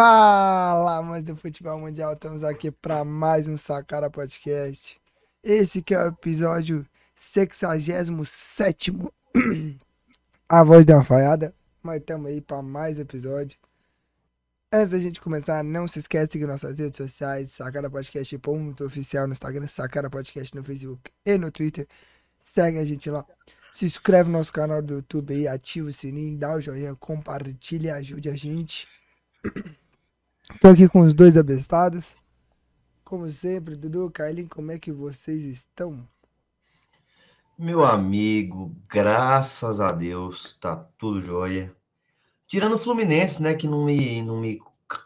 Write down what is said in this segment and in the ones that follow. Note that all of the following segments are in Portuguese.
Fala, amantes do futebol mundial, estamos aqui para mais um Sacara Podcast. Esse que é o episódio 67 A voz da falhada, mas estamos aí para mais episódio. Antes da gente começar, não se esquece de seguir nossas redes sociais, Sacara Podcast ponto oficial no Instagram, Sacara Podcast no Facebook e no Twitter. Segue a gente lá. Se inscreve no nosso canal do YouTube aí, ativa o sininho, dá o joinha, compartilha e ajude a gente. Tô aqui com os dois abestados. Como sempre, Dudu, Carlinhos, como é que vocês estão? Meu amigo, graças a Deus, tá tudo jóia. Tirando o Fluminense, né, que não me, não me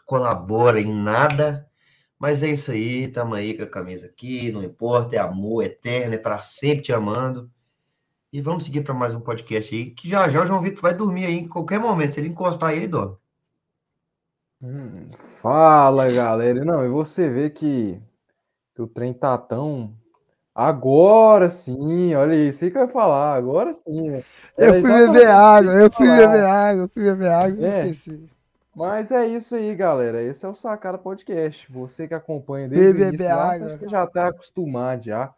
colabora em nada. Mas é isso aí, tamo aí com a camisa aqui, não importa, é amor eterno, é para sempre te amando. E vamos seguir para mais um podcast aí, que já já o João Vitor vai dormir aí em qualquer momento. Se ele encostar aí, ele dorme. Hum, fala, galera. Não, e você vê que, que o trem tá tão. Agora sim, olha isso aí que eu ia falar. Agora sim. Né? Eu fui beber água, eu fui beber água, eu fui beber água, é. esqueci. Mas é isso aí, galera. Esse é o Sacada Podcast. Você que acompanha desde beber o início, lá, você já tá acostumado já.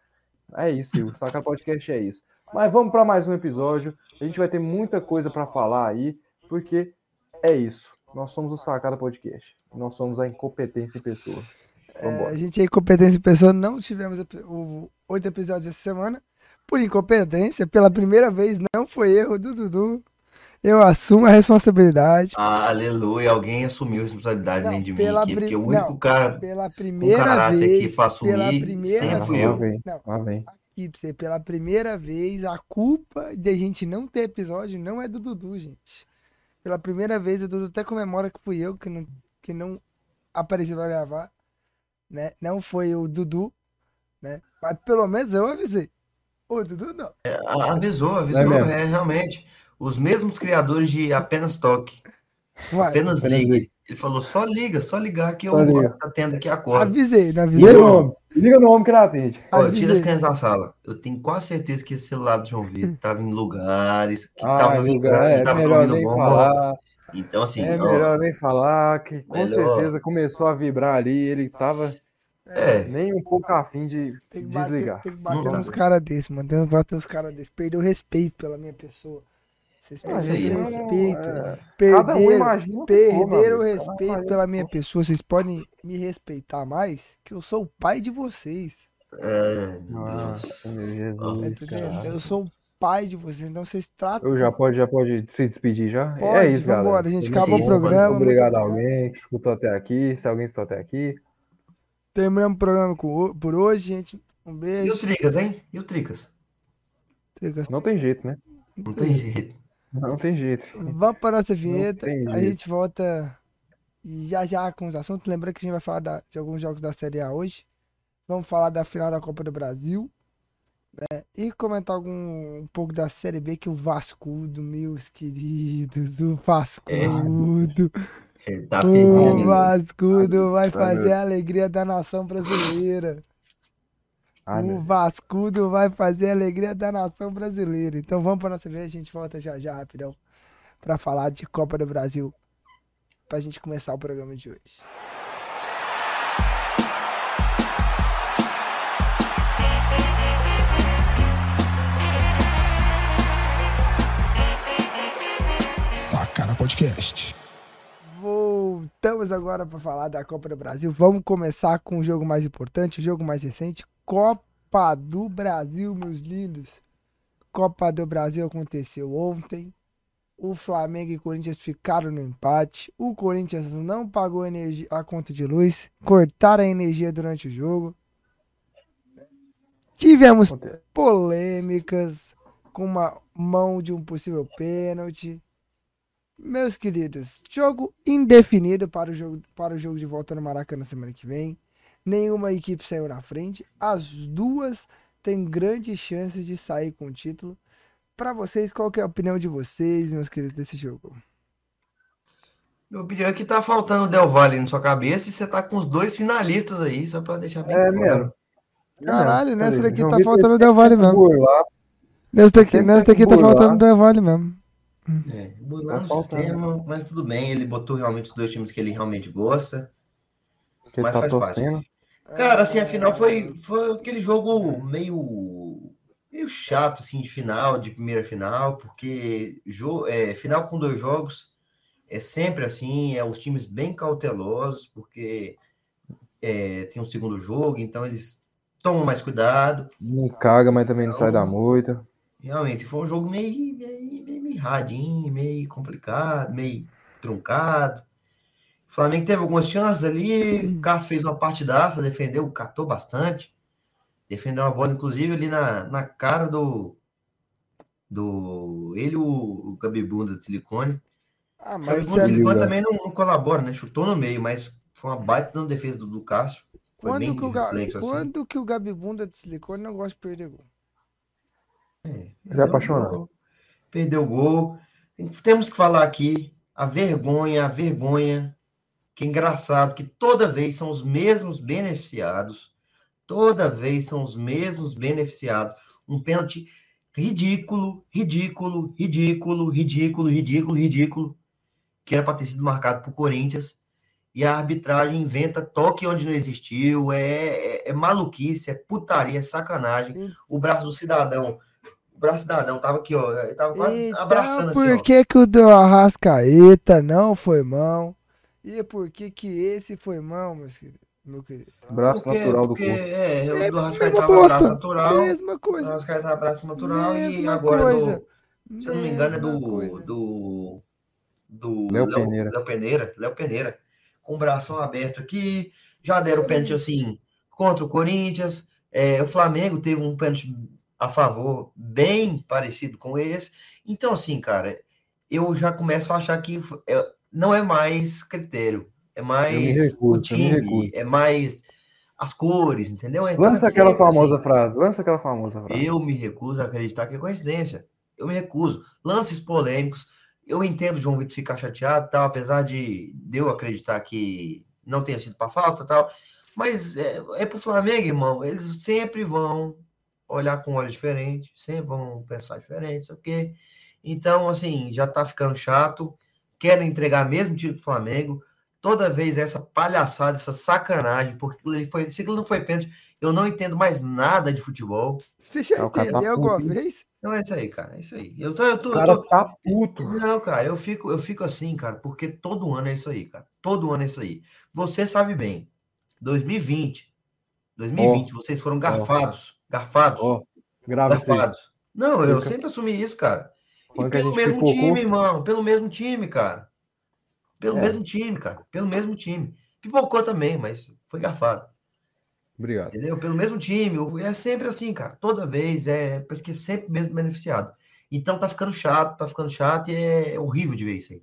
É isso, o Sacada Podcast é isso. Mas vamos para mais um episódio. A gente vai ter muita coisa para falar aí, porque é isso. Nós somos o Sacada Podcast. Nós somos a incompetência em pessoa. É, a gente é incompetência em pessoa. Não tivemos o, oito episódios essa semana. Por incompetência, pela primeira vez, não foi erro do Dudu. Eu assumo a responsabilidade. Ah, aleluia, alguém assumiu a responsabilidade não, nem de mim aqui, porque o único não, cara pela primeira com caráter vez, aqui para assumir pela primeira sempre fui eu. Não, ah, vem aqui pra você, pela primeira vez, a culpa de a gente não ter episódio não é do Dudu, gente. Pela primeira vez, o Dudu até comemora que fui eu que não, que não apareci pra gravar, né? Não foi o Dudu, né? Mas pelo menos eu avisei. O Dudu não. É, avisou, avisou, é, é, realmente. Os mesmos criadores de Apenas Toque. Uai, apenas ligue. Ele falou, só liga, só ligar que eu liga. tá tendo aqui agora. Avisei, não avisei. Liga, homem. Liga no homem que não atende. Pô, tira as crianças da sala. Eu tenho quase certeza que esse celular do João Vitor tava em lugares que ah, tava vibrando, é, tava melhor nem falar. Então, assim. É ó, melhor nem falar, que com melhor... certeza começou a vibrar ali, ele tava. É. Nem um pouco afim de tem desligar. Tem que bater uns caras desses, mano. Tem que bater uns caras desses. Perdeu respeito pela minha pessoa. Vocês perderam o respeito. É... Perderam, um perderam o respeito pela minha pessoa. Vocês podem me respeitar mais, que eu sou o pai de vocês. É, Nossa, meu Jesus. eu sou o pai de vocês, então vocês tratam. Eu já pode, já pode se despedir já? É pode, é isso, galera. A gente acabou o programa. Obrigado a alguém que escutou até aqui. Se alguém escutou até aqui. Terminamos o programa por hoje, gente. Um beijo. E o Tricas, hein? E o Tricas? Tricas. Não tem jeito, né? Não tem jeito. Não tem jeito. Vamos para nossa vinheta. A gente volta já já com os assuntos. Lembrando que a gente vai falar da, de alguns jogos da Série A hoje. Vamos falar da final da Copa do Brasil. Né? E comentar algum, um pouco da Série B que o Vascudo, meus queridos, o Vascudo. É, tá o Vascudo vai fazer a alegria da nação brasileira. Ah, o Vascudo vai fazer a alegria da nação brasileira. Então vamos para nossa vez, a gente volta já já rapidão para falar de Copa do Brasil. Para a gente começar o programa de hoje. Sacana Podcast. Voltamos agora para falar da Copa do Brasil. Vamos começar com o jogo mais importante, o jogo mais recente, Copa do Brasil, meus lindos. Copa do Brasil aconteceu ontem. O Flamengo e o Corinthians ficaram no empate. O Corinthians não pagou a, energia, a conta de luz. Cortaram a energia durante o jogo. Tivemos polêmicas com uma mão de um possível pênalti. Meus queridos, jogo indefinido para o jogo, para o jogo de volta no Maracanã semana que vem. Nenhuma equipe saiu na frente. As duas têm grandes chances de sair com o título. Para vocês, qual é a opinião de vocês, meus queridos, desse jogo? Minha opinião é que tá faltando o Del Valle na sua cabeça e você tá com os dois finalistas aí, só para deixar bem é, claro. Caralho, nessa daqui tá faltando o Del Valle mesmo. Nessa daqui, nessa daqui tá faltando o Del Valle mesmo. É, burlando Tá o sistema, mas tudo bem. Ele botou realmente os dois times que ele realmente gosta. Que Mas tá faz parte. Cara, assim, a final foi, foi aquele jogo meio, meio chato, assim, de final, de primeira final, porque jo é, final com dois jogos é sempre assim, é os times bem cautelosos, porque é, tem um segundo jogo, então eles tomam mais cuidado. Não caga, mas também não sai da Então- moita. Realmente, foi um jogo meio, meio, meio mirradinho, meio complicado, meio truncado. O Flamengo teve algumas chances ali, o Cássio fez uma partidaça, defendeu, catou bastante. Defendeu uma bola, inclusive, ali na, na cara do. do ele e o, o Gabibunda de silicone. Ah, O mas Gabibunda de silicone Liga. também não, não colabora, né? Chutou no meio, mas foi uma baita na defesa do, do Cássio. Foi quando, que o, reflexo, assim. quando que o Gabibunda de silicone não gosta de perder gol? Ele é Perdeu o apaixonado. Perdeu o gol. Temos que falar aqui a vergonha, a vergonha. Que é engraçado que toda vez são os mesmos beneficiados. Toda vez são os mesmos beneficiados. Um pênalti ridículo, ridículo, ridículo, ridículo, ridículo, ridículo. Que era para ter sido marcado por Corinthians. E a arbitragem inventa toque onde não existiu. É, é, é maluquice, é putaria, é sacanagem. O braço do cidadão o braço cidadão tava aqui, ó. Tava quase Então, abraçando assim, por que que o do Arrascaeta não foi mão? E por que que esse foi mão, meus queridos? Meu querido. Braço Porque- natural porque, do corpo. É, o É do a Arrascaeta mesma tava abraço bosta, natural. Mesma O coisa. Arrascaeta tava abraço natural e Mesma agora coisa. do. Se eu não me engano, é do. coisa. Do. Do Léo Peneira. Léo Peneira. Léo Peneira. Com o bração aberto aqui. Já deram pênalti assim contra o Corinthians. É, o Flamengo teve um pênalti a favor bem parecido com esse. Então, assim, cara, eu já começo a achar que é- não é mais critério. É mais o recuso, me time, é mais as cores, entendeu? Então, Lança é aquela sempre famosa assim. frase. Lança aquela famosa frase. Eu me recuso a acreditar que é coincidência. Eu me recuso. Lances polêmicos. Eu entendo o João Vitor ficar chateado, tal, apesar de, eu acreditar que não tenha sido para falta, tal. Mas é, é pro Flamengo, irmão. Eles sempre vão olhar com olho diferente, sempre vão pensar diferente, sei o quê. Então, assim, já tá ficando chato. Querem entregar mesmo título pro Flamengo. Toda vez essa palhaçada, essa sacanagem, porque ali foi, se aquilo não foi pênalti, eu não entendo mais nada de futebol. Você já Ah, o cara tá entendeu alguma puto, vez? Não é isso aí, cara. É isso aí. Eu tô, eu tô, O eu cara tô- tá puto. Não, cara, eu fico, eu fico assim, cara, porque todo ano é isso aí, cara. Todo ano é isso aí. Você sabe bem. 2020. 2020, vocês foram garfados. Garfados. Grava isso aí. garfados. Não, eu Fica- sempre assumi isso, cara. E que a pelo mesmo pipocou. time, irmão. Pelo mesmo time, cara. Pelo É. mesmo time, cara. Pelo mesmo time. Pipocou também, mas foi garfado. Obrigado. Entendeu? Pelo mesmo time. É sempre assim, cara. Toda vez é. Parece que é sempre mesmo beneficiado. Então tá ficando chato, tá ficando chato e é horrível de ver isso aí.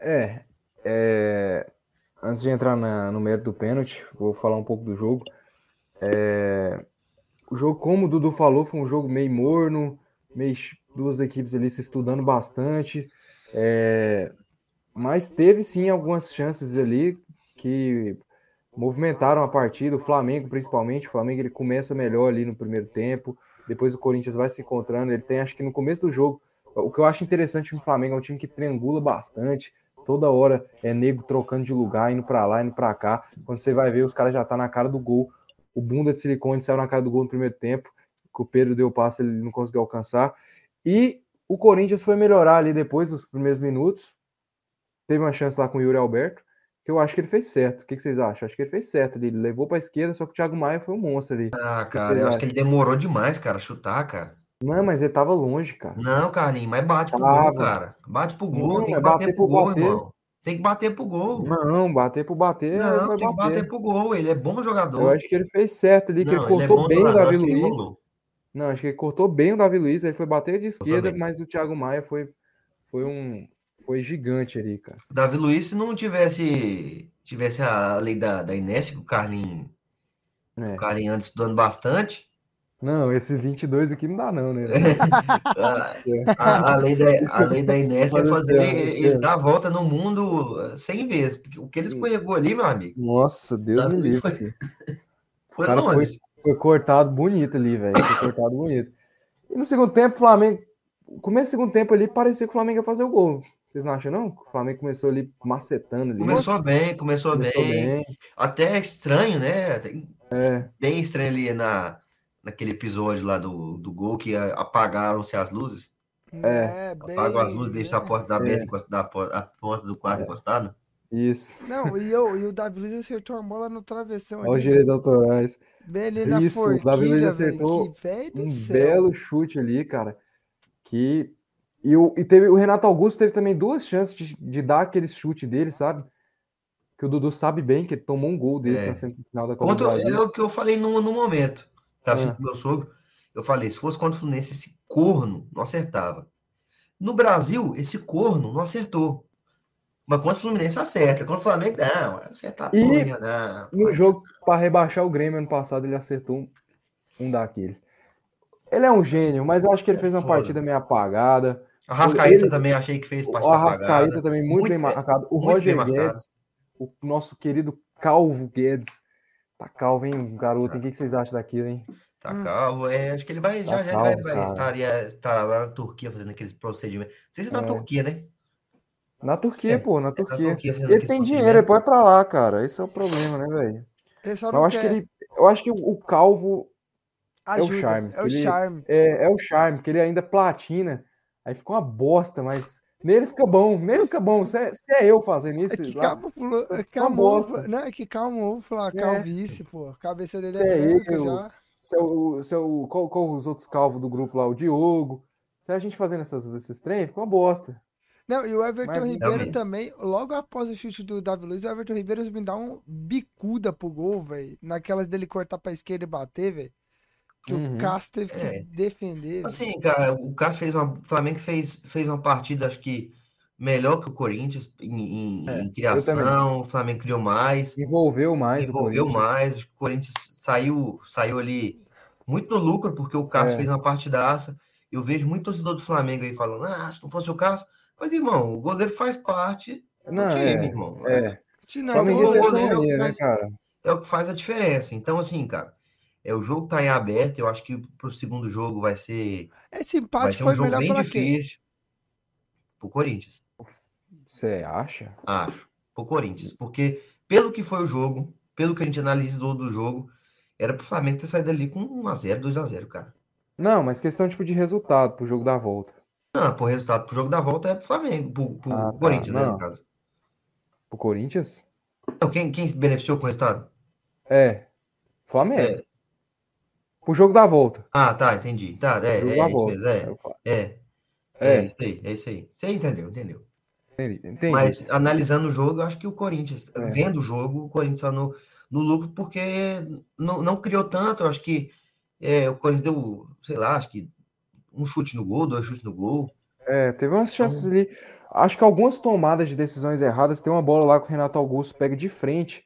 É, é, antes de entrar na- no mérito do pênalti, vou falar um pouco do jogo. É, o jogo, como o Dudu falou, foi um jogo meio morno, meio duas equipes ali se estudando bastante. é, mas teve sim algumas chances ali que movimentaram a partida. O Flamengo, principalmente, o Flamengo ele começa melhor ali no primeiro tempo. Depois o Corinthians vai se encontrando. Ele tem, acho que no começo do jogo, o que eu acho interessante no Flamengo é um time que triangula bastante. Toda hora é nego trocando de lugar, indo pra lá, indo pra cá. Quando você vai ver, os caras já tá na cara do gol. O bunda de silicone saiu na cara do gol no primeiro tempo. Que o Pedro deu o passe, ele não conseguiu alcançar. E o Corinthians foi melhorar ali depois dos primeiros minutos. Teve uma chance lá com o Yuri Alberto, que eu acho que ele fez certo. O que que vocês acham? Acho que ele fez certo. ali. Ele levou pra esquerda, só que o Thiago Maia foi um monstro ali. Ah, cara, eu acho que ele demorou demais, cara, a chutar, cara. Não, mas ele tava longe, cara. Não, Carlinhos, mas bate pro Tava. gol, cara. Bate pro gol, Não, tem que é bater bater pro gol, bater. irmão. Tem que bater pro gol. Não, bater por bater, Não, vai tem que bater pro gol. Ele é bom jogador. Eu acho que ele fez certo ali, que Não, ele ele é cortou bom bem o Davi que ele Luiz. Não, acho que ele cortou bem o Davi Luiz, ele foi bater de esquerda, mas o Thiago Maia foi, foi um foi gigante ali, cara. O Davi Luiz, se não tivesse, tivesse a lei da, da Inés, que o Carlinhos, É. o Carlinhos anda estudando bastante, Não, esse 22 aqui não dá não, né? a, a- lei da, a lei da Inés é fazer ele, apareceu. ele dar a volta no mundo eh, 100 vezes. Porque o que ele escorregou ali, meu amigo, Nossa, Deus me livre. foi- foi cara longe. Foi cortado bonito ali, velho. Foi cortado bonito. E no segundo tempo, o Flamengo começo do segundo tempo ali parecia que o Flamengo ia fazer o gol. Vocês não acham, não? O Flamengo começou ali macetando ali. Começou bem, começou, Começou bem. bem. Até estranho, né? Até É, Bem estranho ali na, naquele episódio lá do, do gol que apagaram-se as luzes. É, bem. Apagam as luzes, deixam a né? porta aberta, da por- a porta do quarto encostada. Isso. Não, e, eu, e o Davi Luiz acertou a bola no travessão Olha os direitos autorais. Bem na Isso, o Davi Luiz forquilha, acertou Que velho do Um céu. belo chute ali, cara. Que. E, o, e teve, o Renato Augusto teve também duas chances de, de dar aquele chute dele, sabe? Que o Dudu sabe bem que ele tomou um gol desse É. na semifinal da Copa Contra, é o que eu falei no, no momento. Tava junto com meu sogro. Eu falei, se fosse contra o Fluminense, esse corno não acertava. No Brasil, esse corno não acertou. Mas contra o Fluminense acerta. Contra o Flamengo, não. Acertar E- porra, nenhuma, não. No jogo para rebaixar o Grêmio ano passado, ele acertou um, um daquele. Ele é um gênio, mas eu acho que ele É fez uma foda. partida meio apagada. A Rascaeta Ele- também achei que fez partida apagada. também muito, Muito bem marcado. O Roger. Guedes, o nosso querido Calvo Guedes. Tá calvo, hein, garoto? O que que vocês acham daquilo, hein? Tá Hum. calvo, é, acho que ele vai, já, Tá já ele vai, calvo, vai cara. estaria, estará lá na Turquia fazendo aqueles procedimentos. Não sei se é na É. Turquia, né? Na Turquia, É, pô, na na Turquia. Turquia Ele tem dinheiro, ele pode ir pra lá, cara. Esse é o problema, né, velho? Eu acho que ele. Eu acho que o, Calvo é o Ajuda, charme, É o ele- charme. é, é o charme, que ele ainda platina. Aí fica uma bosta, mas nele fica bom, nele fica bom. Se é, se é eu fazendo É isso, que lá, calma, é uma calma, bosta. não, é que calma, vou falar É. calvície, pô. A cabeça dele Se é é branca eu, já. se é o, se é o- qual, qual os outros calvos do grupo lá, o Diogo. Se a gente fazendo essas, esses trem, fica uma bosta. Não, e o Everton Mas- Ribeiro também, logo após o chute do Davi Luiz, o Everton Ribeiro me dá um bicuda pro gol, velho. Naquelas dele cortar pra esquerda e bater, velho. Que Uhum. o Cássio teve que É. defender. velho. Assim, cara, o Cássio fez uma. O Flamengo fez, fez uma partida, acho que melhor que o Corinthians em, em- É, em criação. O Flamengo criou mais, Envolveu mais o envolveu Corinthians. mais. Acho que O Corinthians saiu, saiu ali muito no lucro, porque o Cássio É. fez uma partidaça. Eu vejo muito torcedor do Flamengo aí falando: ah, se não fosse o Cássio. Mas, irmão, o goleiro faz parte do Não, time, é, irmão. é. Não, Flamenguista o é goleiro maneira, né, cara? é o que faz a diferença. Então, assim, cara, é, o jogo tá em aberto. Eu acho que pro segundo jogo vai ser, Esse vai empate ser um foi jogo melhor bem pra quem? difícil pro Corinthians. Você acha? Acho. Pro Corinthians. Porque, pelo que foi o jogo, pelo que a gente analisou do jogo, era pro Flamengo ter saído ali com 1x0, 2x0, cara. Não, mas questão tipo de resultado pro jogo da volta. Não, por resultado pro jogo da volta é pro Flamengo, pro, pro Ah, tá, Corinthians, né, não. no caso. Pro Corinthians? Então, quem, quem se beneficiou com o resultado? É. Flamengo. É. Pro jogo da volta. Ah, tá, entendi. Tá, é, Pro jogo é da isso mesmo, é. É. É É. isso aí, é isso aí. Você entendeu, entendeu. Entendi. entendi. Mas analisando o jogo, eu acho que o Corinthians, É. vendo o jogo, o Corinthians está no, no lucro porque não, não criou tanto. Eu acho que é, o Corinthians deu, sei lá, acho que um chute no gol, dois chutes no gol. É, teve umas chances Então ali. Acho que algumas tomadas de decisões erradas. Tem uma bola lá que o Renato Augusto pega de frente.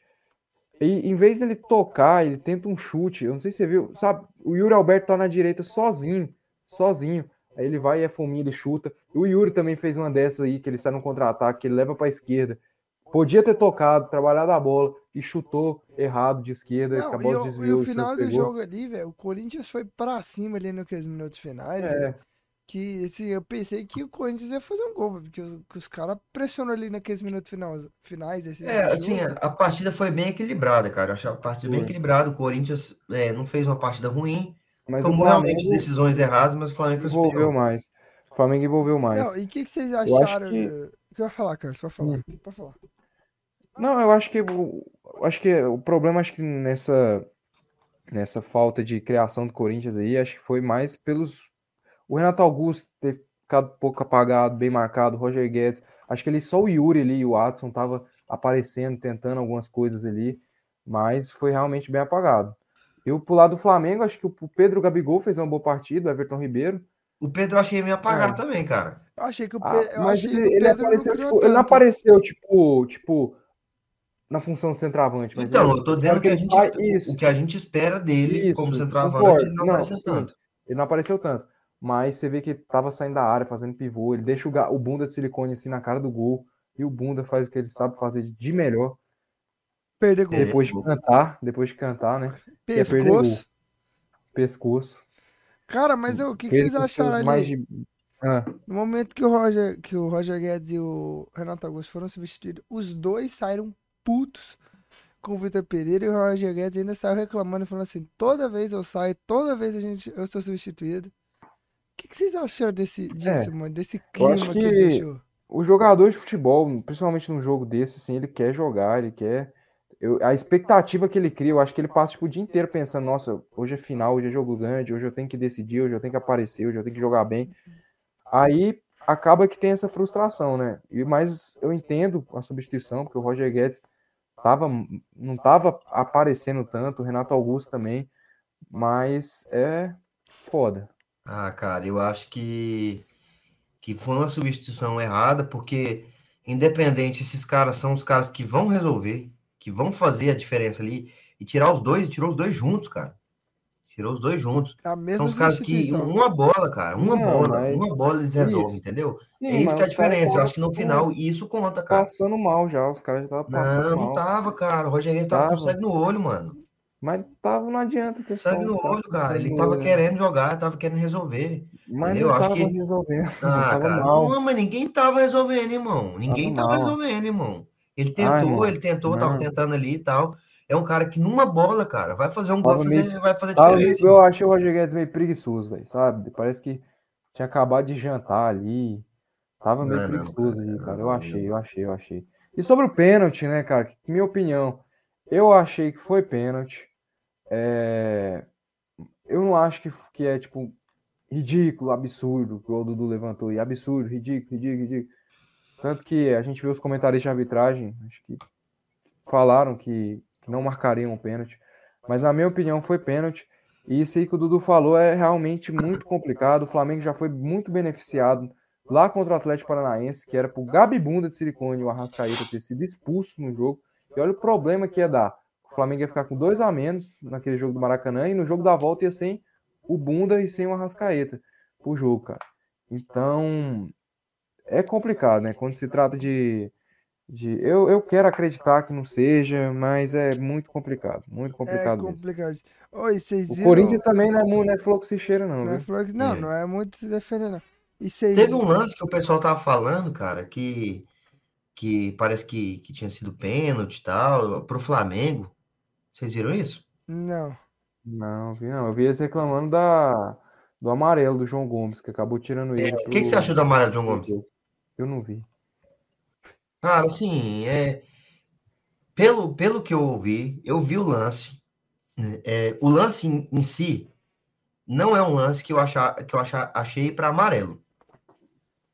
E em vez dele tocar, ele tenta um chute. Eu não sei se você viu, sabe? O Yuri Alberto tá na direita sozinho, sozinho. Aí ele vai e é fominha, ele chuta. E o Yuri também fez uma dessas aí, que ele sai no contra-ataque, que ele leva pra esquerda. Podia ter tocado, trabalhado a bola e chutou errado de esquerda, que Não, e, bola o, e o final do jogo ali, velho, o Corinthians foi pra cima ali naqueles minutos finais, É. que assim, eu pensei que o Corinthians ia fazer um gol, porque os, que os caras pressionam ali naqueles minutos finais, finais esse É, do assim, jogo. a, a partida foi bem equilibrada, cara. Eu achei a partida bem equilibrada. O Corinthians é, não fez uma partida ruim, Mas tomou realmente Flamengo decisões erradas, mas o Flamengo envolveu mais. O Flamengo envolveu mais. Não, e o que, que vocês acharam? que- O que eu ia falar, Carlos? Pode falar. Hum. Pode falar. Não, eu acho que o- eu acho que o problema acho que nessa nessa falta de criação do Corinthians aí, acho que foi mais pelos o Renato Augusto ter ficado um pouco apagado, bem marcado, o Roger Guedes, acho que ele só o Yuri ali e o Watson tava aparecendo, tentando algumas coisas ali, mas foi realmente bem apagado. Eu pro lado do Flamengo, acho que o Pedro Gabigol fez uma boa partida, o Everton Ribeiro, O Pedro eu achei meio apagado É. também, cara. Eu achei que o, Pe... Ah, eu mas achei ele, que o ele Pedro apareceu, não criou tipo, ele não apareceu, tipo, tipo, na função de centroavante, mas Então, ele- eu tô dizendo que a gente, sai- o que a gente espera dele isso, como centroavante concordo. ele não Não, apareceu sim, tanto. ele não apareceu tanto, mas você vê que tava saindo da área, fazendo pivô, ele deixa o, ga- o bunda de silicone assim na cara do gol, e o bunda faz o que ele sabe fazer de melhor, Perder gol. É. depois de cantar, depois de cantar, né, é Pescoço. pescoço. Cara, mas o que, que vocês acharam ali? mais de Ah, No momento que o Roger, que o Roger Guedes e o Renato Augusto foram substituídos, os dois saíram putos com o Vitor Pereira e o Roger Guedes ainda saiu reclamando e falando assim: toda vez eu saio, toda vez a gente, eu sou substituído. O que, que vocês acharam desse, disso, mano? Desse clima acho que que- deixou? o jogador de futebol, principalmente num jogo desse, assim, ele quer jogar, ele quer. eu- a expectativa que ele cria, eu acho que ele passa tipo, o dia inteiro pensando, nossa, hoje é final, hoje é jogo grande, hoje eu tenho que decidir, hoje eu tenho que aparecer, hoje eu tenho que jogar bem. Aí acaba que tem essa frustração, né? E, mas eu entendo a substituição, porque o Roger Guedes tava, não estava aparecendo tanto, o Renato Augusto também, mas é foda. Ah, cara, eu acho que, que foi uma substituição errada, porque independente, esses caras são os caras que vão resolver, que vão fazer a diferença ali, e tirar os dois, e tirou os dois juntos, cara. Tirou os dois juntos. A mesma São os caras que uma bola, cara, uma Não, bola, mas uma bola eles resolvem, isso. entendeu? Sim, É isso que é a diferença. Eu acho que no final isso conta, cara. Passando mal já, os caras já estavam passando Não, mal. não tava, cara. O Roger Guedes tava com Tava. sangue no olho, mano. Mas tava, não adianta ter Sangue no tava olho, com cara. Ele tava querendo jogar, tava querendo resolver. Mas entendeu? não Acho tava que- resolvendo, Ah, tava cara, mal. não, mas ninguém tava resolvendo, irmão. Ninguém Tava tava resolvendo, irmão. Ele Ah, tentou, irmão, ele tentou, tava não. tentando ali e tal. É um cara que numa bola, cara, vai fazer um gol, vai fazer, meio- vai fazer diferença. eu achei o Roger Guedes meio preguiçoso, velho, sabe? Parece que tinha acabado de jantar ali. Tava meio Não, não, preguiçoso cara, ali, cara. Eu não, achei, eu achei, eu achei. E sobre o pênalti, né, cara? que- Minha opinião, eu achei que foi pênalti. É, Eu não acho que, que é, tipo, ridículo, absurdo, que o Dudu levantou aí. Absurdo, ridículo, ridículo, ridículo. Tanto que a gente viu os comentaristas de arbitragem, acho que falaram que, que não marcariam o pênalti. Mas na minha opinião foi pênalti. E isso aí que o Dudu falou é realmente muito complicado. O Flamengo já foi muito beneficiado lá contra o Atlético Paranaense, que era pro Gabi Bunda de Silicone o Arrascaeta ter sido expulso no jogo. E olha o problema que ia dar. O Flamengo ia ficar com dois a menos naquele jogo do Maracanã e no jogo da volta ia sem o Bunda e sem o Arrascaeta pro jogo, cara. Então é complicado, né? Quando se trata de. De eu, eu quero acreditar que não seja, mas é muito complicado. Muito É complicado mesmo. complicado. Oi, vocês O viram? Corinthians também não é, mu- não é flor que se cheira, não, Não, é flor não, É. não é muito se defender, não. E vocês Teve um lance que o pessoal tava falando, cara, que, que parece que, que tinha sido pênalti e tal, pro Flamengo. Vocês viram isso? Não. Não, vi não. Eu vi eles reclamando da, do amarelo do João Gomes, que acabou tirando ele. É, O que, que você achou do amarelo, João Gomes? Eu não vi. Cara, assim, é, pelo, pelo que eu ouvi, eu vi o lance. né, é, o lance em, em si não é um lance que eu, achar, que eu achar, achei para amarelo.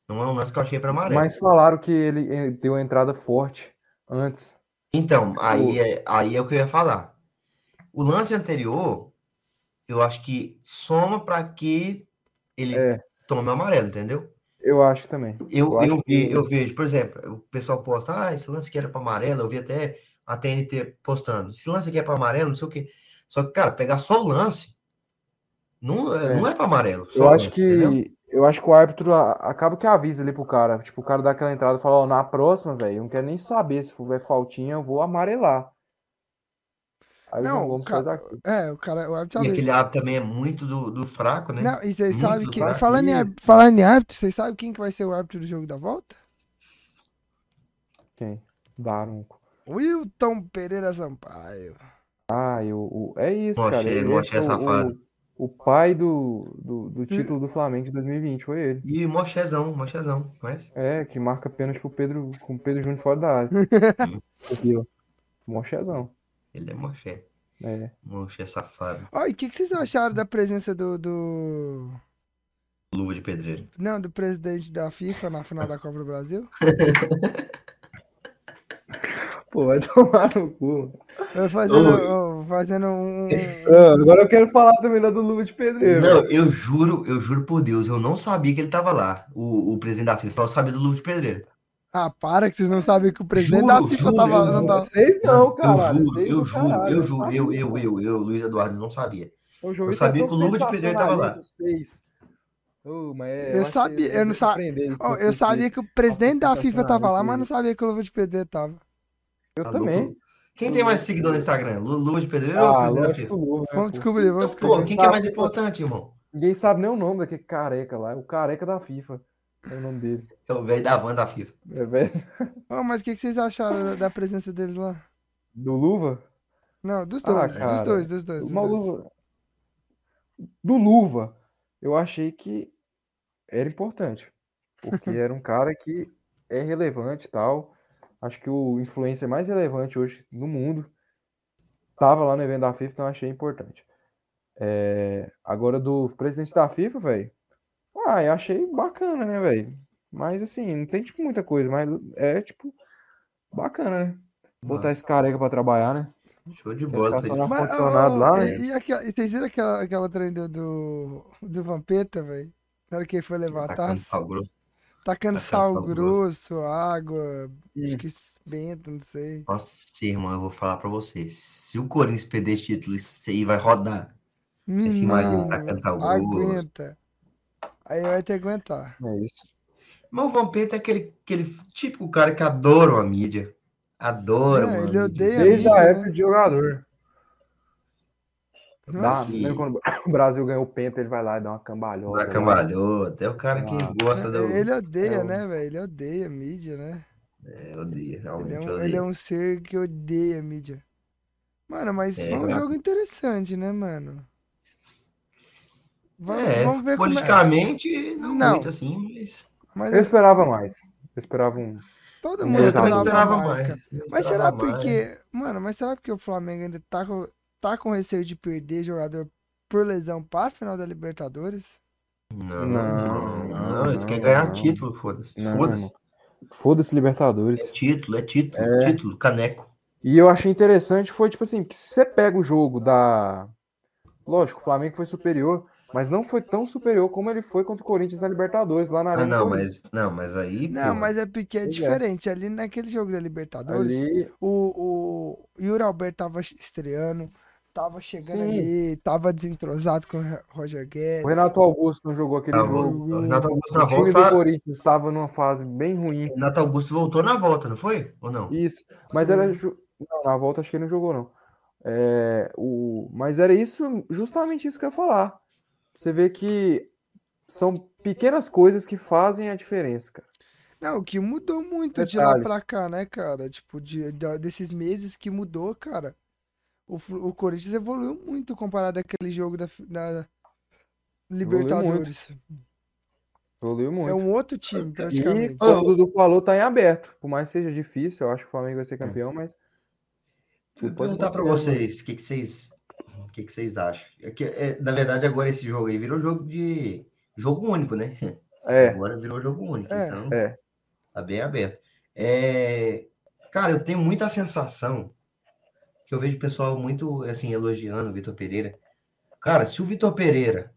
Não é um lance que eu achei para amarelo. Mas falaram que ele deu entrada forte antes. Então, aí é, aí é o que eu ia falar. O lance anterior, eu acho que soma para que ele É. tome amarelo, entendeu? Eu acho também. Eu, Eu acho eu, que- eu vejo, por exemplo, o pessoal posta, ah, esse lance aqui era para amarelo, eu vi até a TNT postando, esse lance aqui é para amarelo, não sei o quê. Só que, cara, pegar só o lance, não é, É. não é para amarelo. Eu acho lance, que entendeu? eu acho que o árbitro acaba que avisa ali pro cara. Tipo, o cara dá aquela entrada e fala, ó, na próxima, velho, eu não quero nem saber se for faltinha, eu vou amarelar. Aí Não, João o Gomes ca- faz aquilo. É, o cara, o árbitro E aquele árbitro também é muito do, do fraco, né? Não, e vocês sabem que. Falando em, falando em árbitro, vocês sabem quem que vai ser o árbitro do jogo da volta? Quem? Daronco. Wilton Pereira Sampaio. Ah, e o, o- é isso, Moche, cara. Ele Moche é o- safado. O, o pai do, do, do título do Flamengo de 2020 foi ele. E Mochezão, Mochezão, conhece? É, que marca pênalti pro Pedro, com o Pedro Júnior fora da área. Mochezão. Ele é Moché. É. Moché safado. Ó, e o que, que vocês acharam da presença do, do. Luva de pedreiro. Não, do presidente da FIFA na final da Copa do Brasil? Pô, vai tomar no cu. Eu Fazendo, fazendo um. Ah, agora eu quero falar também da do Luva de Pedreiro. Não, eu juro, eu juro por Deus, eu não sabia que ele tava lá, o, o presidente da FIFA, eu sabia do Luva de Pedreiro. Ah, para que vocês não sabem que o presidente Juro, da FIFA juro, tava. eu não tava- Vocês não, caralho. eu juro, vocês eu juro, caralho, eu juro, eu, sabia. eu, eu, eu, Luiz Eduardo, não sabia. O João eu é sabia que o Luva de Pedreiro tava lá. Ô, é, Eu que sabia, vocês eu não devem sa- aprender isso Ó, no eu sabia que o presidente da FIFA tava lá, mas não sabia que o Luva de Pedreiro tava. Eu Tá também. louco? Quem tem mais seguidor no Instagram? Lu- Luva de Pedreiro ou Ah, presidente da FIFA? o Luva, né, Vamos pô? descobrir, vamos Então, pô, descobrir. quem que é mais importante, irmão? Ninguém sabe nem o nome daquele careca lá. é O careca da FIFA. É o nome dele. É o velho da van da FIFA. É velho. Ô, mas o que, que vocês acharam da, da presença deles lá? Do Luva? Não, dos Ah, dois, dos cara, dois, dos dois. dos Uma dois. luva. Do Luva, eu achei que era importante. Porque era um cara que é relevante e tal. Acho que o influencer mais relevante hoje no mundo tava lá no evento da FIFA, então eu achei importante. É, agora do presidente da FIFA, velho. Ah, eu achei bacana, né, velho? Mas assim, não tem tipo muita coisa, mas é tipo bacana, né? Botar esse careca pra trabalhar, né? Show de bola. Pedro. na ar-condicionado ô, lá, e- né? E, aquela, e vocês viram aquela, aquela trem do, do, do Vampeta, velho? Na hora que ele foi levar a Tacando taça, sal grosso. tacando tacando sal sal grosso, água, acho Hum. que benta, não sei. Nossa, irmão, eu vou falar pra vocês. Se o Corinthians perder esse título, isso aí vai rodar. Esse imagem tacando sal grosso. aguenta. Aí vai ter que aguentar. É isso. Mas o Vampeta é aquele, aquele típico cara que adora a mídia. Adora É, ele mídia. odeia a Desde mídia, a né? época de jogador. Dá, lembra quando o Brasil ganhou o Penta, ele vai lá e dá uma cambalhota. Da lá. cambalhota. É o cara que Ah, gosta do. Ele odeia, é né, velho? Ele odeia a mídia, né? É, odeia, Ele realmente é, um, odeia. ele é um ser que odeia a mídia. Mano, mas É, foi um cara. jogo interessante, né, mano? Va- É, vamos ver como é. politicamente, não, Não. muito assim, mas. Mas Eu esperava mais. Eu esperava um. todo mundo esperava, esperava mais, mais. eu Mas será esperava mais. porque, mano, mas será porque o Flamengo ainda tá com, tá com receio de perder jogador por lesão pra final da Libertadores? Não, Não, não, não, não, eles não, querem ganhar não. título, foda-se. Foda-se. Foda-se É Libertadores. título, é título, É. título, caneco. E eu achei interessante, foi tipo assim, que se você pega o jogo da. Lógico, o Flamengo foi superior, mas não foi tão superior como ele foi contra o Corinthians na Libertadores, lá na Ah, Arena não, Corinthians. mas, não, mas aí. Não, pô, mas é porque é é. diferente. Ali naquele jogo da Libertadores, Ali, o, o Yuri Alberto tava estreando, tava chegando Sim. ali, tava desentrosado com o Roger Guedes. o Renato Augusto não jogou aquele Tava- jogo. o Renato Augusto O na time volta. do Corinthians estava numa fase bem ruim. Renato Augusto voltou na volta, não foi? Ou não? Isso, mas era. Não, na volta acho que ele não jogou, não. É, o... Mas era isso, justamente isso que eu ia falar. Você vê que são pequenas coisas que fazem a diferença, cara. Não, o que mudou muito de lá Detalhes. pra cá, né, cara? Tipo, de, da- desses meses que mudou, cara. O, o Corinthians evoluiu muito comparado àquele jogo da, da Libertadores. Evoluiu muito. É um outro time, E, praticamente. como o Dudu falou, tá em aberto. Por mais que seja difícil, eu acho que o Flamengo vai ser campeão, mas. Vou Pode perguntar pra vocês, o que, que vocês. O que, que vocês acham? É que, é, na verdade, agora esse jogo aí virou jogo de. Jogo único, né? É, Agora virou jogo único. É. Então, é. tá bem aberto. É, cara, eu tenho muita sensação que eu vejo o pessoal muito assim elogiando o Vitor Pereira. Cara, se o Vitor Pereira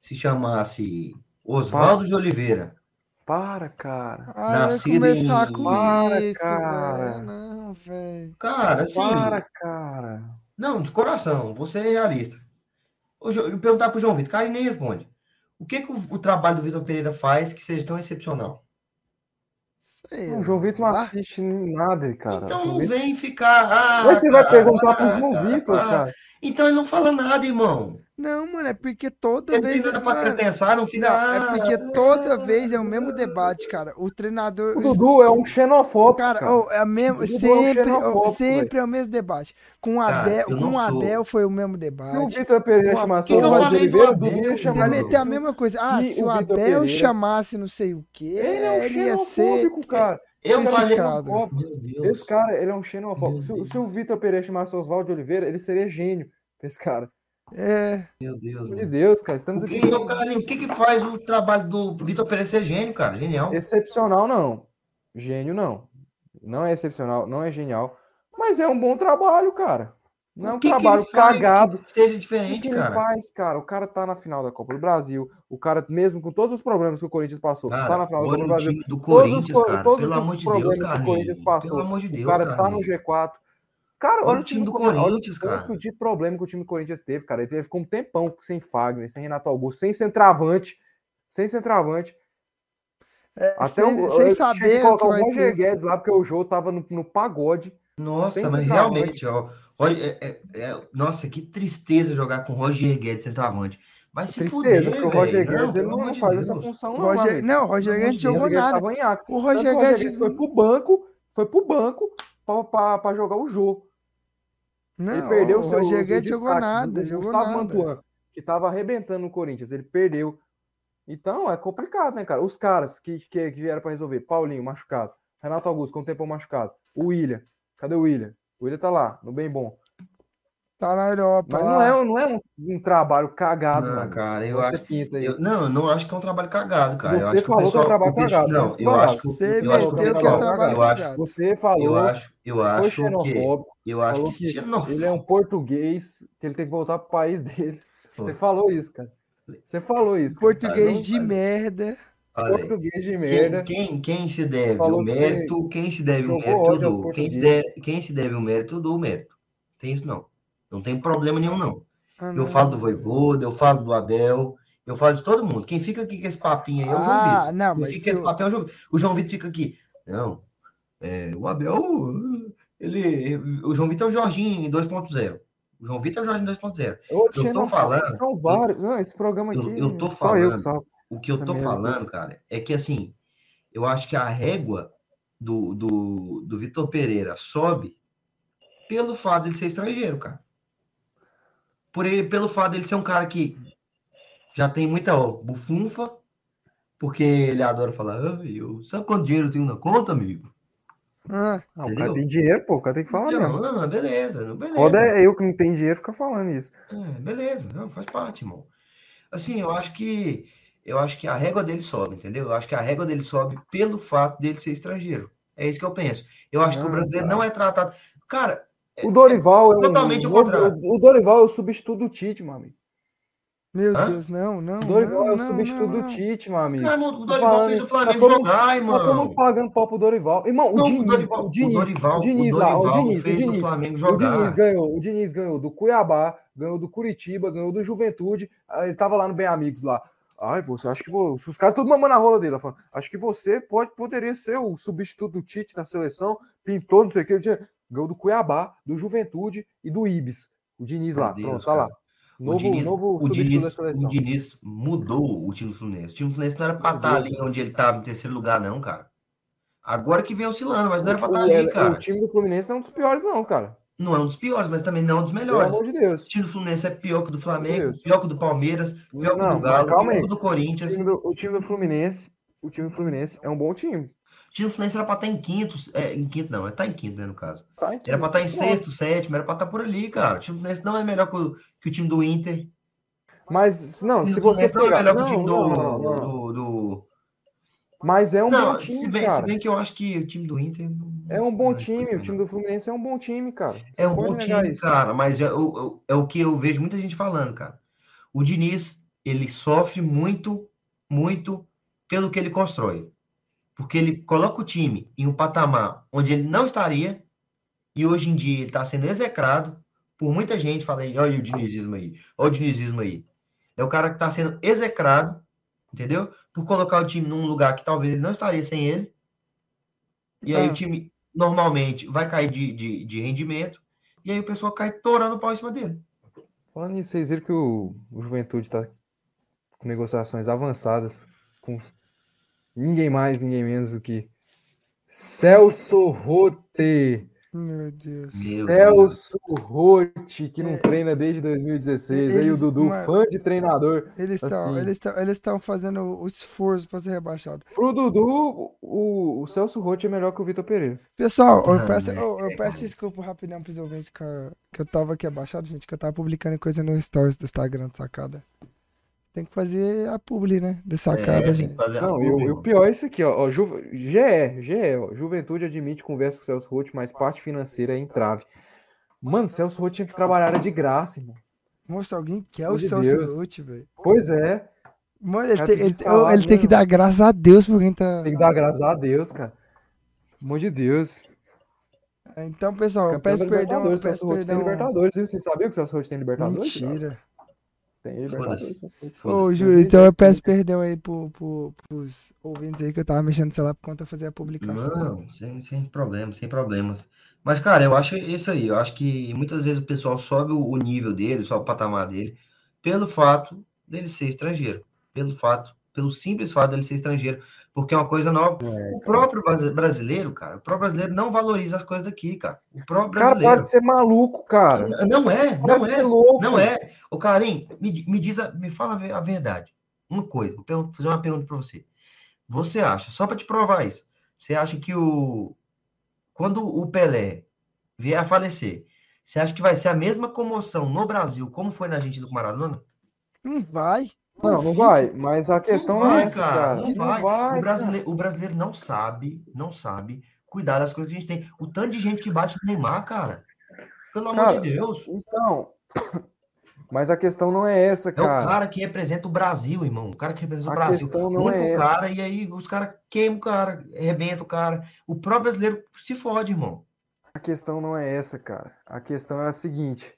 se chamasse Oswaldo de Oliveira, Para, cara. Ah, nascido começar em- com Para, isso, cara. Não, velho. cara, assim, Para, cara. Não, de coração, você é realista. Eu perguntar pro João Vitor, cara, ele nem responde. O que que o, o trabalho do Vitor Pereira faz que seja tão excepcional? Sei Não, o João Vitor não assiste nada, cara. Então O não vem ficar. Ah, Mas você vai cara, perguntar pro ah, João cara, Vitor, ah. cara. Então ele não fala nada, irmão. Não, mano, é porque toda tem vez. pra mano, pensar, não fica. Não, é porque toda vez é o mesmo debate, cara. O treinador. O Dudu é um xenofóbico, Cara, cara. ô, é mesmo, Dudu é um sempre, xenofóbico, sempre é o mesmo debate. Com o Abel, com o. Abel foi o mesmo Se o debate. Vitor Pereira chamasse que que o do Oliveira, o Abel, Dudu ia chamar meter a mesma coisa. Ah, E se o o Abel Pereira- chamasse não sei o quê, Ele é um ele ia ser. cara. Eu Esse falei. cara é xenofóbico. Meu Deus. Esse cara, ele é um xenofóbico. Se, se o Vitor Pereira chamasse Oswaldo de Oliveira, ele seria gênio. Esse cara. É, Meu Deus, mano. Deus, cara. Estamos O aqui. que, o, cara, o que que faz o trabalho do Vitor Pereira ser gênio, cara? Genial. Excepcional, não. Gênio, não. Não é excepcional, não é genial. Mas é um bom trabalho, cara. Não é um que que trabalho faz cagado. Que seja O que diferente, que ele cara. faz, cara? O cara tá na final da Copa do Brasil. O cara, mesmo com todos os problemas que o Corinthians passou, tá Cara, na final da Copa do Brasil. do Todos os cara. todos Pelo os amor de Deus, que cara. Corinthians passou. Pelo amor de O Deus, cara tá cara. no G4. Cara, Olha olha o o time do Corinthians, olha o cara. tanto de problema que o time do Corinthians teve, cara. Ele teve como um tempão sem Fagner, sem Renato Augusto, sem centroavante, sem centroavante. é, Até sem, o, sem eu saber o colocar o Roger. Guedes lá, porque o jogo tava no, no pagode. Nossa, mas realmente, ó, olha, é- é- é- nossa, que tristeza jogar com Roger Guedes centroavante. Vai se Tristeza, fuder, o Roger. Guedes ele não amor de faz essa Deus. função, O não. Roger, não, o Roger Guedes jogou o Guedes nada. O Roger que o Roger Guedes. Guedes foi pro banco, foi pro banco pra jogar o jogo. Não, ele perdeu o seu, Roger seu Guedes jogou nada, o jogou Gustavo nada. Mantuan, que tava arrebentando no Corinthians, ele perdeu. Então é complicado, né, cara? Os caras que, que, que vieram pra resolver, Paulinho machucado, Renato Augusto com o tempo machucado, o William, cadê o William? O William tá lá, no bem bom. Tá na Europa. Mas não é, não é um, um trabalho cagado, Não, mano. cara, eu acho. pinta aí. Eu, não, eu não acho que é um trabalho cagado, cara. eu Você acho que o falou que é um pessoal, trabalho pessoal- cagado, Não, eu falou. acho que, Você eu acho que o meteu que é pessoal, trabalho eu acho, cagado. Você falou, eu acho, eu acho que, xenofóbico, eu acho falou que que xenofóbico. ele é um português, que ele tem que voltar pro país dele. Pô. Você falou isso, cara. Você falou isso. Português não de merda. Português de Quem, merda. quem, quem se deve o que mérito, quem se deve o mérito do, quem se, deve, quem se deve o mérito do mérito. Tem isso não. Não tem problema nenhum, não. Ah, Eu não. falo do Voivoda, eu falo do Abel, eu falo de todo mundo. Quem fica aqui com esse papinho aí é o João Ah, Vitor. não, Quem mas fica esse o- papinho é o João Vitor. O João Vitor fica aqui. Não, é, o Abel, ele... O João Vitor é o Jorginho 2.0. O João Vitor é o Jorginho 2.0. Ô, tô Xenofóbico, falando- São vários. Não, esse programa eu- aqui. eu tô só eu que falando. salvo. O que eu Essa tô falando, cara, é que assim, eu acho que a régua do, do, do Vitor Pereira sobe pelo fato de ele ser estrangeiro, cara. Por ele, pelo fato de ele ser um cara que já tem muita ó, bufunfa, porque ele adora falar, ah, eu, sabe quanto dinheiro eu tenho na conta, amigo? Ah, Não, o cara tem dinheiro, pô. O cara tem que falar Não, mesmo. não, beleza, não, beleza. Foda é eu que não tenho dinheiro ficar falando isso. É, beleza, não, faz parte, irmão. Assim, eu acho que eu acho que a régua dele sobe, entendeu? Eu acho que a régua dele sobe pelo fato dele ser estrangeiro. É isso que eu penso. Eu acho que o Ah, brasileiro tá. não é tratado. Cara, O Dorival é um. totalmente o contrário. o Dorival é o substituto do Tite, meu amigo. Meu Hã? Deus, não, não. O Dorival não, é o não, substituto não, do Tite, meu amigo. cara, o Dorival falando fez o isso. Flamengo Tá todo mundo- jogar, Tá todo irmão. mundo pagando pau pro Dorival. Irmão, o Não, Diniz, o Dorival, o Diniz, o Dorival, o Diniz lá, o Dorival Diniz, o fez Diniz. o Flamengo O jogar. Diniz ganhou, o Diniz ganhou do Cuiabá, ganhou do Curitiba, ganhou do Juventude. Ele tava lá no Bem Amigos lá. Ai, você acha que vou. Os caras tudo mamando a rola dele. Falando, acho que você pode, poderia ser o substituto do Tite na seleção. Pintou, não sei o que. Ganhou do Cuiabá, do Juventude e do Ibis. O Diniz lá. Meu Deus, Pronto, tá lá. Novo, o Diniz, novo o, Diniz, o Diniz mudou o time do Fluminense. O time do Fluminense não era pra estar ali onde ele estava, em terceiro lugar, não, cara. Agora que vem oscilando, mas não era pra estar O- ali, o- cara. O time do Fluminense não é um dos piores, não, cara. Não é um dos piores, mas também não é um dos Pelo melhores. amor de Deus. O time do Fluminense é pior que o do Flamengo, Deus. pior que o do Palmeiras, pior que o do Galo, pior que o do O Corinthians. time do, o time do Fluminense, o time do Fluminense é um bom time. O time do Fluminense era pra estar em quinto, é, em quinto não, é tá em quinto, né, no caso. Tá, Era pra estar em Nossa. sexto, sétimo, era pra estar por ali, cara. O time do Fluminense não é melhor que o, que o time do Inter. Mas, não, se do você Fluminense não é pegar... melhor que o time do... não, não, não. do- do- Mas é um Não, bom se time, bem, se cara. bem que eu acho que o time do Inter... É um bom é time, o time do Fluminense é um bom time, cara. Você É um bom time, isso. cara, mas é o, é o que eu vejo muita gente falando, cara. O Diniz, ele sofre muito, muito pelo que ele constrói. Porque ele coloca o time em um patamar onde ele não estaria, e hoje em dia ele está sendo execrado por muita gente. Fala aí, olha o dinizismo aí, olha o dinizismo aí. É o cara que está sendo execrado, entendeu? Por colocar o time num lugar que talvez ele não estaria sem ele. E aí o time normalmente vai cair de, de, de rendimento, e aí o pessoal cai torando o pau em cima dele. Falando nisso, vocês viram que o, o Juventude tá com negociações avançadas com ninguém mais, ninguém menos do que Celso Rote. Meu Deus. Meu. Celso Rote, que não É. treina desde 2016. Aí o Eles- Dudu, mano, fã de treinador. Eles estão Assim. eles estão eles estão fazendo o esforço para ser rebaixado. Pro Dudu, o, o Celso Rote é melhor que o Vitor Pereira. Pessoal, eu Ah, peço, né? eu, eu peço desculpa rapidão pros ouvintes que eu, que eu tava aqui abaixado, gente, que eu tava publicando coisa no stories do Instagram Sacada. Tem que fazer a publi, né? De Sacada, É, gente. que Não, e curva, o, e o pior é isso aqui, ó. ó Ju, GE, GE, ó. Juventude admite conversa com Celso Rote, mas parte financeira é entrave. Mano, Celso Rote tinha que trabalhar de graça, irmão. Moço, alguém quer Pelo o de Celso. Roth, velho. Pois é, Mano, ele, Cara, tem, ele, salário, ele tem que dar graças a Deus por quem tá. tem que dar graças a Deus, cara. Pelo amor de Deus. Então, pessoal, eu peço perdão. Eu peço Celso Roth tem perdão. Libertadores, viu? Vocês sabiam que o Celso Roth tem Libertadores? Mentira. Tem Libertadores. Roth. Ô. Ju, então eu peço perdão aí pro, pro, pros ouvintes aí que eu tava mexendo no celular por conta de fazer a publicação. Não, sem, sem problemas, sem problemas. Mas, cara, eu acho isso aí. Eu acho que muitas vezes o pessoal sobe o o nível dele, sobe o patamar dele, pelo fato dele ser estrangeiro, pelo fato, pelo simples fato dele ser estrangeiro, porque é uma coisa nova. É, o próprio brasi- brasileiro, cara, o próprio brasileiro não valoriza as coisas daqui, cara. O próprio cara, para brasileiro. de ser maluco, cara. Não é, Para não de é. louco. Não é. Ô, Karim, me, me diz, a, me fala a ve- a verdade. Uma coisa, vou fazer uma pergunta para você. Você acha, só para te provar isso, você acha que o quando o Pelé vier a falecer, você acha que vai ser a mesma comoção no Brasil como foi na Argentina com Maradona? Não vai. Não, não vai. Mas a questão não, vai, é essa, cara. Não vai. o, cara. brasileiro, o brasileiro não sabe, não sabe cuidar das coisas que a gente tem. O tanto de gente que bate no Neymar, cara. Pelo amor Cara, de Deus. Então, mas a questão não é essa, É o cara. cara que representa o Brasil, irmão. O cara que representa o A Brasil. questão não Muito é essa. cara, e aí os caras queimam o cara, arrebentam o cara. O próprio brasileiro se fode, irmão. A questão não é essa, cara. A questão é a seguinte.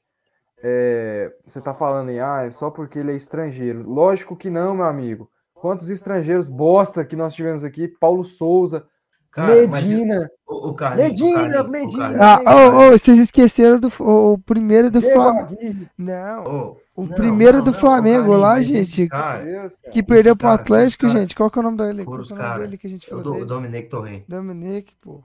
É, você tá falando aí, ah, é só porque ele é estrangeiro. Lógico que não, meu amigo. Quantos estrangeiros bosta que nós tivemos aqui? Paulo Souza, Cara, mas Medina, o, o Carlinhos, Medina, o Medina. Ah, ô, ô, vocês esqueceram do o, primeiro do Flamengo. Não, Ô, o não, primeiro não, do não, Flamengo lá, gente, cara- que perdeu pro cara, Atlético, esses cara- gente. Qual que é o nome dele? Qual que é o nome cara- dele que a gente o falou Do- dele? Dominique Torrent. Dominique, pô.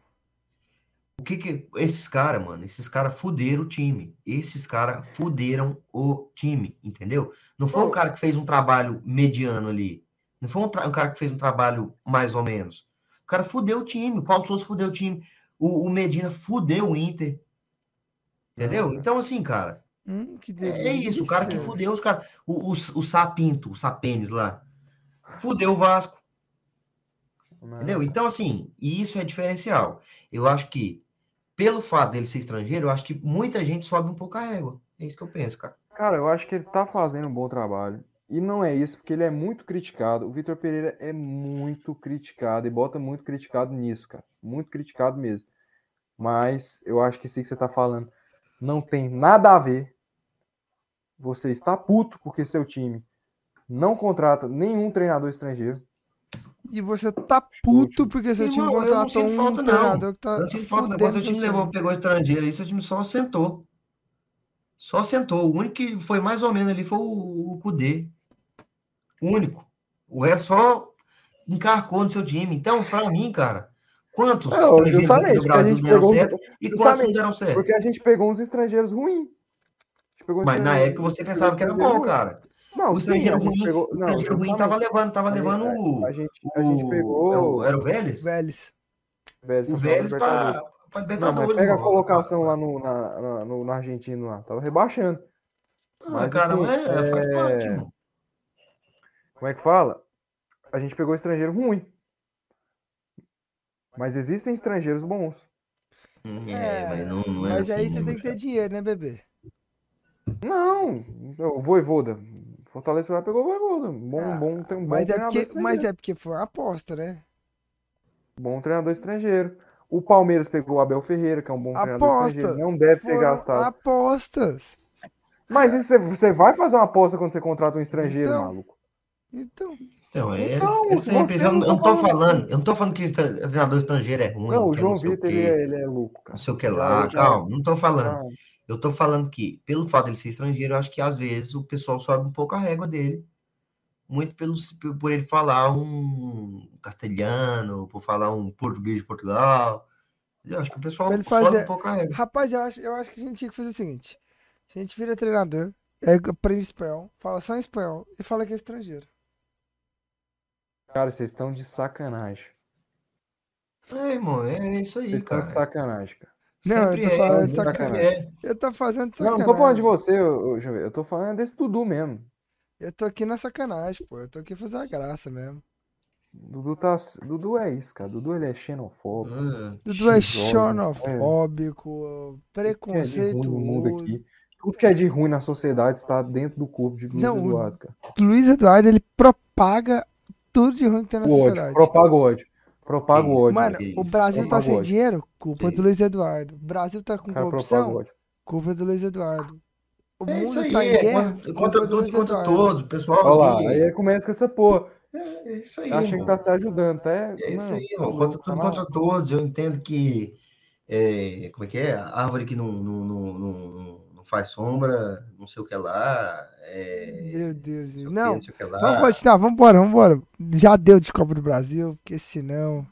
O que que esses caras, mano, esses caras fuderam o time. Esses caras fuderam o time, entendeu? Não foi um cara que fez um trabalho mediano ali. Não foi um, um cara que fez um trabalho mais ou menos. O cara fudeu o time. O Paulo Souza fudeu o time. O, o Medina fudeu o Inter. Entendeu? Então, assim, cara, Hum, é, é isso. O cara que fudeu os caras. O, o, o Sapinto, o Sapenes lá. Fudeu o Vasco. Entendeu? Então, assim, e isso é diferencial. Eu acho que, pelo fato dele ser estrangeiro, eu acho que muita gente sobe um pouco a régua. É isso que eu penso, cara. Cara, eu acho que ele tá fazendo um bom trabalho. E não é isso, porque ele é muito criticado. O Vitor Pereira é muito criticado e bota muito criticado nisso, cara. Muito criticado mesmo. Mas eu acho que aí que você tá falando não tem nada a ver. Você está puto porque seu time não contrata nenhum treinador estrangeiro. E você tá puto porque seu time Irmão, contratou um falta, não. treinador que tá Não falta, o seu time levou, pegou estrangeiro aí, seu time só sentou. Só sentou. O único que foi mais ou menos ali foi o, o Kudê. O único. O resto só encarcou no seu time. Então, pra mim, cara, quantos Não, estrangeiros aqui justamente, do Brasil deram pegou. certo e quantos não deram certo? Porque a gente pegou uns estrangeiros ruins. Uns Mas na estrangeiros- época você pensava que era estrangeiros bom, ruins. cara. Não, O sim, gente ruim, pegou. o Não, estrangeiro ruim justamente. tava levando, tava A gente- levando o. A gente, a gente o- pegou. é o- Era o Vélez? Vélez. Vélez, O Vélez Libertadores. pra, pra Não, mas Libertadores. pega a colocação lá no, na, na- no, no argentino lá. Tava rebaixando. Ah, Mas, cara, assim, é, faz é- parte, irmão. Como é que fala? A gente pegou estrangeiro ruim. Mas existem estrangeiros bons. É, mas não, não é mas aí assim, você né, tem que ter dinheiro, né, bebê? Não, o Voivoda. Fortaleza foi lá pegou o Voivoda. Bom, Ah, bom, tem um bom Mas é, treinador porque, estrangeiro. mas é porque foi uma aposta, né? Bom treinador estrangeiro. O Palmeiras pegou o Abel Ferreira, que é um bom treinador Aposta. estrangeiro. Não deve ter gastado. apostas. Mas isso você- você vai fazer uma aposta quando você contrata um estrangeiro, Então, maluco? Então, Então, é, Então, é impressão. não Eu tá não tô falando. falando, eu não tô falando que o treinador estrangeiro é ruim, Não, o é João Vitor, ele é, ele é louco, cara. não sei o que lá, já- calma, não tô falando. Ah, Eu tô falando que, pelo fato dele ser estrangeiro, eu acho que às vezes o pessoal sobe um pouco a régua dele. Muito pelo, por ele falar um castelhano, por falar um português de Portugal. Eu acho que o pessoal ele sobe fazer- um pouco a régua. rapaz, eu acho, eu acho que a gente tinha que fazer o seguinte: a gente vira treinador, aí aprende espanhol, fala só em espanhol e fala que é estrangeiro. Cara, vocês estão de sacanagem. É, irmão, é isso aí, Vocês estão cara. de sacanagem, cara. Não, eu Sempre tô é, falando de sempre sacanagem. é. Eu tô fazendo Não, sacanagem. não tô falando de você, Vitor. Eu tô falando desse Dudu mesmo. Eu tô aqui na sacanagem, pô. Eu tô aqui fazer a graça mesmo. Dudu tá. Dudu é isso, cara. Dudu ele é xenofóbico. Ah, Dudu é xenofóbico, Tudo que é de preconceituoso. aqui. Tudo que é de ruim na sociedade está dentro do corpo de Luiz Não, Eduardo, cara. Luiz Eduardo, ele propaga tudo de ruim que tem na O ódio. sociedade. Propaga o ódio. Propaga o Isso, ódio. Mano, o isso, Brasil tá isso. sem dinheiro? Culpa do Luiz Eduardo. O Brasil tá com corrupção? Culpa do Luiz Eduardo. O É mundo isso aí, tá em é guerra? contra, tudo contra Eduardo. todos. O pessoal Olha lá, aí começa com essa porra. É isso aí, Tá achando que tá se ajudando, até. É isso Não, aí, tá Contra tá tudo, mal. contra todos. Eu entendo que. é, como é que é? A árvore que não, não- não faz sombra, não sei o que lá. É, Meu Deus. não sei o que, Não, não que lá. vamos continuar, vamos embora, vamos embora. Já deu de Copa do Brasil, porque senão.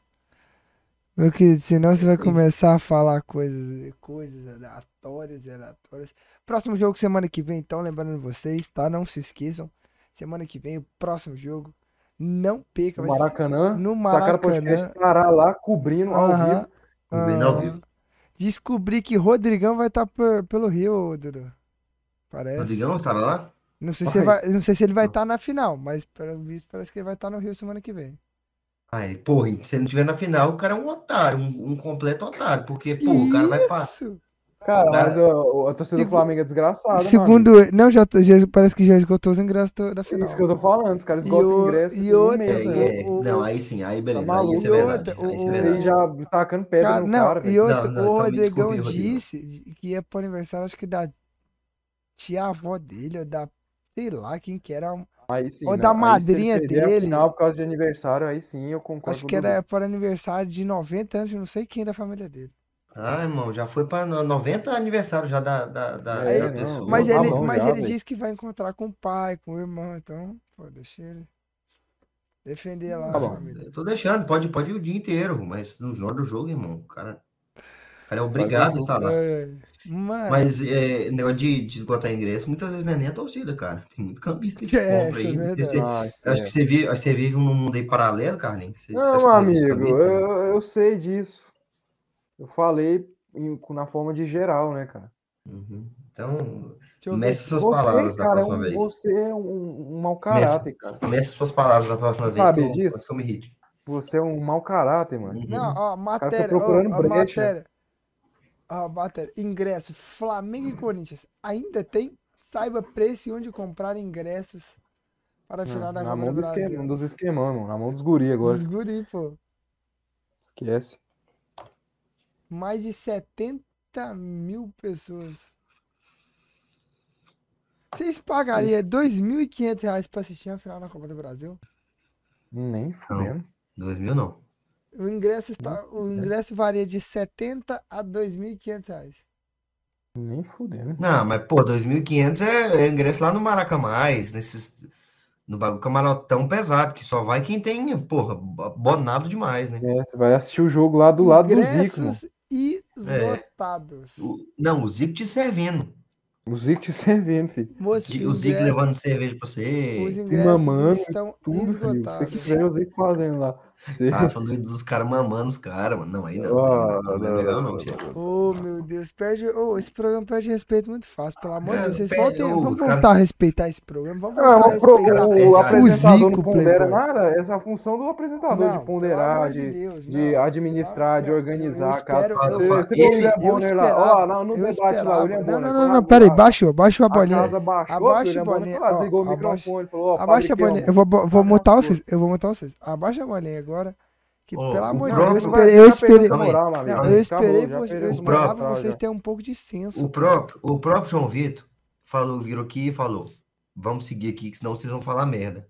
Meu querido, senão você vai começar a falar coisas, coisas aleatórias, aleatórias. Próximo jogo semana que vem, então, lembrando vocês, tá? Não se esqueçam. Semana que vem, o próximo jogo. Não perca, Maracanã, no Sacana Podcast Maracanã. estará lá cobrindo ao Aham, vivo. Cobrindo ao aham. vivo. Descobri que Rodrigão vai estar pelo Rio, Dudu. Parece. Rodrigão estará lá? Não sei, se ele vai, não sei se ele vai estar na final, mas pelo visto parece que ele vai estar no Rio semana que vem. Ai, porra, e se ele não estiver na final, o cara é um otário, um, um completo otário. Porque, pô, o cara vai pra. Cara, Cara, mas o- a torcida do Flamengo é desgraçada. mano. Segundo. Não, já, já parece que já esgotou os ingressos da É final. isso que eu tô falando, os caras esgotam o- ingresso e um É, né? é, o- não, aí sim, aí beleza. Tá aí maluco. isso é E verdade. outra, aí isso o- é verdade. aí já tacando pedra Cara, no não, cara, e outra, Não, não, o Rodrigão disse que ia pro aniversário, acho que da tia-avó dele, ou da. Sei lá quem que era. Aí sim, Ou né? da Aí se ele madrinha perder a dele. final por causa de aniversário, aí sim eu concordo Acho que era para aniversário de 90 anos, não sei quem da família dele. Ah, irmão, já foi pra no- 90 aniversário já da, da, da, É, da não, pessoa. Mas tá ele, mas já, ele disse que vai encontrar com o pai, com o irmão, então, pô, deixa ele defender lá Tá a bom. família. Eu tô deixando, pode, pode ir o dia inteiro, mas no hora do jogo, irmão, o cara, o cara é obrigado a estar lá. É, mano, Mas é, negócio de, de esgotar ingresso, muitas vezes não é nem a torcida, cara. Tem muito campista que É, compra é aí. Sei se- verdade. Ah, acho que você vive, acho que você vive num mundo aí paralelo, Carlinhos. Você- você Não, existe amigo, eu, eu sei disso. Eu falei em- na forma de geral, né, cara? Uhum. Então, deixa eu ver meça se- suas Você, palavras da cara, é próxima um, vez. você é um, um mau caráter, cara. Meça suas palavras da próxima vez. sabe disso? que eu me irrite. Você é um mau caráter, mano. Uhum. Não, ó, tá matéria, procurando ó, a brecha. matéria. Ó, matéria, ingresso, Flamengo e Corinthians. Ainda tem? Saiba preço e onde comprar ingressos para a final da na Copa mão do do esquema, Brasil. dos esquemão, mano. Na mão dos guri agora. Dos guri, pô. Esquece. Mais de 70 mil pessoas. Vocês pagariam 2.500 reais pra assistir a final da Copa do Brasil? Nem fudendo. 2000 não. O ingresso, está, o ingresso varia de 70 a 2.500 reais. Nem fudendo. Não, mas, pô, 2.500 é, é ingresso lá no Maracamais, nesses, no bagulho camarotão pesado, que só vai quem tem, porra, bonado demais, né? É, você vai assistir o jogo lá do lado do Zico, esgotados. O- não, o Zico te servindo. O Zico te servindo, filho. Moço, O Zico levando cerveja pra você. Os ingressos mamando estão Tudo, filho. Você esgotados. quiser, o Zico fazendo lá. Você... Ah, falando dos caras mamando os caras, mano. Não, aí não. Não, não, é legal não, chefe. Oh, meu Deus, perde. Oh, esse programa perde respeito muito fácil, pelo amor de Cara, Deus. Vocês perde- voltem, ô, vamos os cara- voltar a respeitar esse programa. Vamos Não, voltar a respeitar. o- perde, o cara. apresentador O não Zico, pondera Playboy. nada. Essa é a função do apresentador, Não, de ponderar, de de, Deus, de não. administrar, de organizar a casa. eu Você, viu o William Bonner lá? Ó, no debate lá, William Não, Bonner. não, não, peraí, baixou, baixou a bolinha. Abaixa a bolinha, ligou o abaixa- microfone. Falou, ó, Abaixa a Padre bolinha. Eu vou, mutar vocês. Eu vou mutar vocês. Abaixa a bolinha agora. Que, Ó, pelo amor de próprio- Deus, eu esperei. Eu moral. Não, eu esperei, acabou, você- eu esperava moral, vocês terem um pouco de senso. O próprio, o próprio João Vitor falou, virou aqui e falou: vamos seguir aqui, que senão vocês vão falar merda.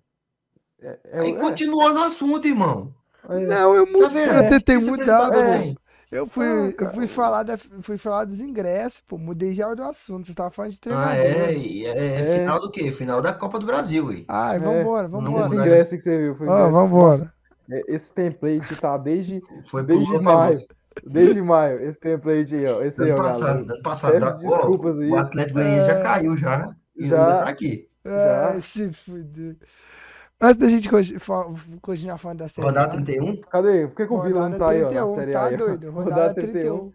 É, é, Aí é, continuou no assunto, irmão. é, Não, eu, Tá vendo? eu tentei Esse mudar. tem. Eu fui, Ah, eu fui falar da, fui falar dos ingressos, pô. Mudei já do assunto. Você tava falando de Ah, treinador. é, e é, É. final do quê? Final da Copa do Brasil, aí. Ai, É. vambora, vambora. Esse ingresso que você viu foi ingresso- vambora. É, Esse template tá desde, Foi desde maio. Palusa. Desde maio, esse template aí, ó. Esse aí, Ano ó, passado, galera. ano passado. Ó, desculpas aí. O Atlético Goianiense já É. caiu já. E Já. o tá aqui. Ai, Já. se fuder. Antes da gente continuar falando da série Rodada A, 31? Cadê? Por que, que o Vila não rodada tá aí, ó, na 31, Série tá A? aí, doido, rodada 31.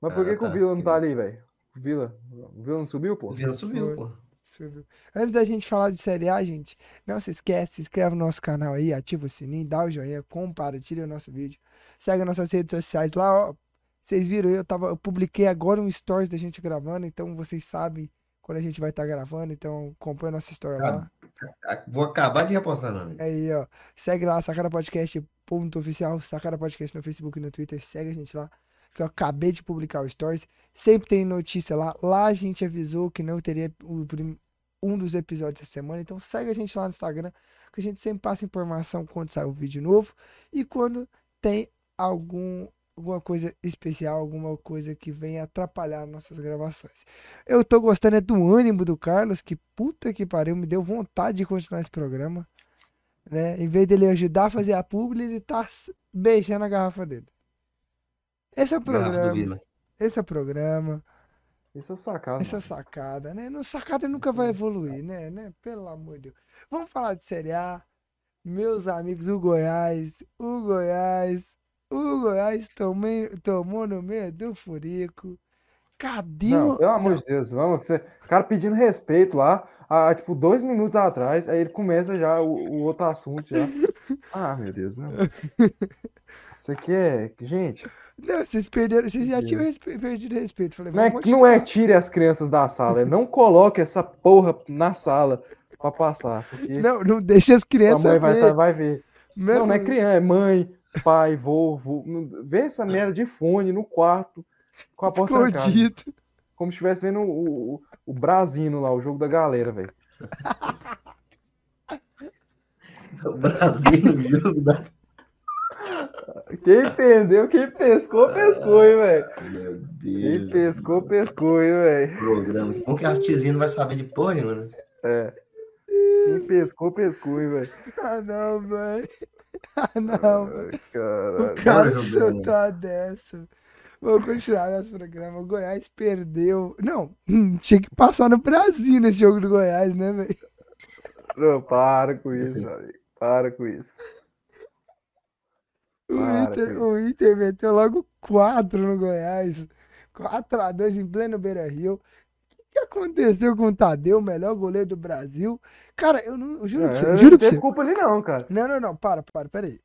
Mas por que, Ah, que o tá. Vila não tá ali, velho? O Vila? O Vila não subiu, pô? O Vila subiu, pô. Subiu. Antes da gente falar de Série A, gente, não se esquece, se inscreve no nosso canal aí, ativa o sininho, dá o joinha, compartilha o nosso vídeo. Segue nossas redes sociais lá, ó. Vocês viram, eu tava, eu publiquei agora um stories da gente gravando, então vocês sabem quando a gente vai estar gravando, então acompanha nossa story lá. Ah, Vou acabar de repostar, meu amigo. Aí, ó, segue lá, Sacada Podcast, ponto oficial, Sacada Podcast no Facebook e no Twitter, segue a gente lá, que eu acabei de publicar o Stories, sempre tem notícia lá, lá a gente avisou que não teria o prim- um dos episódios essa semana, então segue a gente lá no Instagram, que a gente sempre passa informação quando sai o vídeo novo, e quando tem algum alguma coisa especial, alguma coisa que venha atrapalhar nossas gravações. Eu tô gostando é do ânimo do Carlos, que puta que pariu, me deu vontade de continuar esse programa. Né? Em vez dele ajudar a fazer a publi, ele tá beijando a garrafa dele. Esse é o programa. Esse é o programa. Isso é sacado. Essa sacada, né? No sacada nunca vai evoluir, né? né? Pelo amor de Deus. Vamos falar de Série A. Meus amigos, o Goiás, o Goiás, o Goiás tomei, tomou no meio do furico. Cadê Não, o. pelo amor de Deus, vamos. Você... O cara pedindo respeito lá, tipo, dois minutos atrás, aí ele começa já o, o outro assunto já. Ah, meu Deus, não. Isso aqui é. Gente, Não, vocês perderam, vocês já tinham respe... perdido respeito. Falei, não é, não é tire as crianças da sala, é não coloque essa porra na sala pra passar. Porque Não, não deixa as a crianças mãe vai, ver. tá- vai ver. Meu Não, não é criança, é mãe, pai, vô, vô. Não- Vê essa merda de fone no quarto, com a porta trancada. Escondido. Como se estivesse vendo o, o, o Brasino lá, o jogo da galera, velho. O Brasil no jogo da. Quem entendeu, quem pescou, pescou, hein, velho. Meu Quem Deus. pescou, pescou, hein, velho. Programa. Que bom que a tizinha não vai saber de porra nenhuma, né? Quem pescou, pescou, hein, velho. Ah, não, velho. Ah, não. Ai, O Caralho. cara Bora, Juliano. soltou a dessa. Vamos continuar nosso programa. O Goiás perdeu. Não, tinha que passar no Brasil nesse jogo do Goiás, né, velho? Não, para com isso, amigo. Para com isso. O Para Inter, com o Inter meteu logo 4 no Goiás. 4x2 em pleno Beira Rio. O que, que aconteceu com o Tadeu, o melhor goleiro do Brasil? Cara, eu não. Eu juro pra você. Não, eu Juro não você. culpa ali, não, cara. Não, não, não. Para, para, peraí.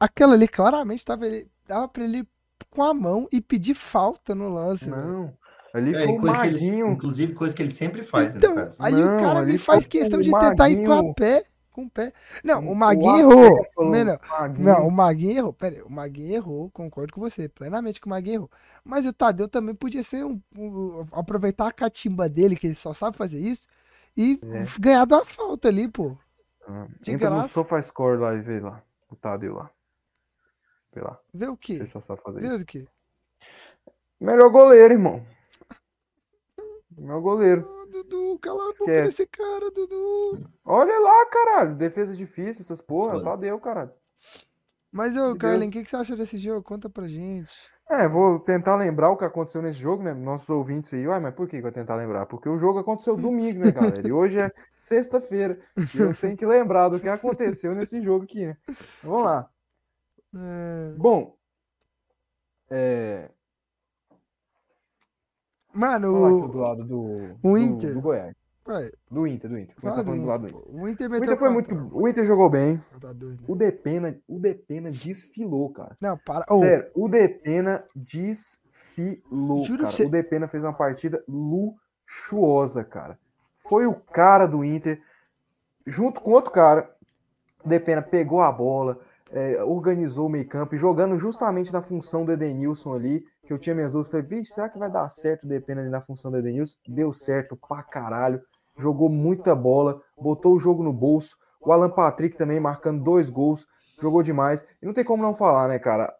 Aquela ali claramente tava ele, dava pra ele ir com a mão e pedir falta no lance. Não. Ali É, foi o coisa que ele, inclusive, coisa que ele sempre faz, Então, né, caso. aí Não, o cara me faz questão o de tentar ir com a pé. Com o pé. Não, o O Maguinho errou. Não, Maguinho. não, o Maguinho errou. Pera aí, o Maguinho errou, concordo com você, plenamente que o Maguinho errou. Mas o Tadeu também podia ser um, um- aproveitar a catimba dele, que ele só sabe fazer isso, e É. ganhar uma falta ali, pô. Ah, De Entra no graça. SofaScore lá e vê lá. O Tadeu lá. Vê lá. Vê o quê? Ele só sabe fazer Vê isso. o quê? Melhor goleiro, irmão. Melhor goleiro. Dudu, cala a boca desse cara, Dudu. Olha lá, caralho. Defesa difícil, essas porra. Foda. Tadeu, caralho. Mas, ô, Carlin, o que, que você acha desse jogo? Conta pra gente. É, vou tentar lembrar o que aconteceu nesse jogo, né? Nossos ouvintes aí, uai, mas por que que eu vou tentar lembrar? Porque o jogo aconteceu domingo, né, galera? E hoje é sexta-feira. E eu tenho que lembrar do que aconteceu nesse jogo aqui, né? Vamos lá. É, Bom, é, Mano, lá aqui do o, lado do, o do- Inter. do Goiás. Do Inter, do Inter. Começar do falando do lado do Inter. O Inter O Inter foi muito. O Inter jogou bem. Tá doido. O Depena, o Depena desfilou, cara. Não, para. Ô, Sério, o Depena desfilou, Juro cara. você- O Depena fez uma partida luxuosa, cara. Foi o cara do Inter, junto com outro cara. O Depena pegou a bola, é, organizou o meio campo, jogando justamente na função do Edenilson ali, que eu tinha minhas dúvidas. Falei, vixe, será que vai dar certo o Depena ali na função do Edenilson? Deu certo pra caralho. Jogou muita bola, botou o jogo no bolso. O Alan Patrick também marcando dois gols, jogou demais. E não tem como não falar, né, cara?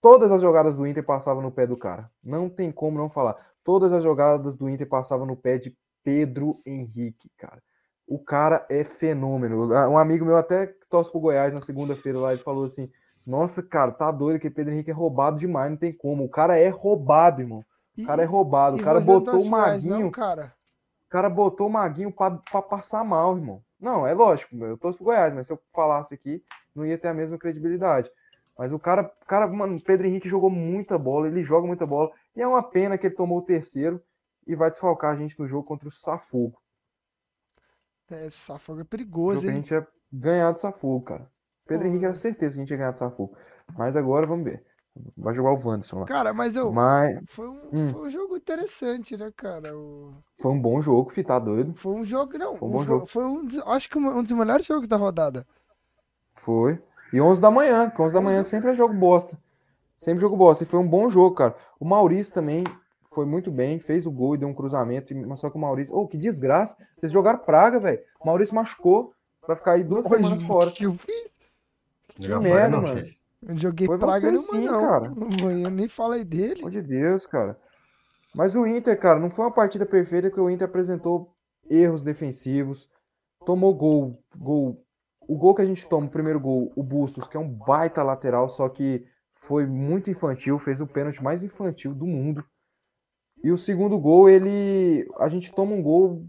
Todas as jogadas do Inter passavam no pé do cara. Não tem como não falar. Todas as jogadas do Inter passavam no pé de Pedro Henrique, cara. O cara é fenômeno. Um amigo meu até que torce pro Goiás na segunda-feira lá, ele falou assim: Nossa, cara, tá doido que Pedro Henrique é roubado demais, não tem como. O cara é roubado, irmão. O cara é roubado. O cara botou o Maguinho. Não, cara. O cara botou o Maguinho pra, pra passar mal, irmão. Não, é lógico, eu torço pro Goiás, mas se eu falasse aqui, não ia ter a mesma credibilidade. Mas o cara, o cara, mano, o Pedro Henrique jogou muita bola, ele joga muita bola, e é uma pena que ele tomou o terceiro e vai desfalcar a gente no jogo contra o Safogo. É, Safogo é perigoso, que a hein? gente ia ganhar do Safogo, cara. Pedro. Henrique era certeza que a gente ia ganhar do Safogo. Mas agora vamos ver. Vai jogar o Wanderson lá. Cara, mas eu. Mas Foi um, Hum. foi um jogo interessante, né, cara? O- foi um bom jogo, fi, tá doido. Foi um jogo. Não, Foi um um bom jo- jogo. Foi um acho que um um dos melhores jogos da rodada. Foi. E 11 da manhã, que 11 da manhã sempre é jogo bosta. Sempre jogo bosta. E foi um bom jogo, cara. O Maurício também foi muito bem, fez o gol e deu um cruzamento. Mas só que o Maurício. Ô, que desgraça. Vocês jogaram praga, velho. O Maurício machucou. Vai ficar aí duas Olha, semanas o fora. que eu fiz? Que Jogar merda, não, mano. chefe. Eu não joguei Foi praga você nenhuma, sim, não. cara. Eu nem falei dele. Pelo amor de Deus, cara. Mas o Inter, cara, não foi uma partida perfeita porque o Inter apresentou erros defensivos, tomou gol, gol. O gol que a gente toma, o primeiro gol, o Bustos, que é um baita lateral, só que foi muito infantil, fez o pênalti mais infantil do mundo. E o segundo gol, ele. A gente toma um gol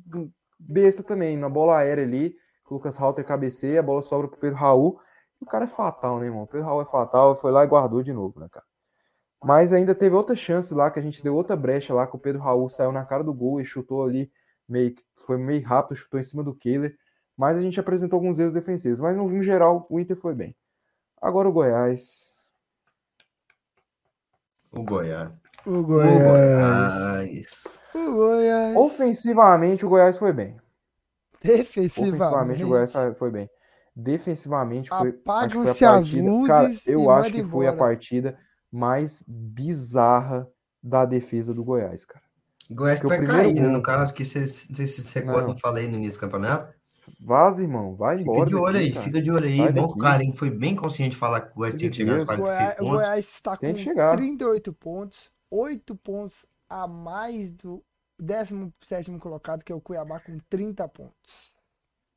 besta também, na bola aérea ali. O Lucas Halter cabeceia, a bola sobra pro Pedro Raul. O cara é fatal, né, irmão? O Pedro Raul é fatal, foi lá e guardou de novo, né, cara? Mas ainda teve outra chance lá, que a gente deu outra brecha lá, que o Pedro Raul saiu na cara do gol e chutou ali, meio que foi meio rápido, chutou em cima do Kehler. Mas a gente apresentou alguns erros defensivos. Mas no, no geral, o Inter foi bem. Agora o Goiás. O Goiás. O Goiás. O Goiás. Ofensivamente, o Goiás foi bem. Defensivamente. Ofensivamente, o Goiás foi bem. Defensivamente, foi. Apagam-se as partida- Cara, luzes eu e acho que foi a partida mais bizarra da defesa do Goiás, cara. O Goiás Porque o vai primeiro cair, né? gol- No caso, que se se recorde, Não. não falei no início do campeonato. Vaza, irmão. Vai Fica embora. de olho daqui, aí, cara. fica de olho aí. Sai Bom o Carlinhos foi bem consciente de falar que o Goiás tinha que chegar nos Deus. O 46 Goiás, o pontos. Goiás está com que chegar. 38 pontos, 8 pontos a mais do 17 colocado, que é o Cuiabá, com 30 pontos.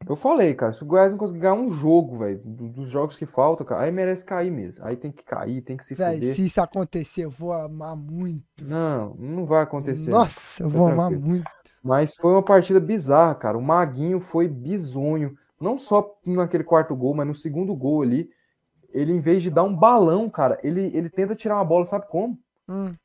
Eu falei, cara, se o Goiás não conseguir ganhar um jogo, velho, do- dos jogos que faltam, cara, aí merece cair mesmo. Aí tem que cair, tem que se Véi, fuder. se isso acontecer, eu vou amar muito. Não, não vai acontecer. Nossa, eu Fica vou amar tranquilo. muito. Mas foi uma partida bizarra, cara. O Maguinho foi bizonho. Não só naquele quarto gol, mas no segundo gol ali. Ele, em vez de dar um balão, cara, ele, ele tenta tirar uma bola, sabe como? Hum,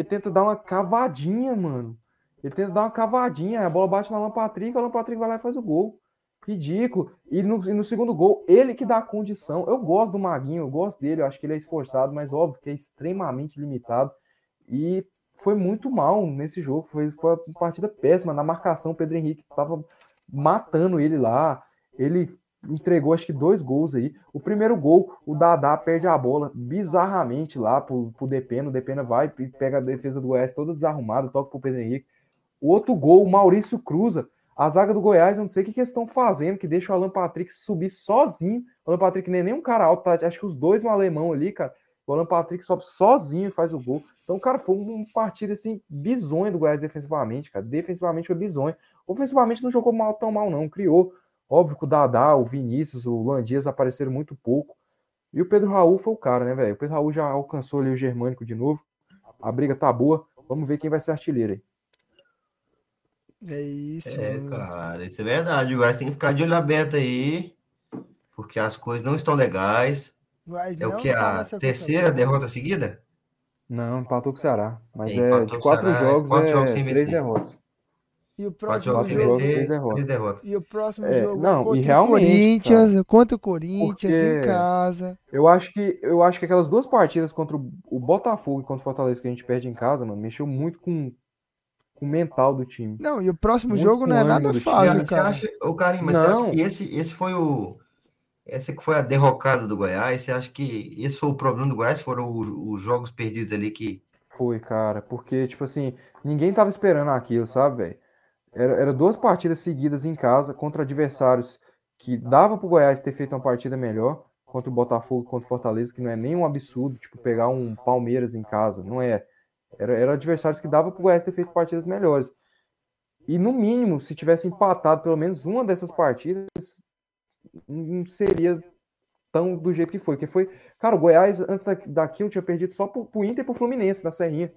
Ele tenta dar uma cavadinha, mano. Ele tenta dar uma cavadinha, a bola bate na Alan Patrick, o Alan Patrick vai lá e faz o gol. Ridículo. E no, e no segundo gol, ele que dá a condição. Eu gosto do Maguinho, eu gosto dele, eu acho que ele é esforçado, mas óbvio que é extremamente limitado. E foi muito mal nesse jogo. Foi, foi uma partida péssima. Na marcação, Pedro Henrique tava matando ele lá. Ele entregou acho que dois gols aí. O primeiro gol, o Dadá perde a bola bizarramente lá pro, pro Depena. O Depena vai e pega a defesa do Goiás toda desarrumada, toca pro Pedro Henrique. O outro gol, o Maurício cruza. A zaga do Goiás, eu não sei o que, que eles estão fazendo, que deixa o Alan Patrick subir sozinho. O Alan Patrick nem é nem um cara alto, tá? acho que os dois no alemão ali, cara. O Alan Patrick sobe sozinho e faz o gol. Então, cara, foi uma partida assim, bizonha do Goiás defensivamente, cara. Defensivamente foi bizonha. Ofensivamente não jogou mal tão mal, não. Criou. Óbvio que o Dadá, o Vinícius, o Landias apareceram muito pouco. E o Pedro Raul foi o cara, né, velho? O Pedro Raul já alcançou ali o Germânico de novo. A briga tá boa. Vamos ver quem vai ser artilheiro aí. é isso. É, mano. cara, isso é verdade. O Goiás tem que ficar de olho aberto aí, porque as coisas não estão legais. Goiás É o que? tá A terceira derrota seguida? Não, empatou com o Ceará. Mas É, é, de quatro Ceará, jogos, quatro é jogos sem três vencer. derrotas. E o próximo jogos, jogo. três derrotas. três derrotas. E o próximo É, jogo não, contra e o realmente, Corinthians, contra o Corinthians em casa. Eu acho que eu acho que aquelas duas partidas contra o, o Botafogo e contra o Fortaleza que a gente perde em casa, mano, mexeu muito com, com o mental do time. Não, e o próximo Muito jogo não é nada fácil, Você cara. acha, ô Karim, mas você Não. acha que esse, esse foi o. Essa que foi a derrocada do Goiás? Você acha que esse foi o problema do Goiás? Foram os, os jogos perdidos ali que. Foi, cara, porque, tipo assim, ninguém tava esperando aquilo, sabe, velho? Era, era duas partidas seguidas em casa contra adversários que dava pro Goiás ter feito uma partida melhor, contra o Botafogo, contra o Fortaleza, que não é nem um absurdo, tipo, pegar um Palmeiras em casa, não é. Era, era adversários que dava pro Goiás ter feito partidas melhores. E no mínimo, se tivesse empatado pelo menos uma dessas partidas, não seria tão do jeito que foi. Que foi, cara, o Goiás antes da- daquilo tinha perdido só pro, pro Inter e pro Fluminense na Serrinha.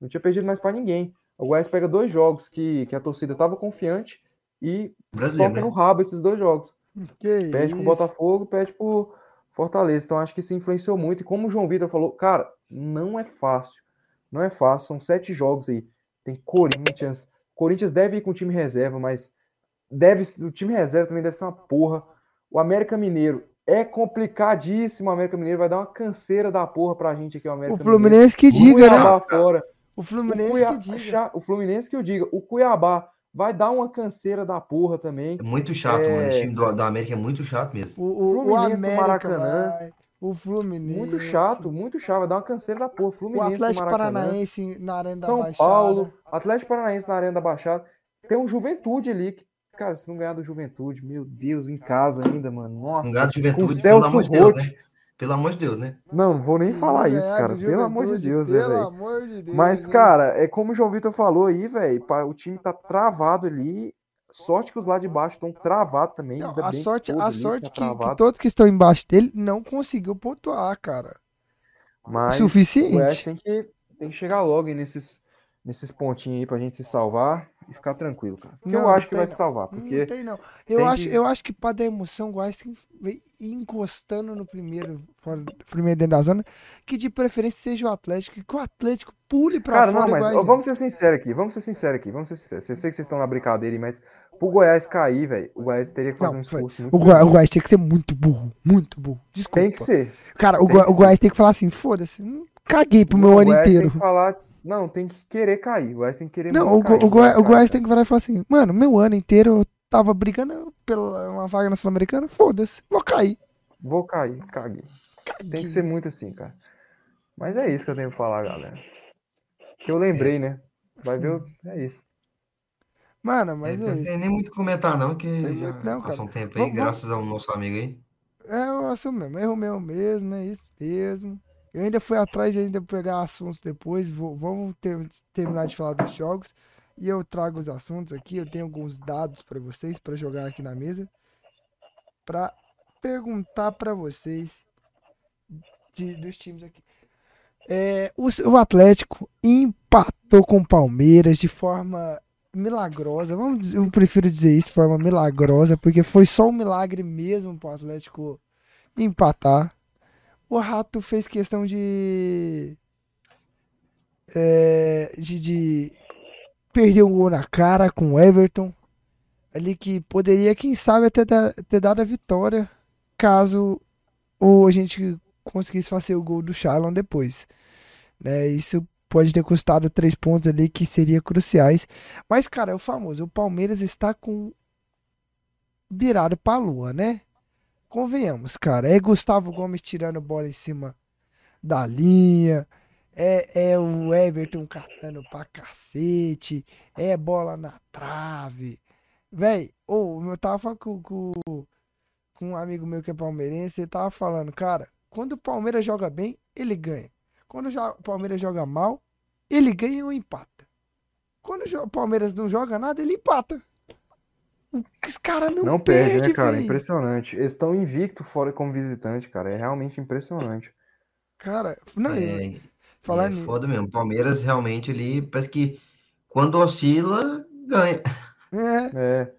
Não tinha perdido mais pra ninguém. O Goiás pega dois jogos que, que a torcida tava confiante e Brasileiro, soca né? no rabo esses dois jogos. Que Perde pro isso. Botafogo, perde pro Fortaleza. Então acho que isso influenciou muito. E como o João Vitor falou, cara, não é fácil. Não é fácil. São sete jogos aí. Tem Corinthians. Corinthians deve ir com o time reserva, mas deve, o time reserva também deve ser uma porra. O América Mineiro é complicadíssimo. O América Mineiro vai dar uma canseira da porra pra gente aqui. O, América O Fluminense que Muito diga, né? fora. O O, Fluminense Cuiá- que diga. o Fluminense que eu diga. O Cuiabá vai dar uma canseira da porra também. É muito chato, É. mano. Esse time do, da América é muito chato mesmo. O, o, o Fluminense no América Maracanã. vai. O Fluminense. Muito chato, muito chato. Vai dar uma canseira da porra. O Fluminense no Atlético Maracanã. Paranaense na Arena da São Baixada. Paulo, Atlético Paranaense na Arena da Baixada. Tem um Juventude ali. Que, cara, se não ganhar do Juventude, meu Deus, em casa ainda, mano. Nossa. Se não ganhar do com o Juventude, pelo Celso amor de Deus, né? Pelo amor de Deus, né? Não, não vou nem falar Vamos isso, cara. Pelo amor de Deus, né, Pelo velho? amor de Deus. Mas, né? cara, é como o João Vitor falou aí, velho. O time tá travado ali. Sorte que os lá de baixo estão travados também. Não, a bem que sorte, a sorte tá que, que travado. todos que estão embaixo dele não conseguiu pontuar, cara. Mas o Suficiente. tem que, tem que chegar logo aí nesses, nesses pontinhos aí pra gente se salvar e ficar tranquilo, cara. Não, eu acho que vai não. se salvar. Não Porque tem, não. Eu tem acho, que- eu acho que pra dar emoção, o Goiás tem que ir encostando no primeiro, fora, primeiro dentro da zona, que de preferência seja o Atlético, que o Atlético pule pra Cara, fora não, e o mas ó, não. vamos ser sinceros aqui, vamos ser sinceros aqui, vamos ser sinceros. Eu sei que vocês estão na brincadeira aí, mas pro Goiás cair, velho, o Goiás teria que fazer Não, um esforço muito O, Goi- o Goiás tem que ser muito burro, muito burro. Desculpa. Tem que ser. Cara, o, Goi- que o Goiás tem que falar assim, foda-se, caguei pro meu o ano Goiás inteiro. Tem que falar, não, tem que querer cair. O Goiás tem que querer Não, o, cair. o, Goi- o Goiás tem que virar e falar assim, mano, meu ano inteiro eu tava brigando pela uma vaga na Sul-Americana, foda-se, vou cair. Vou cair, caguei. Tem que ser muito assim, cara. Mas é isso que eu tenho pra falar, galera. Que eu lembrei, né? Vai ver, o- é isso. Mano, É, mas não é tem isso. nem muito o que comentar, não, que Tem já muito não, passou cara. um tempo aí, Vamos- graças ao nosso amigo aí. É, eu assumo mesmo, erro meu mesmo, é isso mesmo. Eu ainda fui atrás de ainda pegar assuntos depois, vou, vamos ter- terminar de falar dos jogos e eu trago os assuntos aqui, eu tenho alguns dados pra vocês pra jogar aqui na mesa pra perguntar pra vocês de- dos times aqui. É, o, o Atlético empatou com o Palmeiras de forma milagrosa. Vamos dizer, eu prefiro dizer isso de forma milagrosa, porque foi só um milagre mesmo pro Atlético empatar. O Rato fez questão de. é, de, de perder um gol na cara com o Everton. Ali que poderia, quem sabe, até dar- ter dado a vitória caso ou a gente conseguisse fazer o gol do Charlon depois. Né? Isso pode ter custado três pontos ali que seriam cruciais. Mas, cara, é o famoso. O Palmeiras está com virado pra lua, né? Convenhamos, cara. É Gustavo Gomes tirando bola em cima da linha. É, é o Everton catando pra cacete. É bola na trave. Véi, ou eu tava falando com, com, com um amigo meu que é palmeirense. Ele tava falando, cara, quando o Palmeiras joga bem, ele ganha. Quando o Palmeiras joga mal, ele ganha ou empata. Quando o Palmeiras não joga nada, ele empata. Os caras não, Não perde, perde, né, cara? véi. Impressionante. Eles estão invicto fora como visitante, cara. É realmente impressionante. Cara, não, eu- É, falar é nisso. foda mesmo. Palmeiras realmente ali, parece que quando oscila, ganha. É, É.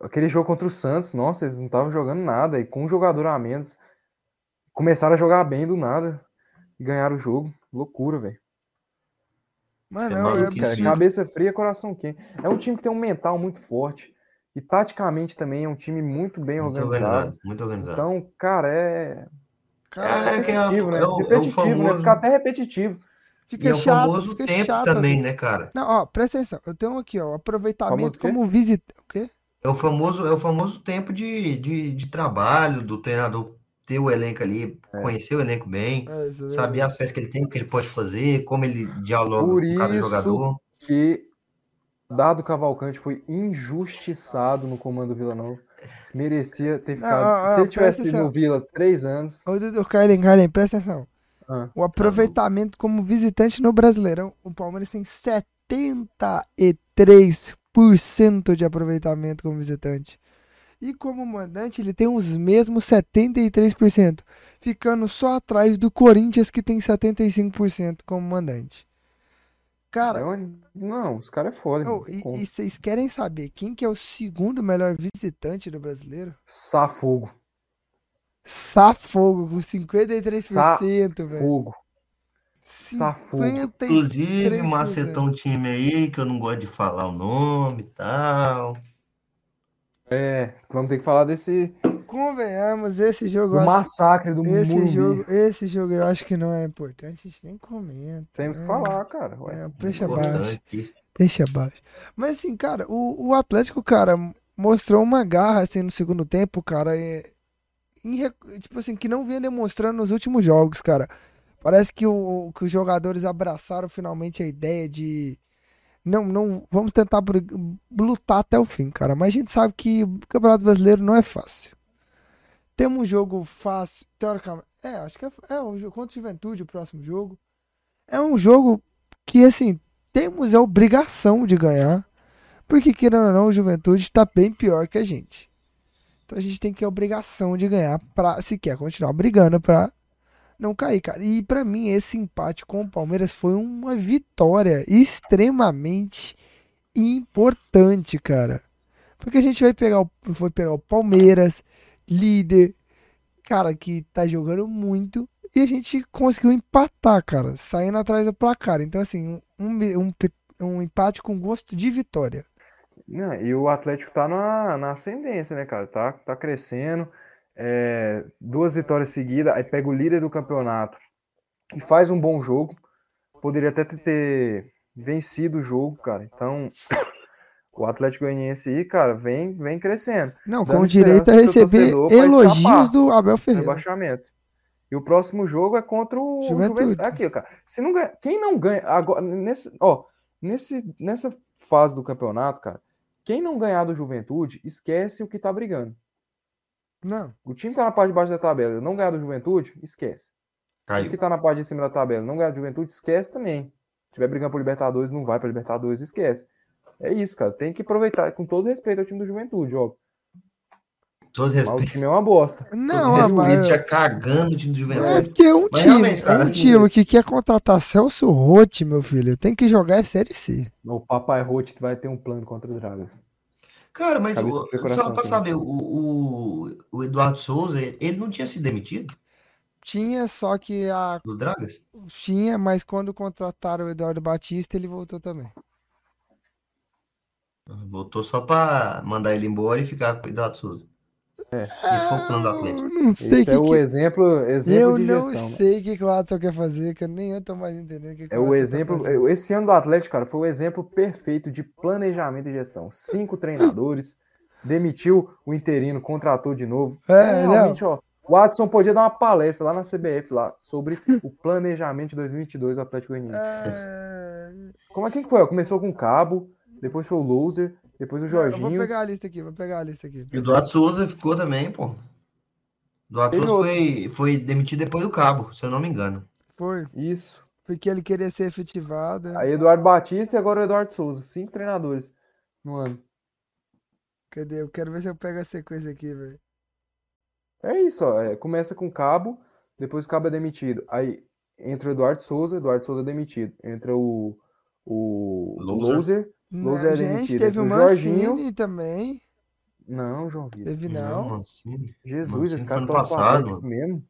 Aquele jogo contra o Santos, nossa, eles não estavam jogando nada. E com um jogador a menos, começaram a jogar bem do nada. E ganharam o jogo. Loucura, velho. mano, é é, é Cara, cabeça fria, coração quente. É um time que tem um mental muito forte. E taticamente também é um time muito bem Muito organizado. organizado, muito organizado. Então, cara, é Cara, É, que é a- repetitivo, né? é o- é repetitivo, né? famoso- Fica até repetitivo. fica e é o chato, famoso fica tempo chato. também, às né, cara? Não, ó, presta atenção. Eu tenho aqui, ó, o aproveitamento como visita. O quê? É o famoso, é o famoso tempo de, de, de trabalho do treinador ter o elenco ali, É. conhecer o elenco bem, É, é saber as peças que ele tem, o que ele pode fazer, como ele dialoga Por com cada isso jogador. que Dado Cavalcante foi injustiçado no comando do Vila Nova. Merecia ter Não, ficado. ó, ó, Se ele tivesse no. Vila três anos. Ô, Dudu, Carlin, Carlin, presta atenção. ah, O aproveitamento como visitante no Brasileirão, o Palmeiras tem 73% de aproveitamento como visitante. E como mandante, ele tem os mesmos 73%, ficando só atrás do Corinthians, que tem 75% como mandante. Cara, não, os caras é foda. e vocês querem saber quem que é o segundo melhor visitante do brasileiro? Safogo. Safogo, com 53%, velho. Fogo. Safogo. 53%. Inclusive, macetou um time aí que eu não gosto de falar o nome e tal. É, vamos ter que falar desse Convenhamos, esse jogo, acho, massacre do esse Morumbi. jogo, esse jogo eu acho que não é importante, a gente nem comenta. Temos que É, falar, cara. ué. É, deixa abaixo, deixa abaixo. Mas assim, cara, o, o Atlético, cara, mostrou uma garra assim no segundo tempo, cara, é, em tipo assim, que não vinha demonstrando nos últimos jogos, cara. Parece que, o, que os jogadores abraçaram finalmente a ideia de não, não, vamos tentar lutar até o fim, cara. Mas a gente sabe que o Campeonato Brasileiro não é fácil. Temos um jogo fácil, teoricamente, É, acho que é, é o jogo contra o Juventude, o próximo jogo. É um jogo que, assim, temos a obrigação de ganhar. Porque, querendo ou não, o Juventude está bem pior que a gente. Então a gente tem que a obrigação de ganhar pra, se quer continuar brigando pra não cair, cara. E pra mim, esse empate com o Palmeiras foi uma vitória extremamente importante, cara. Porque a gente vai pegar o, foi pegar o Palmeiras, líder, cara, que tá jogando muito. E a gente conseguiu empatar, cara, saindo atrás do placar. Então, assim, um, um, um empate com gosto de vitória. Não, e o Atlético tá na, na ascendência, né, cara? Tá, tá crescendo. É, duas vitórias seguidas, aí pega o líder do campeonato e faz um bom jogo. Poderia até ter, ter vencido o jogo, cara. Então, o Atlético Goianiense aí, cara, vem, vem crescendo. Não, com direito a receber elogios do Abel Ferreira. rebaixamento. E o próximo jogo é contra o Juventude. Juventude. É aquilo, cara. Se não ganha, quem não ganha agora nesse, ó, nesse nessa fase do campeonato, cara, quem não ganhar do Juventude, esquece o que tá brigando. Não, O time tá na parte de baixo da tabela, não ganhar do Juventude, esquece. O time que Caiu. tá na parte de cima da tabela, não ganhar do Juventude, esquece também. Se tiver brigando por Libertadores, não vai pra Libertadores, esquece. É isso, cara. Tem que aproveitar com todo respeito ao time do Juventude, ó. Todo Mas o respeito. time é uma bosta. não, todo mas- respeito, já cagando o time do É Juventude. porque um Mas time, cara, um assim, time que quer contratar Celso Rotti, meu filho, tem que jogar a Série C. O Papai Rote vai ter um plano contra o Dragas. Cara, mas o- só pra quente. saber, o, o, o Eduardo Souza, ele não tinha sido demitido Tinha, só que a. do Dragas? Tinha, mas quando contrataram o Eduardo Batista, ele voltou também. Voltou só pra mandar ele embora e ficar com o Eduardo Souza. É. Esse foi o plano do Atlético. Eu não sei Esse que é o que- exemplo, exemplo Eu de não gestão. né? sei o que, que o Adson quer fazer, que eu nem eu tô mais entendendo o que, que É o Adson tá exemplo. Esse ano do Atlético, cara, foi o exemplo perfeito de planejamento e gestão. Cinco treinadores, demitiu o interino, contratou de novo. É, realmente, ó. O Adson podia dar uma palestra lá na CBF lá sobre o planejamento de 2022 do Atlético Goianiense. É... Como é que foi? Começou com o Cabo, depois foi o Loser, depois o Eu vou Jorginho. pegar a lista aqui, vou pegar a lista aqui. E o Eduardo Souza ficou também, pô. Eduardo Souza outro. foi, foi demitido depois do Cabo, se eu não me engano. Foi, Isso. porque ele queria ser efetivado. Aí Eduardo Batista e agora o Eduardo Souza. Cinco treinadores no ano. Cadê? Eu quero ver se eu pego a sequência aqui, velho. É isso, ó. é, começa com o Cabo, depois o Cabo é demitido. Aí entra o Eduardo Souza, Eduardo Souza é demitido. Entra o, o Loser. Loser. Não, Loser é gente, teve o o Jorginho. Mancini também. Não, João Vitor. Teve não. Mancini. Jesus, Mancini esse cara tá no passado, mesmo.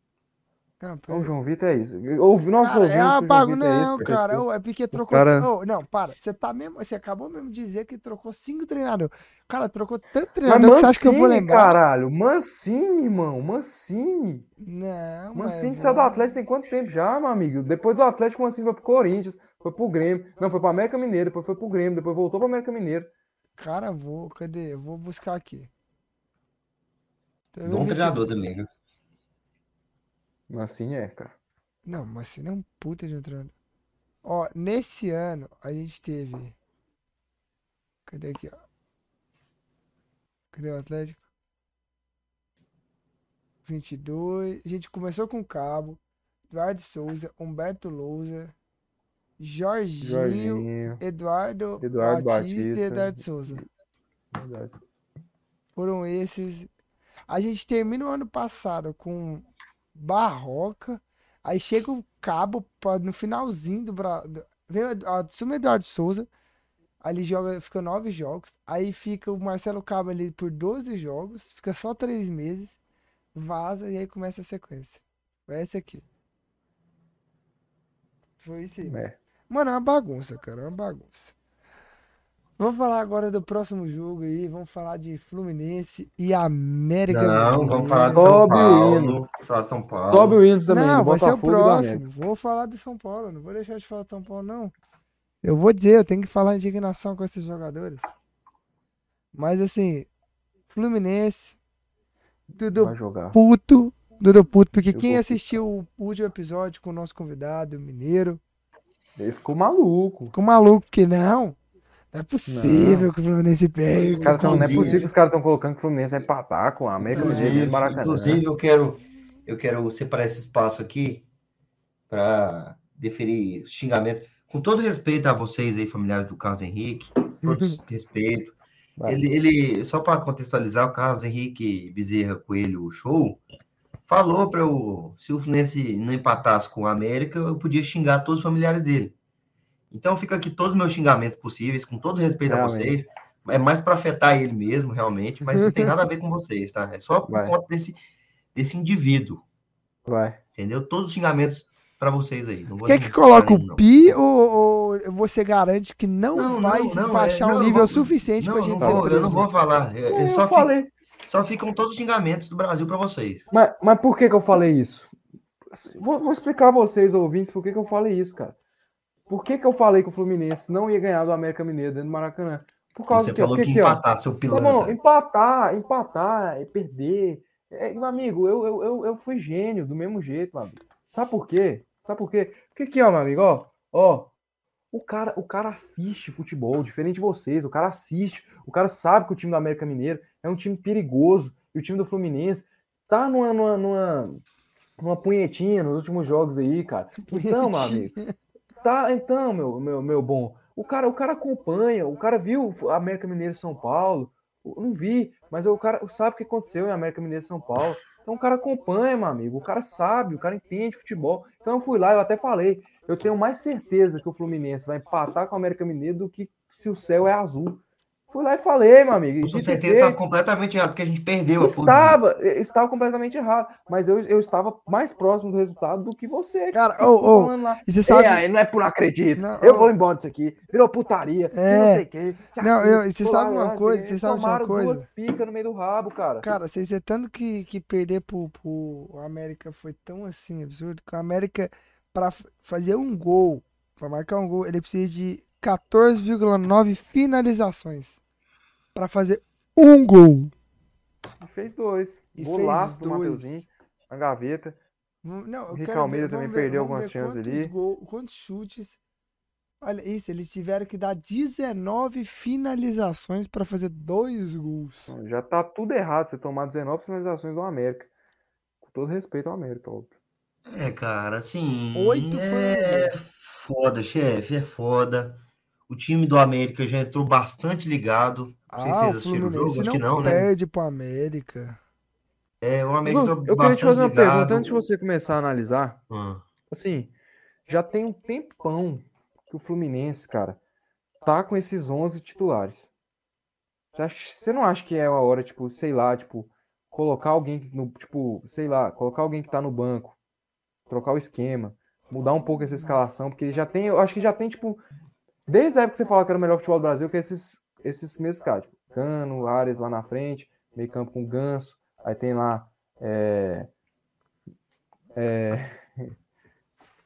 Não, Não, pera- o João Vitor é isso. Ouve nossos Cara, ouvintes, é uma o João bagu... Vitor é Não, esse, cara, ô, é porque trocou. cara- ô, não, para. Você tá mesmo. Você acabou mesmo de dizer que trocou cinco treinadores. Cara, trocou tanto Mas treinador que você acha que eu vou Mancini, lembrar. caralho. Mancini, irmão. Mancini. Não, Mancini mas saiu do Atlético tem quanto tempo já, meu amigo? Depois do Atlético, o Mancini foi pro Corinthians, foi pro Grêmio. Não, foi pro América Mineiro, depois foi pro Grêmio, depois voltou pro América Mineiro. Cara, vou. Cadê? Eu vou buscar aqui. Então, Bom 20 treinador também, viu? Mancini é, cara. Não, mas você não é um puta de um treinador. Ó, nesse ano a gente teve. Cadê aqui, ó? Cadê o Atlético? 22. A gente começou com o Cabo, Eduardo Souza, Humberto Lousa, Jorginho, Jorginho. Eduardo, Eduardo Batista, e Batista. Eduardo Souza. Verdade. Foram esses. A gente termina o ano passado com Barroca. Aí chega o Cabo pra- no finalzinho do. Bra... do- Vem o Eduardo Souza. Ele joga, fica nove jogos. Aí fica o Marcelo Cabo ali por 12 jogos. Fica só três meses. Vaza e aí começa a sequência. Foi essa aqui. Foi isso aí. É. Mano, é uma bagunça, cara. É uma bagunça. Vamos falar agora do próximo jogo aí. Vamos falar de Fluminense e América Não, vamos falar de São Sobe o Paulo. hino. Falar de São Paulo. Sobe o hino também, Não, vai ser o próximo. Vou falar do São Paulo. Não vou deixar de falar do São Paulo, não. Eu vou dizer, eu tenho que falar indignação com esses jogadores. Mas assim, Fluminense, Dudu Vai jogar. puto, Dudu puto, porque Eu quem assistiu o último episódio com o nosso convidado, o Mineiro, Ele ficou maluco. ficou maluco, porque não, não é possível que o Fluminense Os perca. caras tão, não é possível que os caras estão colocando que o Fluminense vai empatar com a América Mineiro e Inclusive, Maracanã. inclusive, eu quero, eu quero separar esse espaço aqui para deferir xingamentos. Com todo respeito a vocês aí, familiares do Carlos Henrique, todo respeito. Vai. Ele, ele só para contextualizar, o Carlos Henrique Bezerra Coelho Show falou para eu, se o Fluminense não empatasse com o América, eu podia xingar todos os familiares dele. Então fica aqui todos os meus xingamentos possíveis, com todo respeito a Realmente. vocês. É mais para afetar ele mesmo, realmente, mas não tem nada a ver com vocês, tá? É só por Vai. conta desse, desse indivíduo, Vai. entendeu? Todos os xingamentos para vocês aí. Não vou Quer que coloque citar nenhum, o não. pi ou, ou você garante que não, Não, vai não, não, baixar é, um não, nível vou- suficiente Não, pra não gente vou, ser eu preso? não vou falar. Eu- eu Eu, só, fico- falei. Só ficam todos os xingamentos do Brasil para vocês. Mas, mas por que, que eu falei isso? Vou, vou explicar a vocês, ouvintes, por que, que eu falei isso, cara. Por que, que eu falei que o Fluminense não ia ganhar do América Mineiro dentro do Maracanã? Por causa Você do quê? falou Porque que empatar, seu Tá pilantra. bom, empatar, empatar, e perder. É, meu amigo, eu, eu, eu, eu fui gênio do mesmo jeito, meu amigo. Sabe por quê? Sabe por quê? Porque aqui, ó, meu amigo, ó, ó, o cara, o cara assiste futebol, diferente de vocês, o cara assiste, o cara sabe que o time do América Mineiro é um time perigoso, e o time do Fluminense tá numa, numa, numa, numa punhetinha nos últimos jogos aí, cara. Então, meu amigo, Tá, então, meu, meu, meu bom. O cara, o cara acompanha, o cara viu América Mineiro e São Paulo. Eu não vi, mas o cara sabe o que aconteceu em América Mineiro e São Paulo. Então o cara acompanha, meu amigo. O cara sabe, o cara entende futebol. Então eu fui lá, eu até falei. Eu tenho mais certeza que o Fluminense vai empatar com o América Mineiro do que se o céu é azul. Fui lá e falei, meu amigo. Com certeza estava completamente errado, porque a gente perdeu. Estava, estava completamente errado. Mas eu, eu estava mais próximo do resultado do que você. Cara, ô, ô, falando lá. E você sabe. É, aí não é por acredito. Não, eu ô. vou embora disso aqui. Virou putaria. É. Não sei o quê. Não, eu- e você sabe lá, uma lá, coisa, assim, você sabe uma tomaram coisa? duas picas no meio do rabo, cara. Cara, vocês é tanto que, que perder pro, pro América foi tão assim absurdo que o América, pra f- fazer um gol, pra marcar um gol, ele precisa de 14,9 finalizações pra fazer um gol. E fez dois. E Golaço do. Mateuzinho na gaveta. Não, eu Rick Almeida também ver- perdeu algumas chances ali. gol- quantos chutes. Olha isso, eles tiveram que dar 19 finalizações pra fazer dois gols. Então, Já tá tudo errado você tomar 19 finalizações do América. Com todo respeito ao América, óbvio. É, cara, assim. Oito é gols. foda, chefe, é foda. O time do América já entrou bastante ligado. Não sei se Ah, vocês o assistiram o Fluminense jogo, acho que não não, né? perde pro América. É, o América entrou eu queria te fazer uma bastante ligado. pergunta antes de você começar a analisar. Ah, Assim, já tem um tempão que o Fluminense, cara, tá com esses 11 titulares. Você, acha- você não acha que é a hora, tipo, sei lá, tipo, colocar alguém no, tipo, sei lá, colocar alguém que tá no banco, trocar o esquema, mudar um pouco essa escalação, porque já tem, eu acho que já tem, tipo, desde a época que você falou que era o melhor futebol do Brasil, que é esses, esses mesmos caras, tipo, Cano, Ares lá na frente, meio campo com Ganso, aí tem lá, é, é,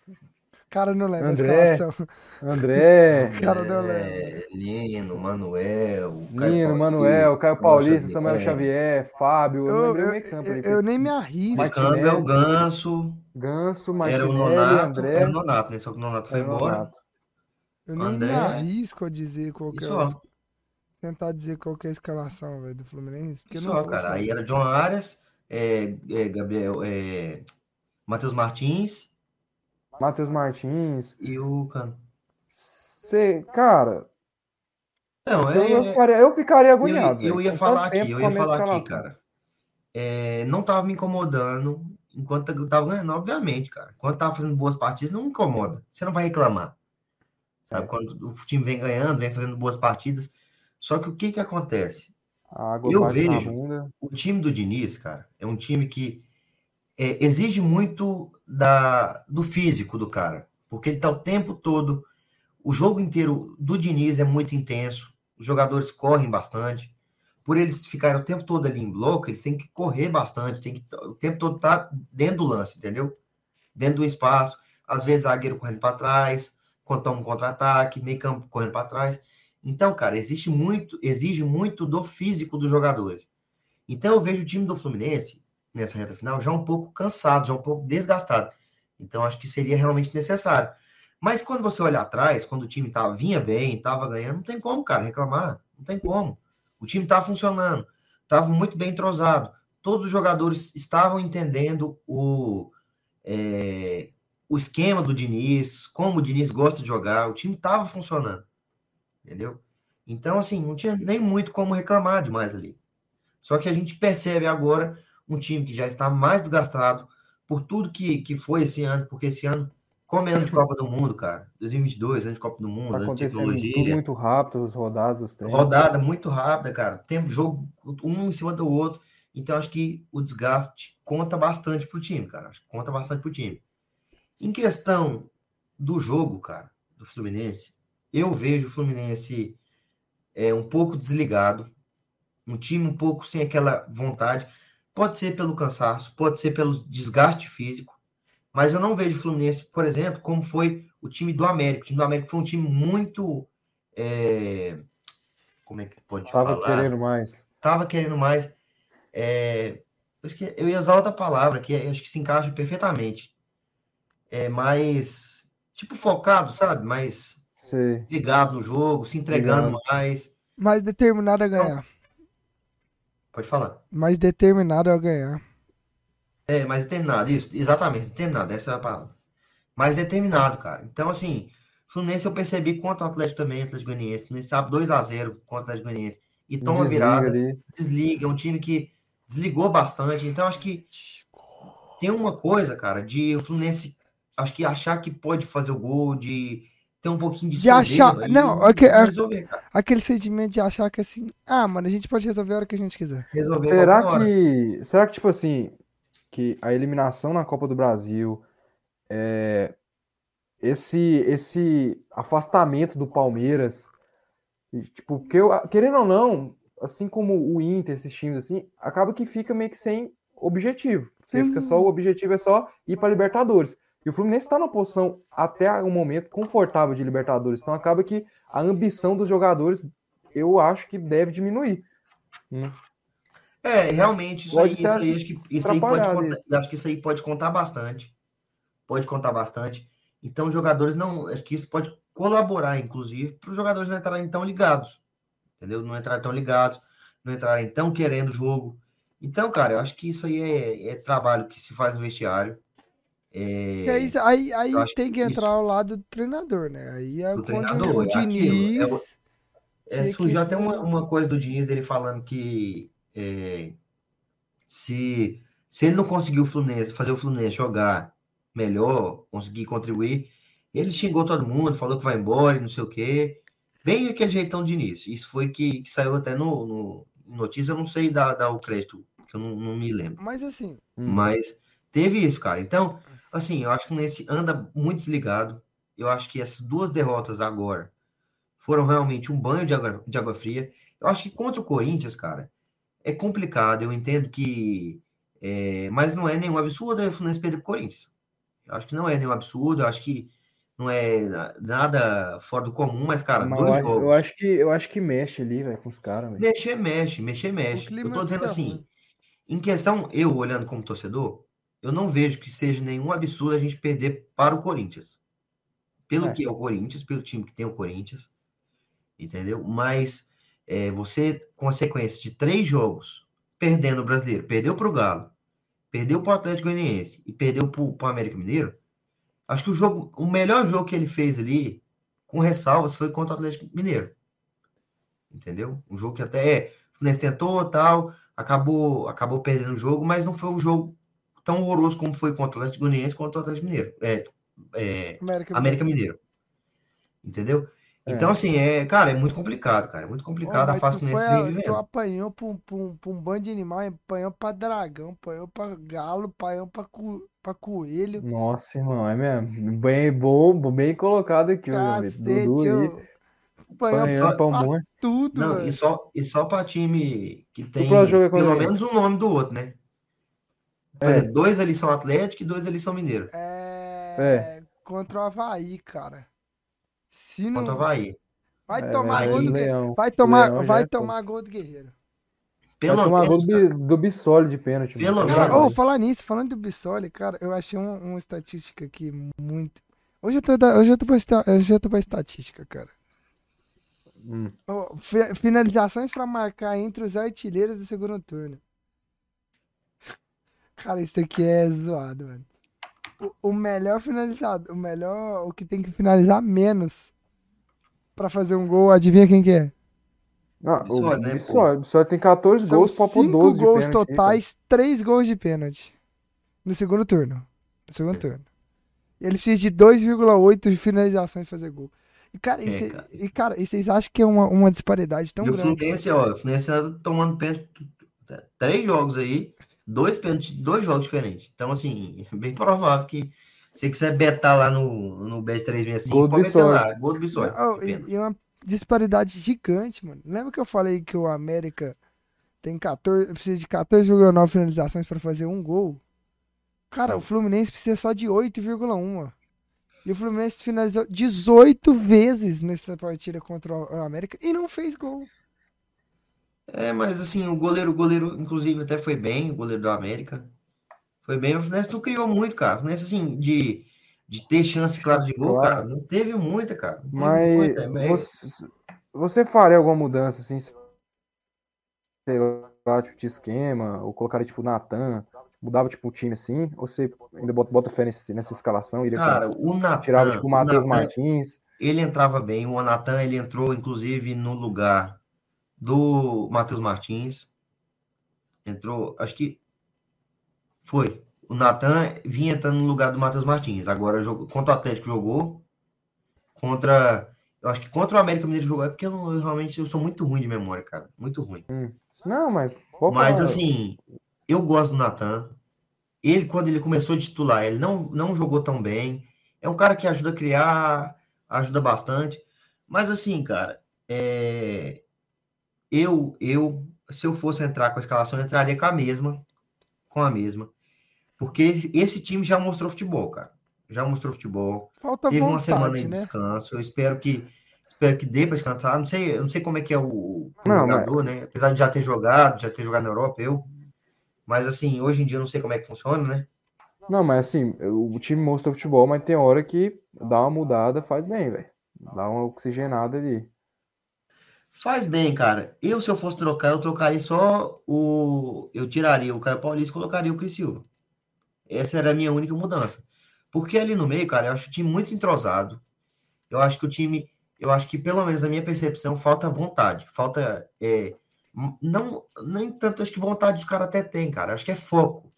Cara, não lembro André, a escalação. André, Cara, não lembro. é, Nino, Manuel, Caio Nino, Manuel, Caio Paulista, Samuel Xavier. Fábio, eu, Eu, eu, meio campo eu- nem me arrisco. O câmbio é o Ganso, Ganso, era o Martinelli, Nonato, André, era o Nonato, né? Só que o Nonato foi embora. Nonato. Eu nem André. me arrisco a dizer qual que é. Tentar dizer qual que é a escalação, velho, do Fluminense. Porque eu não Só, vou cara. saber. Aí era John Arias, é, é, Gabriel, é, Matheus Martins Matheus Martins. e o Cano. Cê, cara, Não, eu, eu é, ficaria, eu ficaria eu, agoniado. ia- eu velho, ia falar aqui, eu ia falar aqui, cara. É, não tava me incomodando enquanto eu tava ganhando, obviamente, cara. Quando tava fazendo boas partidas, não incomoda. Você não vai reclamar. Sabe? É. Quando o time vem ganhando, vem fazendo boas partidas. Só que o que que acontece? Eu vejo. O time do Diniz, cara, é um time que é, exige muito da, do físico do cara, porque ele tá o tempo todo, o jogo inteiro do Diniz é muito intenso, os jogadores correm bastante, por eles ficarem o tempo todo ali em bloco, eles têm que correr bastante, tem que o tempo todo estar dentro do lance, entendeu? Dentro do espaço, às vezes zagueiro correndo para trás, quando toma um contra-ataque, meio campo correndo para trás. Então, cara, existe muito, exige muito do físico dos jogadores. Então eu vejo o time do Fluminense nessa reta final já um pouco cansado, já um pouco desgastado. Então acho que seria realmente necessário. Mas quando você olha atrás, quando o time tava, vinha bem, estava ganhando, não tem como, cara, reclamar. Não tem como. O time estava funcionando, estava muito bem entrosado. todos os jogadores estavam entendendo o, é, o esquema do Diniz, como o Diniz gosta de jogar, o time estava funcionando, entendeu? Então, assim, não tinha nem muito como reclamar demais ali. Só que a gente percebe agora um time que já está mais desgastado por tudo que, que foi esse ano, porque esse ano, como é ano de Copa do Mundo, cara, 2022, ano de Copa do Mundo, Tá ano de acontecendo tudo tecnologia, muito rápido, os rodados, os treinos. rodada muito rápida, cara, tempo, jogo um em cima do outro, então acho que o desgaste conta bastante pro time, cara, acho que conta bastante pro time. Em questão do jogo, cara, do Fluminense, eu vejo o Fluminense é, um pouco desligado, um time um pouco sem aquela vontade. Pode ser pelo cansaço, pode ser pelo desgaste físico, mas eu não vejo o Fluminense, por exemplo, como foi o time do América. O time do América foi um time muito. é, como é que pode Tava falar? querendo mais. Tava querendo mais. é, eu esque- eu ia usar outra palavra que eu acho que se encaixa perfeitamente. É mais. Tipo, focado, sabe? Mais Sei. ligado no jogo, se entregando Ligado. mais. Mais determinado a ganhar. Pode falar. Mais determinado a ganhar. É, mais determinado, isso, exatamente, determinado, essa é a palavra. Mais determinado, cara. Então, assim, Fluminense eu percebi contra o Atlético também, Atlético Goianiense. O Fluminense sabe 2x0 contra o Atlético Goianiense e toma Desliga virada, ali. desliga. É um time que desligou bastante. Então, acho que tem uma coisa, cara, de o Fluminense, acho que achar que pode fazer o gol, de ter um pouquinho de De achar- não, ok, é- resolver, cara. Aquele sentimento de achar que assim, ah, mano, a gente pode resolver a hora que a gente quiser. Resolver Será qualquer hora. que, será que, tipo assim, que a eliminação na Copa do Brasil, é, esse, esse afastamento do Palmeiras, tipo, porque eu, querendo ou não, assim como o Inter, esses times assim, acaba que fica meio que sem objetivo. Você Sim. fica só, o objetivo é só ir para Libertadores. E o Fluminense está numa posição até um momento confortável de Libertadores. Então acaba que a ambição dos jogadores, eu acho que deve diminuir. né? É, realmente, isso aí, isso aí, acho que isso aí pode contar, acho que isso aí pode contar bastante. Pode contar bastante. Então, os jogadores não. Acho que isso pode colaborar, inclusive, para os jogadores não entrarem tão ligados. Entendeu? Não entrarem tão ligados, não entrarem tão querendo o jogo. Então, cara, eu acho que isso aí é, é trabalho que se faz no vestiário. E É, aí, aí, aí tem que que entrar ao lado do treinador, né? Aí é Do treinador, o é aquilo, Diniz. é o- É, surgiu que- até uma, uma coisa do Diniz dele falando que é, se, se ele não conseguiu o Fluminense, fazer o Fluminense jogar melhor, conseguir contribuir, ele xingou todo mundo, falou que vai embora e não sei o quê. Bem aquele jeitão de início. Isso foi que, que saiu até no, no notícia, eu não sei dar, dar o crédito, que eu não, não me lembro. Mas assim, Hum. Mas teve isso, cara. Então, assim, eu acho que o Fluminense anda muito desligado. Eu acho que essas duas derrotas agora foram realmente um banho de água, de água fria. Eu acho que contra o Corinthians, cara, é complicado. Eu entendo que. é, mas não é nenhum absurdo o Fluminense perder pro Corinthians. Eu acho que não é nenhum absurdo. Eu acho que não é na- nada fora do comum, mas, cara, Mas dois eu, acho, jogos. eu acho que eu acho que mexe ali, velho, com os caras. Mexer, mexe, mexer, mexe. clima Eu tô dizendo fica assim, em questão, eu olhando como torcedor, eu não vejo que seja nenhum absurdo a gente perder para o Corinthians. Pelo É. que é o Corinthians, pelo time que tem o Corinthians, entendeu? Mas é, você, com a sequência de três jogos, perdendo o brasileiro, perdeu para o Galo, perdeu para o Atlético Goianiense e perdeu para o América Mineiro, acho que o jogo, o melhor jogo que ele fez ali, com ressalvas, foi contra o Atlético Mineiro. Entendeu? Um jogo que até é, o Fluminense tentou tal, acabou, acabou perdendo o jogo, mas não foi um jogo tão horroroso como foi contra o Atlético Goianiense contra o Atlético Mineiro. É, é, América, América Mineiro. Entendeu? É. Então, assim, é, cara, é muito complicado, cara. É muito Ô, complicado a mas fase tu que o a- vem Tu vivendo. apanhou pra um, pra, um, pra um bando de animal, apanhou pra dragão, apanhou pra galo, apanhou pra, co, pra coelho. Nossa, irmão, é mesmo. Bem bom, bem colocado aqui, meu amigo. Cacete, Dudu ô. Apanhou pra um pra tudo, Não, e só, e só para time que tem é pelo menos um nome do outro, né? É. exemplo, dois ali são Atlético e dois ali são Mineiro. É, Contra o Havaí, cara. Se não. Contra o Havaí. Vai É, tomar gol do Guerreiro. Leão. Vai tomar, Leão vai é tomar gol do Guerreiro. Pelo Vai tomar gol menos, do, cara. Bi- do Bissoli de pênalti. Pelo mano. menos. Ô, falar nisso, falando do Bissoli, cara, eu achei um- uma estatística aqui muito. Hoje eu tô, da- hoje eu tô, pra, hoje eu tô pra estatística, cara. Hum. Fi- finalizações pra marcar entre os artilheiros do segundo turno. Cara, isso aqui é zoado, mano. O, o melhor finalizado, o melhor, o que tem que finalizar menos pra fazer um gol, adivinha quem que é? Ah, o Bissoli, né, tem 14 São gols cinco 12 de gols pênalti, hein, totais, três gols de pênalti. No segundo turno. No segundo É. turno. E ele precisa de 2,8 de finalizações pra fazer gol. E, cara, e, É, cê- cara. e, cara, e vocês acham que é uma, uma disparidade tão E o grande? Fluminense, ó, o Fluminense tá tomando pênalti. Três jogos aí, dois pênaltis, dois jogos diferentes. Então, assim, é bem provável que se quiser betar lá no, no Bet365, Gol pode Bissoli. lá. Gol do Bissoli. Não, e, e uma disparidade gigante, mano. Lembra que eu falei que o América tem 14, precisa de 14,9 finalizações pra fazer um gol? Cara, o Fluminense precisa só de 8,1. ó. E o Fluminense finalizou 18 vezes nessa partida contra o América e não fez gol. É, mas assim, o goleiro, o goleiro, inclusive, até foi bem, o goleiro do América. Foi bem, o Fluminense não criou muito, cara. O Fluminense, assim, de, de ter chance, claro, de gol, Claro. cara, não teve muita, cara. Não teve Mas muita. É- você, você faria alguma mudança assim, sei lá, tipo, de esquema, ou colocaria tipo Natan, mudava tipo o time assim, ou você ainda bota, bota fé nesse- nessa escalação, iria Cara, com- o Natan, tirava tipo o Matheus Martins, ele entrava bem. O Natan, ele entrou, inclusive, no lugar do Matheus Martins. Entrou, acho que foi. O Natan vinha entrando no lugar do Matheus Martins. Agora, jogou, contra o Atlético jogou. Contra. Eu acho que contra o América Mineiro jogou. É porque eu, não- eu realmente eu sou muito ruim de memória, cara. Muito ruim. Não, mas Mas assim, eu gosto do Natan. Ele, quando ele começou de titular, ele não, não jogou tão bem. É um cara que ajuda a criar, ajuda bastante. Mas assim, cara, é, eu, eu, se eu fosse entrar com a escalação, eu entraria com a mesma. Com a mesma. Porque esse- time já mostrou futebol, cara. Já mostrou futebol. Falta Teve uma vontade, semana de né? descanso. Eu espero que espero que dê para descansar. Não sei, eu não sei como é que é o, Não, jogador, né? Apesar de já ter jogado, já ter jogado na Europa, eu. Mas assim, hoje em dia eu não sei como é que funciona, né? Não, mas assim, o time mostrou futebol, mas tem hora que dá uma mudada, faz bem, velho. Dá uma oxigenada ali. Faz bem, cara. Eu, se eu fosse trocar, eu trocaria só o. Eu tiraria o Caio Paulista e colocaria o Cris Silva. Essa era a minha única mudança. Porque ali no meio, cara, eu acho o time muito entrosado. Eu acho que o time. Eu acho que, pelo menos na minha percepção, falta vontade. Falta. É, não, nem tanto, acho que vontade os caras até têm, cara. Acho que é foco.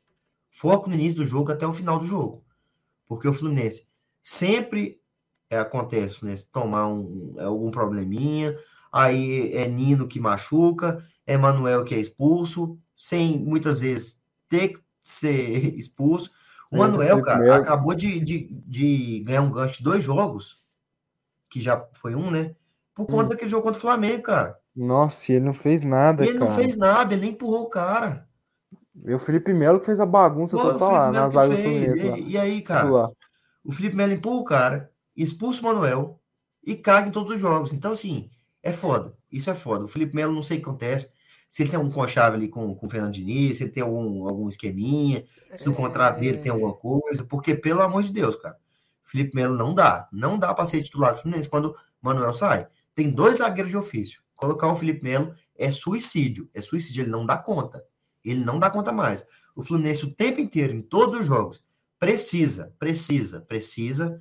Foco no início do jogo até o final do jogo. Porque o Fluminense sempre é, acontece, o Fluminense tomar um, algum probleminha, aí é Nino que machuca, é Manuel que é expulso, sem muitas vezes ter que ser expulso. O Entra Manuel, cara, acabou de, de, de ganhar um gancho de dois jogos, que já foi um, né? Por conta Hum. daquele jogo contra o Flamengo, cara. Nossa, ele não fez nada, ele cara. não fez nada, ele nem empurrou o cara. E o Felipe Melo que fez a bagunça Pô, o total lá Melo na que zaga do. Fluminense. E, e aí, cara, o Felipe Melo empurra o cara, expulsa o Manuel e caga em todos os jogos. Então, assim, é foda. Isso é foda. O Felipe Melo, não sei o que acontece. Se ele tem algum conchave ali com, com o Fernando Diniz, se ele tem algum, algum esqueminha, se no contrato dele tem alguma coisa, porque, pelo amor de Deus, cara, Felipe Melo não dá. Não dá para ser titular do Fluminense quando Manuel sai. Tem dois zagueiros de ofício. Colocar o Felipe Melo é suicídio. É suicídio, ele não dá conta. Ele não dá conta mais. O Fluminense o tempo inteiro, em todos os jogos, precisa, precisa, precisa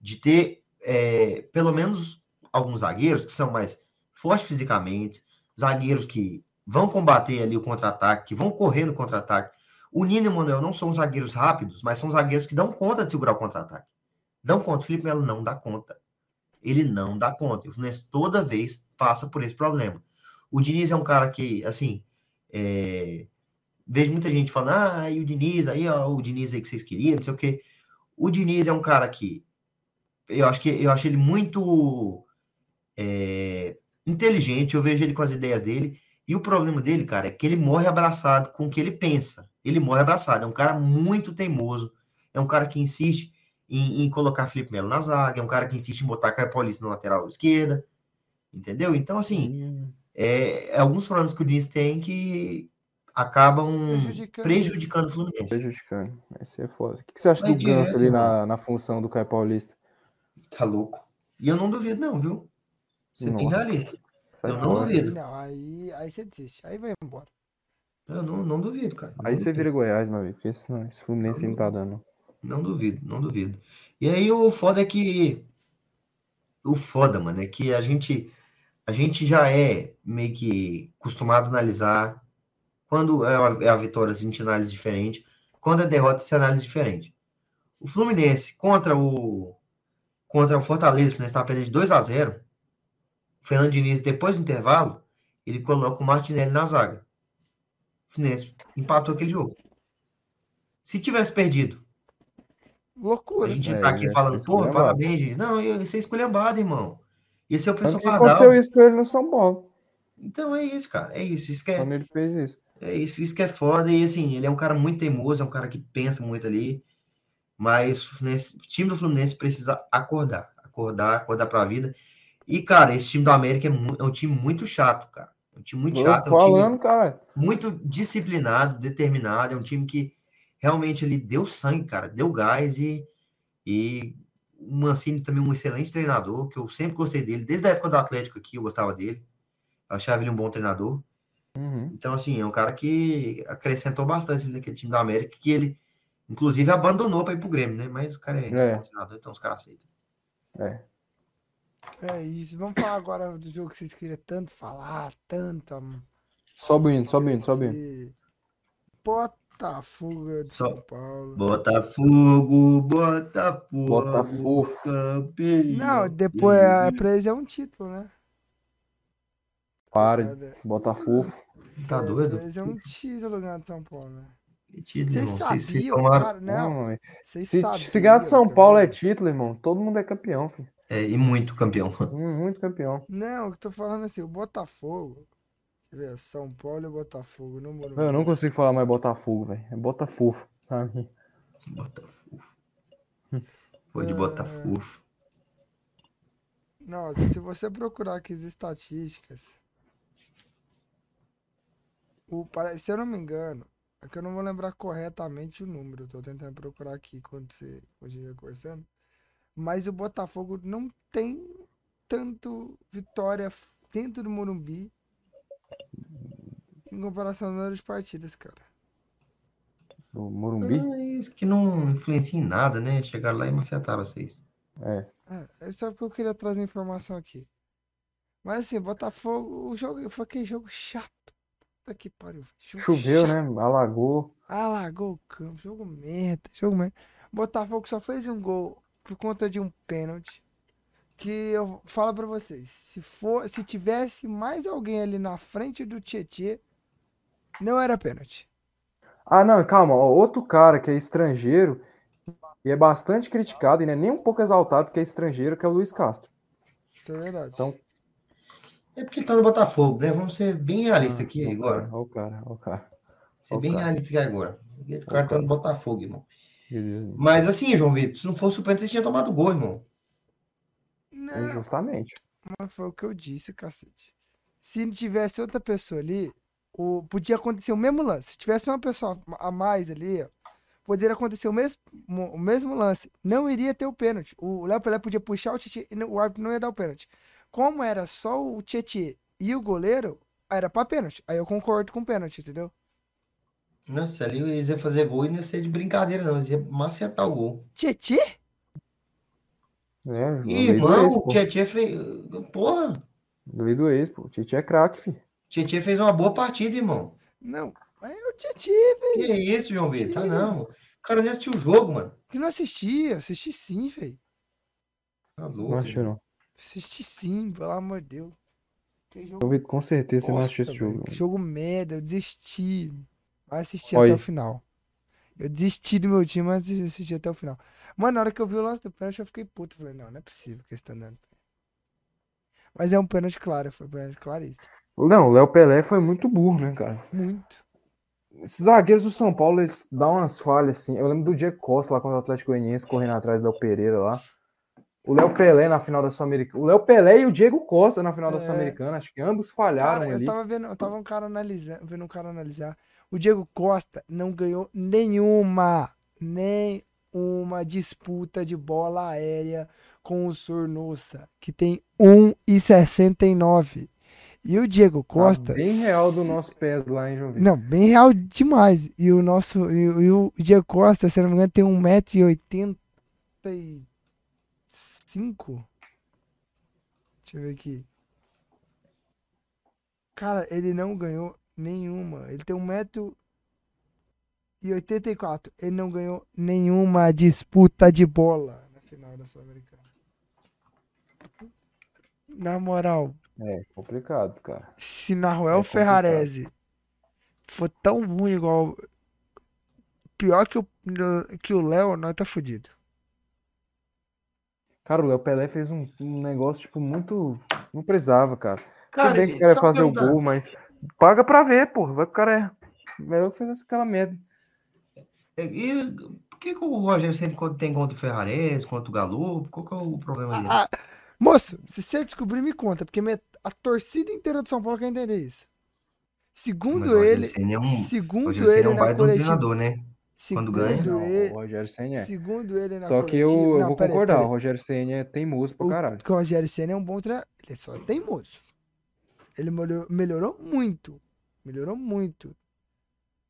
de ter é, pelo menos alguns zagueiros que são mais fortes fisicamente, zagueiros que vão combater ali o contra-ataque, que vão correr no contra-ataque. O Nino e o Manuel não são zagueiros rápidos, mas são zagueiros que dão conta de segurar o contra-ataque. Dão conta. O Felipe Melo não dá conta. Ele não dá conta. O Fluminense toda vez passa por esse problema. O Diniz é um cara que, assim, é, vejo muita gente falando, ah, e o Diniz, aí, ó, o Diniz aí que vocês queriam, não sei o quê. O Diniz é um cara que eu acho que eu acho ele muito é, inteligente, eu vejo ele com as ideias dele, e o problema dele, cara, é que ele morre abraçado com o que ele pensa. Ele morre abraçado, é um cara muito teimoso, é um cara que insiste em, em colocar Felipe Melo na zaga, é um cara que insiste em botar Caio Paulista na lateral esquerda, entendeu? Então, assim, Hum, é, é alguns problemas que o Diniz tem que acabam Prejudicando prejudicando, o Fluminense. prejudicando. Esse é foda. O que você acha Mas do Ganso ali mano. na, na função do Caio Paulista? Tá louco. E eu não duvido, não, viu? Você tem Nossa. realista. Sai Eu não fora. duvido. Não, aí, aí você desiste. Aí vai embora. Eu não, não duvido, cara. Não Aí você duvido. vira Goiás, meu amigo, porque senão esse Fluminense aí não tá dando. Não duvido, não duvido. E aí o foda é que. O foda, mano, é que a gente. A gente já é meio que acostumado a analisar. Quando é a, é a vitória, a gente analisa diferente. Quando é derrota, você analisa diferente. O Fluminense contra o. Contra o Fortaleza, o Fluminense estava perdendo de 2 a 0 O Fernando Diniz, depois do intervalo, ele coloca o Martinelli na zaga. O Fluminense empatou aquele jogo. Se tivesse perdido, Loucura. a gente É, tá aqui ia falando, porra, esculhambado. parabéns, gente. Não, ia ser esculhambado, irmão. Ia ser o pessoal que aconteceu pardal. isso com ele no São Paulo, Então é isso, cara. É isso. Isso que é, quando ele fez isso. é isso, isso que é foda. E assim, ele é um cara muito teimoso, é um cara que pensa muito ali. Mas o Fluminense- o time do Fluminense precisa acordar. Acordar, acordar pra vida. E, cara, esse time do América é, é um time muito chato, cara. É um time muito chato. É um time falando, cara. muito disciplinado, determinado. É um time que realmente ele deu sangue, cara, deu gás e, e o Mancini também é um excelente treinador, que eu sempre gostei dele, desde a época do Atlético aqui eu gostava dele. Eu achava ele um bom treinador. Uhum. Então, assim, é um cara que acrescentou bastante naquele time da América, que ele, inclusive, abandonou para ir pro Grêmio, né? Mas o cara é, É. bom treinador, então os caras aceitam. É isso. Vamos falar agora do jogo que vocês queriam tanto falar, tanto. Sobe o hino, sobe o hino, sobe o hino. que- Botafogo de São Paulo. Botafogo, Botafogo, Botafogo. campeão. Não, depois a pra eles é um título, né? Para, Cara, bota fofo. Tá pra doido? eles é um título ganhar de São Paulo, né? Título, Vocês irmão. Vocês, sabiam, tomaram. cara? Não, Não, se, sabiam. se ganhar de São Paulo é título, irmão, todo mundo é campeão, filho. É, e muito campeão. Muito campeão. Não, eu tô falando assim, o Botafogo. Quer ver? São Paulo e Botafogo, não Morumbi. Eu não consigo falar mais Botafogo, velho. É Botafogo pra mim. Botafogo. Foi É. de Botafogo. Não, se você procurar aqui as estatísticas, o, se eu não me engano, é que eu não vou lembrar corretamente o número, eu tô tentando procurar aqui quando você hoje ia conversando, mas o Botafogo não tem tanto vitória dentro do Morumbi em comparação ao número de partidas, cara. Do Morumbi? Ah, isso que não influencia em nada, né? Chegaram lá e macetaram vocês. É. É, é só porque eu queria trazer informação aqui. Mas assim, Botafogo, o jogo foi aquele jogo chato. Puta que pariu. Jogo Choveu, chato. né? Alagou. Alagou o campo, jogo merda, jogo merda. Botafogo só fez um gol por conta de um pênalti. Que eu falo pra vocês, se for, se tivesse mais alguém ali na frente do Tietê, não era pênalti. Ah, não, calma. ó, Outro cara que é estrangeiro e é bastante criticado e não é nem um pouco exaltado que é estrangeiro, que é o Luiz Castro. Isso é verdade. Então, É porque ele tá no Botafogo, né? Vamos ser bem realistas aqui o agora. ó o cara, ó o cara. Ser bem cara. realistas aqui agora. O cara tá no Botafogo, irmão. Mas assim, João Vitor, se não fosse o pênalti, você tinha tomado gol, irmão. não, Justamente. mas foi o que eu disse, cacete. Se tivesse outra pessoa ali, o, podia acontecer o mesmo lance. Se tivesse uma pessoa a mais ali, ó, poderia acontecer o mesmo, o mesmo lance. Não iria ter o pênalti. O Léo Pelé podia puxar o Tietchan e o árbitro não ia dar o pênalti. Como era só o Tietchan e o goleiro, era pra pênalti. Aí eu concordo com o pênalti, entendeu? Nossa, ali eles iam fazer gol e não ia ser de brincadeira, não. Eles iam macetar o gol. Tietchan? É, irmão, o. Tietchan fez. Porra, Lei do ex, pô. O Tite é craque, filho. Tietchan fez uma boa partida, irmão. Não. Mas é o Tietchan, velho. Que isso, João Vitor? Tá não. O cara nem assistiu o jogo, mano. Que não assistia. Assisti sim, velho. Tá louco. Não achei, irmão. não. Assisti sim, pelo amor de Deus. Jogo Eu vi, com certeza você não assistiu esse jogo. Que jogo merda, eu desisti. Mas assisti Olha até o final. Eu desisti do meu time, mas assisti até o final. Mano, na hora que eu vi o lance do pênalti, eu fiquei puto. Falei, não, não é possível que eles estão dando. Mas é um pênalti claro, foi um pênalti claríssimo. Não, o Léo Pelé foi muito burro, né, cara? Muito. Esses zagueiros do São Paulo, eles dão umas falhas assim. Eu lembro do Diego Costa lá contra o Atlético Goianiense correndo atrás do Léo Pereira lá. O Léo Pelé na final da Sul-Americana. O Léo Pelé e o Diego Costa na final da É. Sul-Americana. Acho que ambos falharam Cara, eu ali. tava vendo, eu tava um cara analisando, vendo um cara analisar. O Diego Costa não ganhou nenhuma, nenhuma disputa de bola aérea com o Sornosa, que tem 1,69. E o Diego Tá Costa. bem real do nosso pés lá, hein, João Vitor? Não, bem real demais. E o nosso. E, o- e o Diego Costa, se não me engano, tem 1,85m. Deixa eu ver aqui. Cara, ele não ganhou nenhuma. Ele tem 1,84m. Ele não ganhou nenhuma disputa de bola na final da Sul-Americana. Na moral, É complicado, cara. se Naruel É. Ferrarese for tão ruim igual. Pior que o, que o Léo, nós tá fudido. Cara, o Léo Pelé fez um, um negócio, tipo, muito. Não precisava, cara. Cara, Tudo bem que o cara só ia fazer o gol, mas paga pra ver, pô. Vai que o cara é. Melhor que fez aquela merda. E por que, que o Rogério sempre tem contra o Ferrarese, contra o Galo? Qual que é o problema aí? Ah, moço, se você descobrir, me conta, porque a torcida inteira de São Paulo quer entender isso. Segundo o Rogério ele, é um, o segundo é ele um na um coletiva, treinador, né? quando ganha. segundo Não, ele, o Rogério Senna é. segundo ele na Só que eu, coletiva, eu não, vou peraí, concordar, peraí. o Rogério Senna é teimoso pra O caralho. que o Rogério Senna é um bom treinador. Ele só é teimoso. Ele melhorou, muito. Melhorou muito.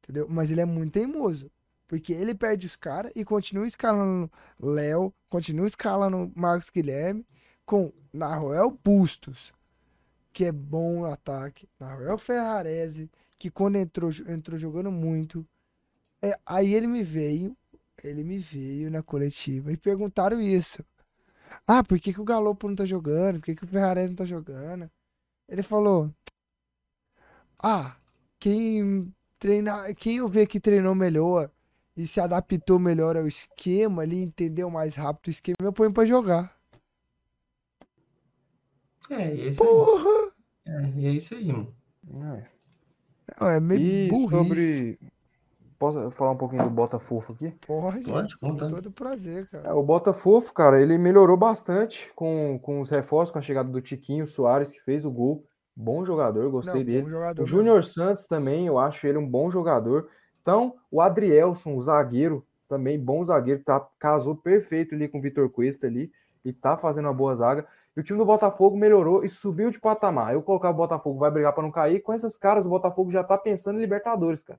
Entendeu? Mas ele é muito teimoso. Porque ele perde os caras e continua escalando Léo, continua escalando Marcos Guilherme com Naruel Bustos, que é bom no ataque. Naruel Ferrarese, que quando entrou, entrou jogando muito. É, aí ele me veio, ele me veio na coletiva e perguntaram isso. Ah, por que, que o Galopo não tá jogando? Por que, que o Ferrarese não tá jogando? Ele falou: Ah, quem treina, quem eu ver que treinou melhor e se adaptou melhor ao esquema ali, entendeu mais rápido o esquema, eu ponho pra jogar. É, e é isso aí. Porra! É, e é isso aí, mano. É. Não, é meio E burrice. sobre. Posso falar um pouquinho do Botafogo aqui? Pode, Pode, com conta. todo prazer, cara. É, o Botafogo, cara, ele melhorou bastante com, com os reforços, com a chegada do Tiquinho Soares, que fez o gol. Bom jogador, gostei Não, dele. bom jogador O. Júnior Santos também, eu acho ele um bom jogador. Então, o Adrielson, o zagueiro, também bom zagueiro, tá, casou perfeito ali com o Vitor Cuesta ali e tá fazendo uma boa zaga. E o time do Botafogo melhorou e subiu de patamar. Eu colocar o Botafogo vai brigar para não cair, com esses caras o Botafogo já tá pensando em Libertadores, cara.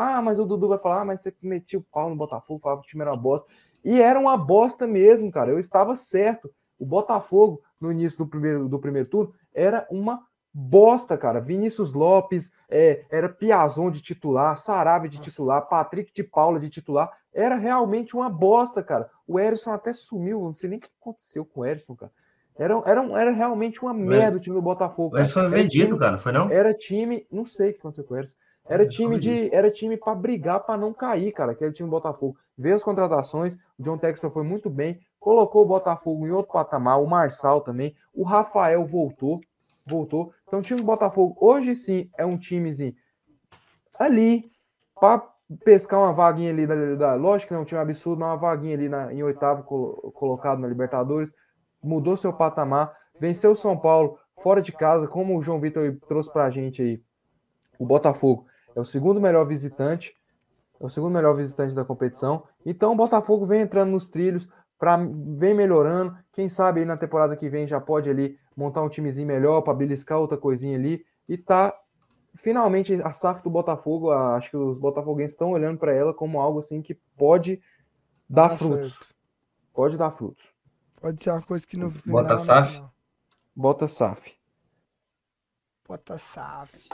Ah, mas o Dudu vai falar, ah, mas você metia o pau no Botafogo, falava que o time era uma bosta. E era uma bosta mesmo, cara. Eu estava certo. O Botafogo, no início do primeiro, do primeiro turno, era uma bosta, cara. Vinícius Lopes, é, era Piazon de titular, Sarave de titular, Patrick de Paula de titular. Era realmente uma bosta, cara. O Erisson até sumiu, não sei nem o que aconteceu com o Erisson, cara. Era, era, era realmente uma merda o time do Botafogo. O Edson foi Era vendido, time- cara, não foi não? Era time, não sei o que aconteceu com o Erisson. Era time de, era time para brigar para não cair, cara, aquele time do Botafogo. Veio as contratações, o John Textor foi muito bem, colocou o Botafogo em outro patamar, o Marçal também, o Rafael voltou, voltou. Então o time do Botafogo hoje sim é um timezinho ali para pescar uma vaguinha ali da, da lógico que não é um time absurdo, mas uma vaguinha ali na, em oitavo colo- colocado na Libertadores, mudou seu patamar, venceu o São Paulo fora de casa, como o João Vitor trouxe pra gente aí. O Botafogo é o segundo melhor visitante, é o segundo melhor visitante da competição. Então o Botafogo vem entrando nos trilhos, pra, vem melhorando. Quem sabe aí na temporada que vem já pode ali montar um timezinho melhor para beliscar outra coisinha ali e tá finalmente a SAF do Botafogo, a- acho que os botafoguenses estão olhando para ela como algo assim que pode dar Tá frutos. certo. Pode dar frutos. Pode ser uma coisa que final. Bota SAF. final. Bota SAF. Bota SAF.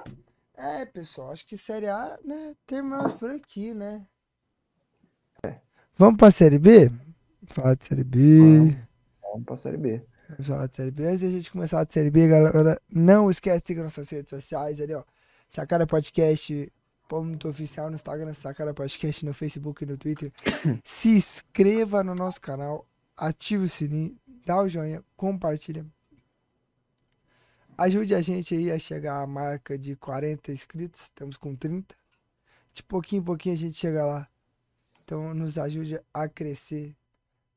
É, pessoal, acho que Série A, né, terminamos por aqui, né? Vamos pra Série B? Falar de Série B. Vamos para a Série B. Vamos falar de Série B. Antes da gente começar a Série B, galera, não esquece de seguir nossas redes sociais ali, ó. Sacara Podcast, ponto oficial no Instagram, Sacara Podcast no Facebook e no Twitter. Se inscreva no nosso canal, ative o sininho, dá o joinha, compartilha. Ajude a gente aí a chegar à marca de 40 inscritos. Estamos com 30. De pouquinho em pouquinho a gente chega lá. Então nos ajude a crescer.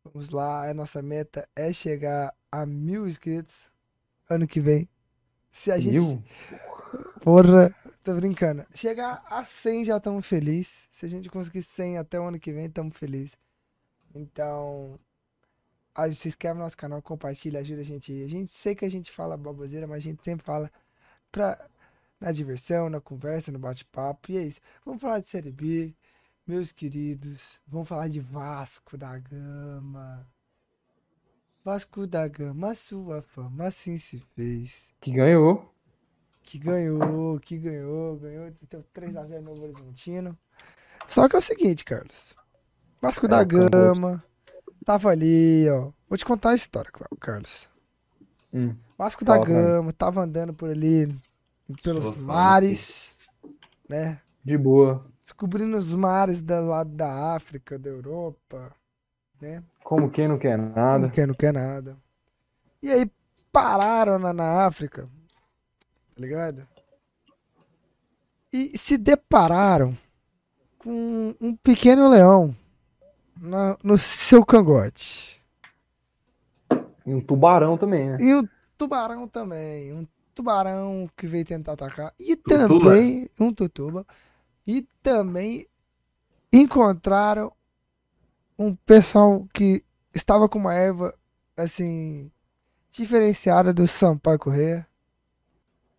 Vamos lá, a nossa meta é chegar a mil inscritos ano que vem. Se a gente. Mil? Porra, tô brincando. Chegar a 100 já estamos felizes. Se a gente conseguir 100 até o ano que vem, estamos felizes. Então, se inscreve no nosso canal, compartilha, ajuda a gente aí. A gente sei que a gente fala baboseira, mas a gente sempre fala pra, na diversão, na conversa, no bate-papo. E é isso. Vamos falar de Série B, meus queridos. Vamos falar de Vasco da Gama. Vasco da Gama, sua fama assim se fez. Que ganhou. Que ganhou, que ganhou, ganhou. Então 3x0 no Horizontino. Só que é o seguinte, Carlos. Vasco É, da. Gama tava ali, ó. Vou te contar a história, Carlos. Hum. Vasco da. Gama tava andando por ali pelos mares, né? De boa. Descobrindo os mares do lado da África, da Europa, né? Como quem não quer nada. quer, não quer nada. E aí pararam na, na África, tá ligado? E se depararam com um pequeno leão na- no seu cangote. E um tubarão também, né? E um tubarão também. Um tubarão que veio tentar atacar. E Tutuba. também. Um tutuba. E também encontraram um pessoal que estava com uma erva assim. diferenciada do Sampaio Correia.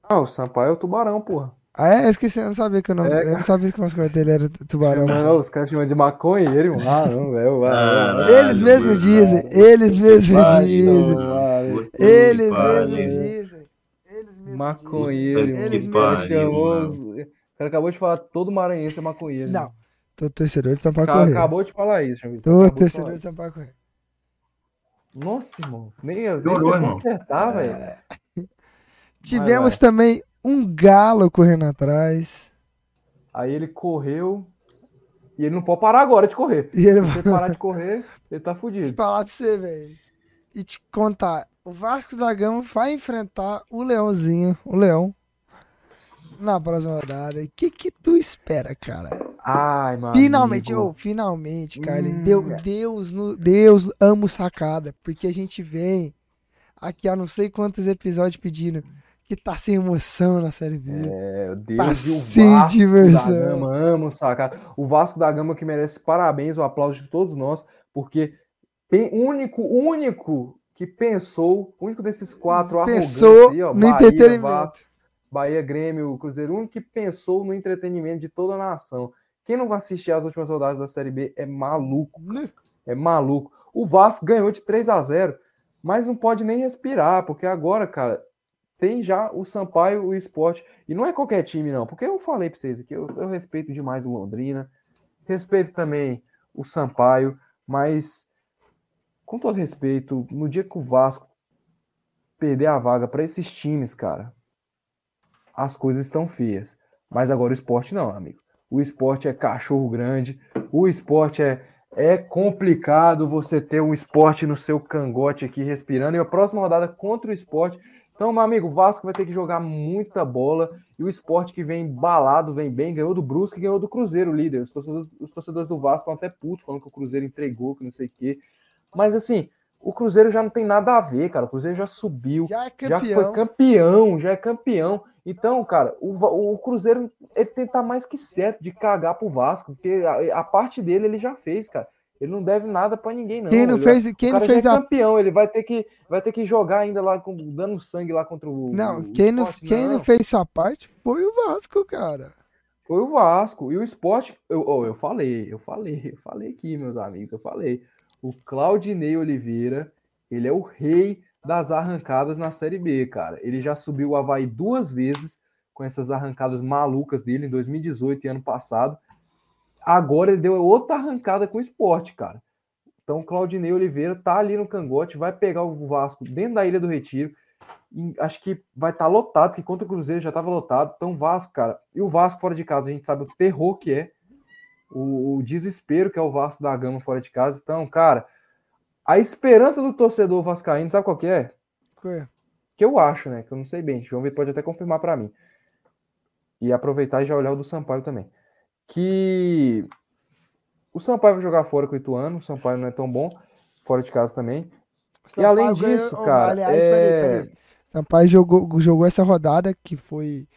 Ah, o Sampaio é o tubarão, porra. Ah, é? Eu esqueci, eu não sabia que o nome. É, eu não sabia que o mascote dele era tu- tubarão. Não, os caras chamam de maconheiro. Ah, não, velho. vai. Eles mesmos dizem, eles mesmos dizem. não, Eles mesmos dizem. Eles mesmos Maconheiro. Eles mesmos chamou O cara acabou de falar todo maranhense é maconheiro. Não, tô torcedor de Sampaio Correia. acabou de falar isso. Tô torcedor de Sampaio Correia. Nossa, irmão. Nem eu irmão. consertar, velho. Tivemos vai. também um galo correndo atrás. Aí ele correu. E ele não pode parar agora de correr. E ele Se ele parar de correr, ele tá Se fudido. falar pra você, velho. E te contar, o Vasco da Gama vai enfrentar o Leãozinho, o Leão, na próxima rodada. O que que tu espera, cara? Ai, mano. Finalmente, ô, finalmente, Carly. Hum. Deu, Deus, no, Deus ama o sacada. Porque a gente vem aqui há não sei quantos episódios pedindo que tá sem emoção na Série B. É, Deus Tá e o sem Vasco diversão. da Gama, amo sacar. O Vasco da Gama que merece parabéns, o aplauso de todos nós, porque único, único que pensou, único desses quatro Pensou aí, ó, no Bahia, entretenimento. Vasco, Bahia, Grêmio, Cruzeiro, o único que pensou no entretenimento de toda a nação. Quem não vai assistir as últimas rodadas da Série B é maluco, é maluco. O Vasco ganhou de 3 a 0 mas não pode nem respirar, porque agora, cara, tem já o Sampaio, o Esporte. E não é qualquer time, não, porque eu falei pra vocês aqui, eu, eu respeito demais o Londrina, respeito também o Sampaio, mas com todo respeito, no dia que o Vasco perder a vaga para esses times, cara, as coisas estão feias. Mas agora o esporte não, amigo. O esporte é cachorro grande, o esporte é, é complicado você ter um esporte no seu cangote aqui respirando. E a próxima rodada contra o esporte. Então, meu amigo, o Vasco vai ter que jogar muita bola. E o esporte que vem embalado, vem bem, ganhou do Brusque, ganhou do Cruzeiro, líder. Os torcedores, os torcedores do Vasco estão até putos, falando que o Cruzeiro entregou, que não sei o quê. Mas assim, o Cruzeiro já não tem nada a ver, cara. O Cruzeiro já subiu, Já é já foi campeão, já é campeão. Então, cara, o, o Cruzeiro ele tem que estar mais que certo de cagar pro Vasco, porque a, a parte dele ele já fez, cara. Ele não deve nada pra ninguém, não. Quem não Ele- fez, quem o não fez é a campeão, ele vai ter que vai ter que jogar ainda lá com, dando sangue lá contra o Não, o quem não, Sport, quem não fez sua parte foi o Vasco, cara. Foi o Vasco. E o esporte, eu, oh, eu falei, eu falei, eu falei aqui, meus amigos, eu falei. O Claudinei Oliveira, ele é o rei das arrancadas na Série B, cara. Ele já subiu o Havaí duas vezes com essas arrancadas malucas dele em 2018 e ano passado. Agora ele deu outra arrancada com o esporte, cara. Então o Claudinei Oliveira tá ali no cangote, vai pegar o Vasco dentro da Ilha do Retiro. E acho que vai estar lotado, que contra o Cruzeiro já estava lotado. Então, Vasco, cara. E o Vasco fora de casa, a gente sabe o terror que é. O, o desespero que é o Vasco da Gama fora de casa. Então, cara, a esperança do torcedor vascaíno, sabe qual que é? Foi. Que eu acho, né? Que eu não sei bem. João Vitor pode até confirmar para mim. E aproveitar e já olhar o do Sampaio também. Que o Sampaio vai jogar fora com o Ituano. O Sampaio não é tão bom. Fora de casa também. E além ganhou- disso, cara, Aliás, é- peraí, peraí. Sampaio jogou, jogou essa rodada que foi.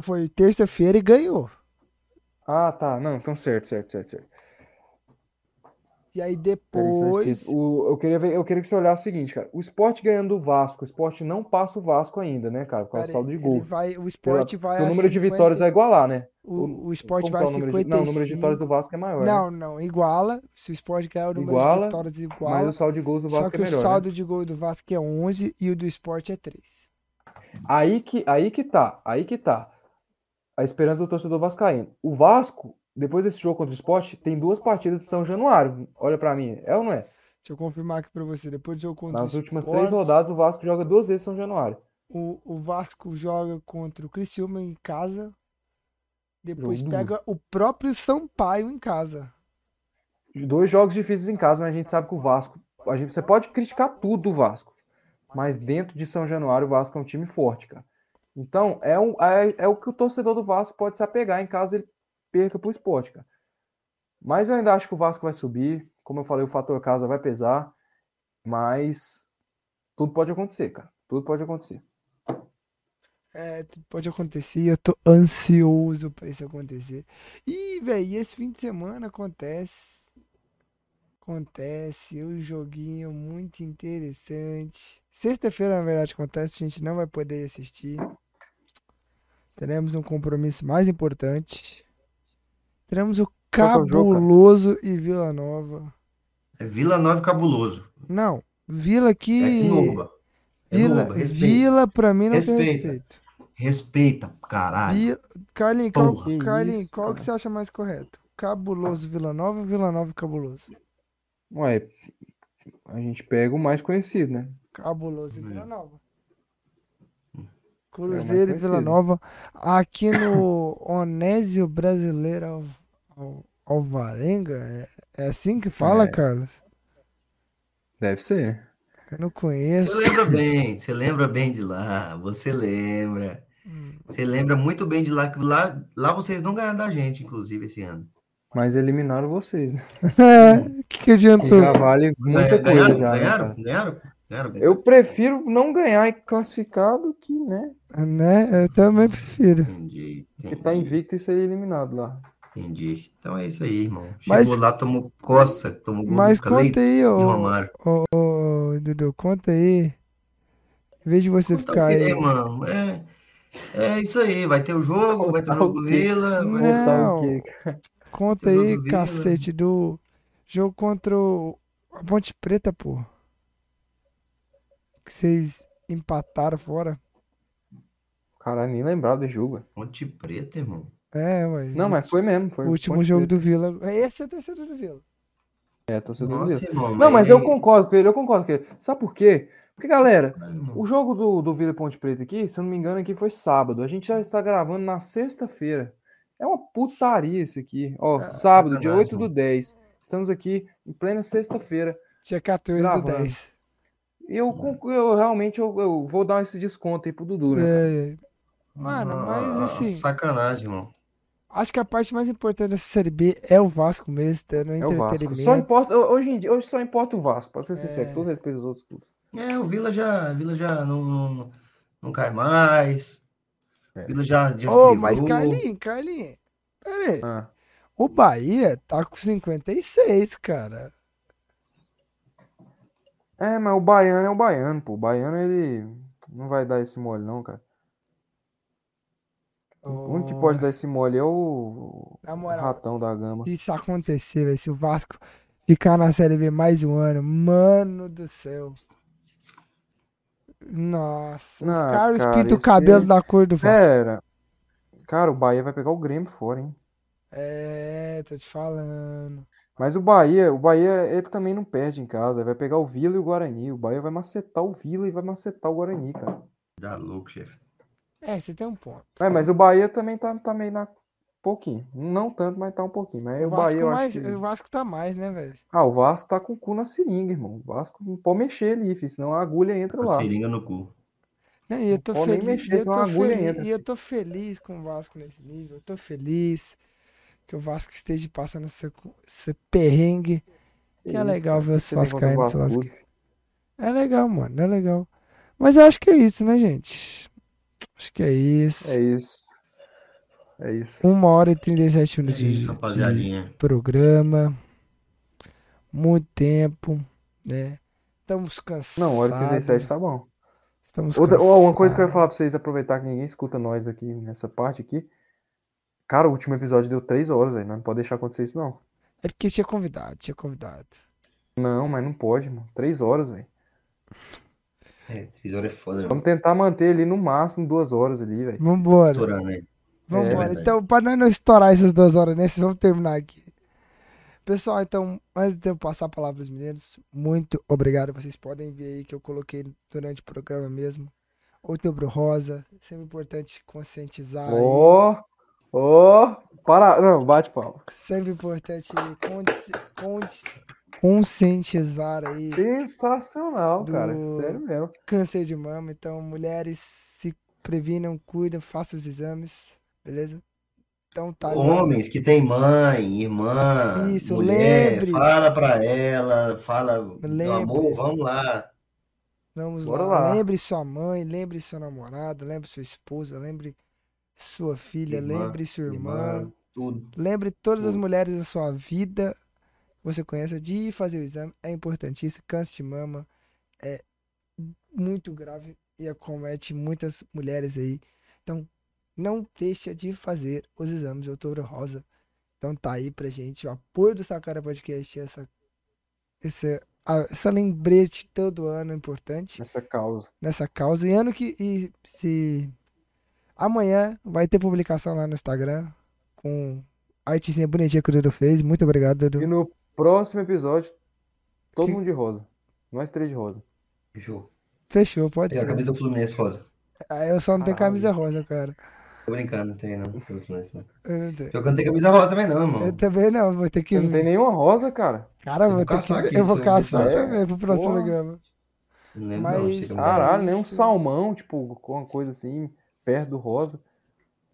Foi terça-feira e ganhou. Ah, tá. Não, então certo, certo, certo, certo. E aí depois. O- eu, queria ver- eu queria que você olhasse o seguinte, cara. O esporte ganhando do Vasco, o esporte não passa o Vasco ainda, né, cara? Do Pera saldo de gols. vai, o Pela- esporte vai o número de 50 vitórias vai igualar, né? O, o esporte vai a o número de, não, o número de 55. vitórias do Vasco é maior, né? Não, não, iguala. Se o esporte ganhar o número de Iguala, vitórias, Mas iguala. o saldo de gols do Só Vasco que é o melhor, né? saldo de gol do Vasco é 11 e o do esporte é 3. Aí que, aí que tá, aí que tá. A esperança do torcedor vascaíno. O Vasco, depois desse jogo contra o Sport, tem duas partidas de São Januário. Olha pra mim, é ou não é? Deixa eu confirmar aqui pra você. Depois do jogo contra Nas o últimas três rodadas, o Vasco joga duas vezes São Januário. O, o Vasco joga contra o Criciúma em casa. Depois Jogo duro. pega o próprio Sampaio em casa. Dois jogos difíceis em casa, mas a gente sabe que o Vasco. A gente, você pode criticar tudo do Vasco. Mas dentro de São Januário, o Vasco é um time forte, cara. Então, é, um, é, é o que o torcedor do Vasco pode se apegar em caso ele perca pro esporte, cara. Mas eu ainda acho que o Vasco vai subir. Como eu falei, o fator casa vai pesar. Mas tudo pode acontecer, cara. Tudo pode acontecer. É, pode acontecer. Eu tô ansioso pra isso acontecer. E, velho, esse fim de semana acontece. Acontece um joguinho muito interessante. Sexta-feira, na verdade, acontece. A gente não vai poder assistir. Teremos um compromisso mais importante. Teremos o que é? Cabuloso e Vila Nova. É Vila Nova e Cabuloso. Não, Vila É aqui. Nova. É Vila, Nova, respeita. Vila pra mim não tem Respeita. respeito. Respeita, caralho. Vila... Carlinhos, qual. Que Carlinhos, isso, qual que você acha mais correto? Cabuloso Vila Nova ou Vila Nova e Cabuloso? Ué, a gente pega o mais conhecido, né? Cabuloso e Hum. Vila Nova. mais Cruzeiro e Vila. Nova. Aqui no Onésio Brasileiro Al- Al- Alvarenga, é, é assim que fala, É. Carlos? Deve ser. Eu não Você conheço. lembra bem, você lembra bem de lá, você lembra. Hum. Você lembra muito bem de lá, que lá, lá vocês não ganharam da gente, inclusive, esse ano. Mas eliminaram vocês, né? É, o que, adiantou? já vale muita Ganha- coisa ganharam, já, né, ganharam, cara? ganharam, ganharam. Eu prefiro não ganhar e classificado que, né? Né? Eu também prefiro. Entendi, Que tá entendi, invicto e ser eliminado lá. Entendi. Então é isso aí, irmão. Mas- Chegou lá, tomou coça, tomou gol Mas do conta aí, e ô, Romário. ô, ô, Dudu, conta aí. Em vez de você Conta ficar quê, aí. mano? É, é isso aí, vai ter o jogo, vai ter o jogo do? Vila, vai Não. Contar o quê? Conta aí, do Vila. cacete, do jogo contra o a Ponte Preta, pô. Que vocês empataram fora. Caralho, nem lembrava desse jogo. Ponte Preta, irmão. É, ué. Não, mas foi mesmo. Foi o último jogo do Vila. Esse é torcedor do Vila. É, torcedor do Nossa, Vila. irmão, Não, mas eu aí- concordo com ele, eu concordo com ele. Sabe por quê? Porque, galera, o jogo do, do Vila e Ponte Preta aqui, se eu não me engano, aqui foi sábado. A gente já está gravando na sexta-feira. É uma putaria isso aqui. Ó, É, sábado, dia sacanagem, 8 do mano. 10. Estamos aqui em plena sexta-feira. Dia 14 Gravando. do 10. E eu, eu realmente eu, eu vou dar esse desconto aí pro Dudu, né? É, Mano, mas Ah, assim- Sacanagem, irmão. Acho que a parte mais importante dessa Série B é o Vasco mesmo, tendo É o Vasco. entretenimento. Só importa, hoje em dia, hoje só importa o Vasco, pra ser sincero, É. com todo respeito aos outros clubes. É, o Vila já, Vila já não, não, não cai mais. É. O Vila já, já se Ô, mas. Carlinhos, Carlinhos. Pera aí. Ah, O Bahia tá com 56, cara. É, mas o baiano é o baiano, pô. O baiano, ele não vai dar esse mole, não, cara. O único que pode dar esse mole é o, Na o moral, ratão da gama. se isso acontecer, velho, se o Vasco ficar na Série B mais um ano, mano do céu. Nossa. Ah, Carlos cara, pinta o esse cabelo aí- da cor do Vasco. Pera. Cara, o Bahia vai pegar o Grêmio fora, hein? É, tô te falando. Mas o Bahia, o Bahia, ele também não perde em casa. Ele vai pegar o Vila e o Guarani. O Bahia vai macetar o Vila e vai macetar o Guarani, cara. Dá louco, chefe. É, você tem um ponto. É, mas o Bahia também tá, tá meio na. Pouquinho. Não tanto, mas tá um pouquinho. Mas O o Vasco, Bahia, eu mais, acho que... o Vasco tá mais, né, velho? Ah, o Vasco tá com o cu na seringa, irmão. O Vasco não pode mexer ali, filho, senão a agulha entra a lá. seringa no cu. Não, e eu tô nem feliz, mexer, e eu tô feliz, entra, e eu tô feliz com o Vasco nesse nível. Eu tô feliz que o Vasco esteja passando esse, esse perrengue. Que é legal ver os vascaínos se Vasco? lascar. É legal, mano, é legal. Mas eu acho que é isso, né, gente? Acho que é isso. É isso. É isso. Uma hora e 37 É minutos isso, de, programa. muito tempo, né? Estamos cansados. Não, hora e 37 tá bom. Estamos Outra, ó, uma coisa que eu ia cansados. falar pra vocês, aproveitar que ninguém escuta nós aqui nessa parte aqui. Cara, o último episódio deu 3 horas, velho. Não pode deixar acontecer isso, não. É porque tinha convidado, tinha convidado. Não, mas não pode, mano. 3 horas, velho. É, é foda, mano. Vamos tentar manter ali no máximo 2 horas ali, velho. Vambora. Estourando, né? Vamos É então, para nós não estourar essas duas horas nesse, vamos terminar aqui. Pessoal, então, antes de eu passar a palavra para os meninos, muito obrigado. Vocês podem ver aí que eu coloquei durante o programa mesmo. Outubro Rosa, sempre importante conscientizar. aí. Ó, ó, para, não, bate palma. Sempre importante consci- consci- conscientizar aí Sensacional, cara. Sério mesmo. câncer de mama. Então, mulheres se previnam, cuidam, façam os exames, beleza? Então tá. aí. Homens que tem mãe, irmã, Isso, mulher, lembre. fala pra ela, fala, meu Lembre. amor, vamos lá. Vamos lá. lá. Lembre sua mãe, lembre sua namorada, lembre sua esposa, lembre sua filha, Irmã, lembre sua irmã, tudo. lembre todas as tudo. mulheres da sua vida você conheça de fazer o exame. É importantíssimo. Câncer de mama é muito grave e acomete muitas mulheres aí. Então, não deixa de fazer os exames de outubro rosa. Então tá aí pra gente o apoio do Sacara Podcast, essa, essa, essa lembrete todo ano importante Essa causa. nessa causa. E ano que. E se. Amanhã vai ter publicação lá no Instagram com a artezinha bonitinha que o Dudu fez. Muito obrigado, E Dudu. no próximo episódio, todo Que- mundo de rosa. Nós três de rosa. Fechou. Fechou, pode Tem a ser. camisa do Fluminense rosa. Ah, eu só não tenho Caralho. camisa rosa, cara. Tô brincando, não tem não. Eu não tenho. Eu não tenho camisa rosa também não, irmão. Eu também não, vou ter que. Você não tem nenhuma rosa, cara. Cara, eu Eu vou vou ter caçar que. aqui, Eu vou eu caçar quiser. também pro próximo Porra. programa. Não lembro Mas- não. Ah, Caralho, nem um salmão, tipo, com uma coisa assim, perto do rosa.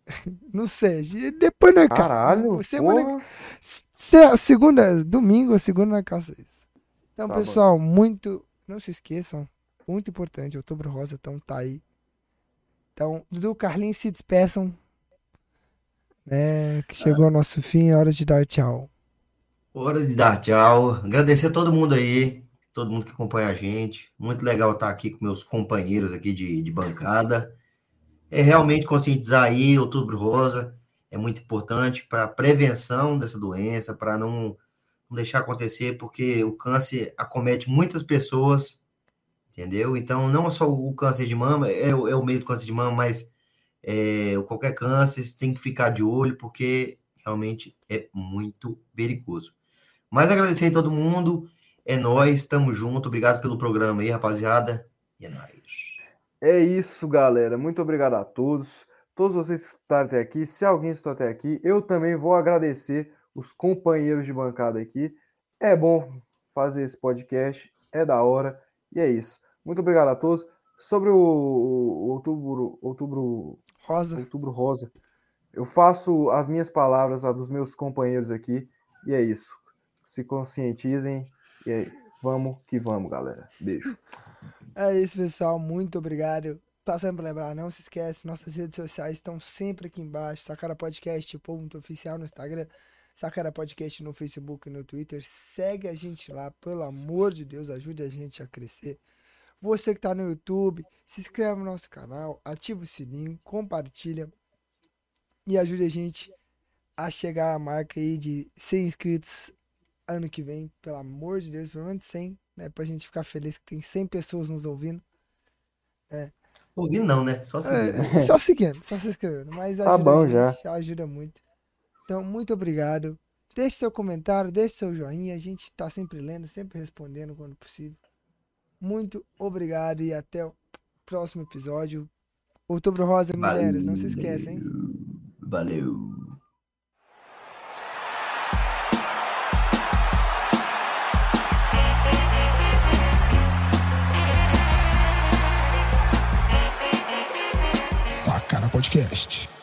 Não sei. Depois não é cara. Caralho, Semana porra. Se- segunda, domingo segunda na caça isso. Então, Tá bom. pessoal, muito. Não se esqueçam. Muito importante. Outubro Rosa, então tá aí. Então, Dudu Carlinhos se despeçam. Né, que chegou o nosso fim, é hora de dar tchau. Hora de dar tchau. Agradecer a todo mundo aí, todo mundo que acompanha a gente. Muito legal estar aqui com meus companheiros aqui de, de bancada. É realmente conscientizar aí, Outubro Rosa é muito importante para a prevenção dessa doença, para não, não deixar acontecer, porque o câncer acomete muitas pessoas, entendeu? Então, não só o câncer de mama, é, o- é o mesmo câncer de mama, mas é, qualquer câncer, você tem que ficar de olho, porque realmente é muito perigoso. Mas agradecer a todo mundo. É nóis, tamo junto. Obrigado pelo programa aí, rapaziada. E é nóis. É isso, galera. Muito obrigado a todos. Todos vocês que escutaram até aqui. Se alguém escutou até aqui, eu também vou agradecer os companheiros de bancada aqui. É bom fazer esse podcast, é da hora. E é isso. Muito obrigado a todos. Sobre o, o outubro, outubro, Rosa, outubro rosa, eu faço as minhas palavras, a dos meus companheiros aqui. E é isso. Se conscientizem. E aí, vamos que vamos, galera. Beijo. É isso, pessoal. Muito obrigado. Passando para lembrar, não se esquece, nossas redes sociais estão sempre aqui embaixo. Sacara Podcast, ponto oficial no Instagram. Sacara Podcast no Facebook e no Twitter. Segue a gente lá, pelo amor de Deus, ajude a gente a crescer. Você que está no YouTube, se inscreve no nosso canal, ativa o sininho, compartilha e ajude a gente a chegar à marca aí de 100 inscritos ano que vem, pelo amor de Deus, pelo menos 100, né, pra gente ficar feliz que tem 100 pessoas nos ouvindo. Ouvindo não, né? Só seguindo. É, só seguindo, só se inscrevendo, mas Tá ajuda bom a gente, já. ajuda muito. Então, muito obrigado. Deixe seu comentário, deixe seu joinha, a gente tá sempre lendo, sempre respondendo quando possível. Muito obrigado e até o próximo episódio. Outubro Rosa, mulheres, não se esquecem, hein? Valeu. Sacara Podcast.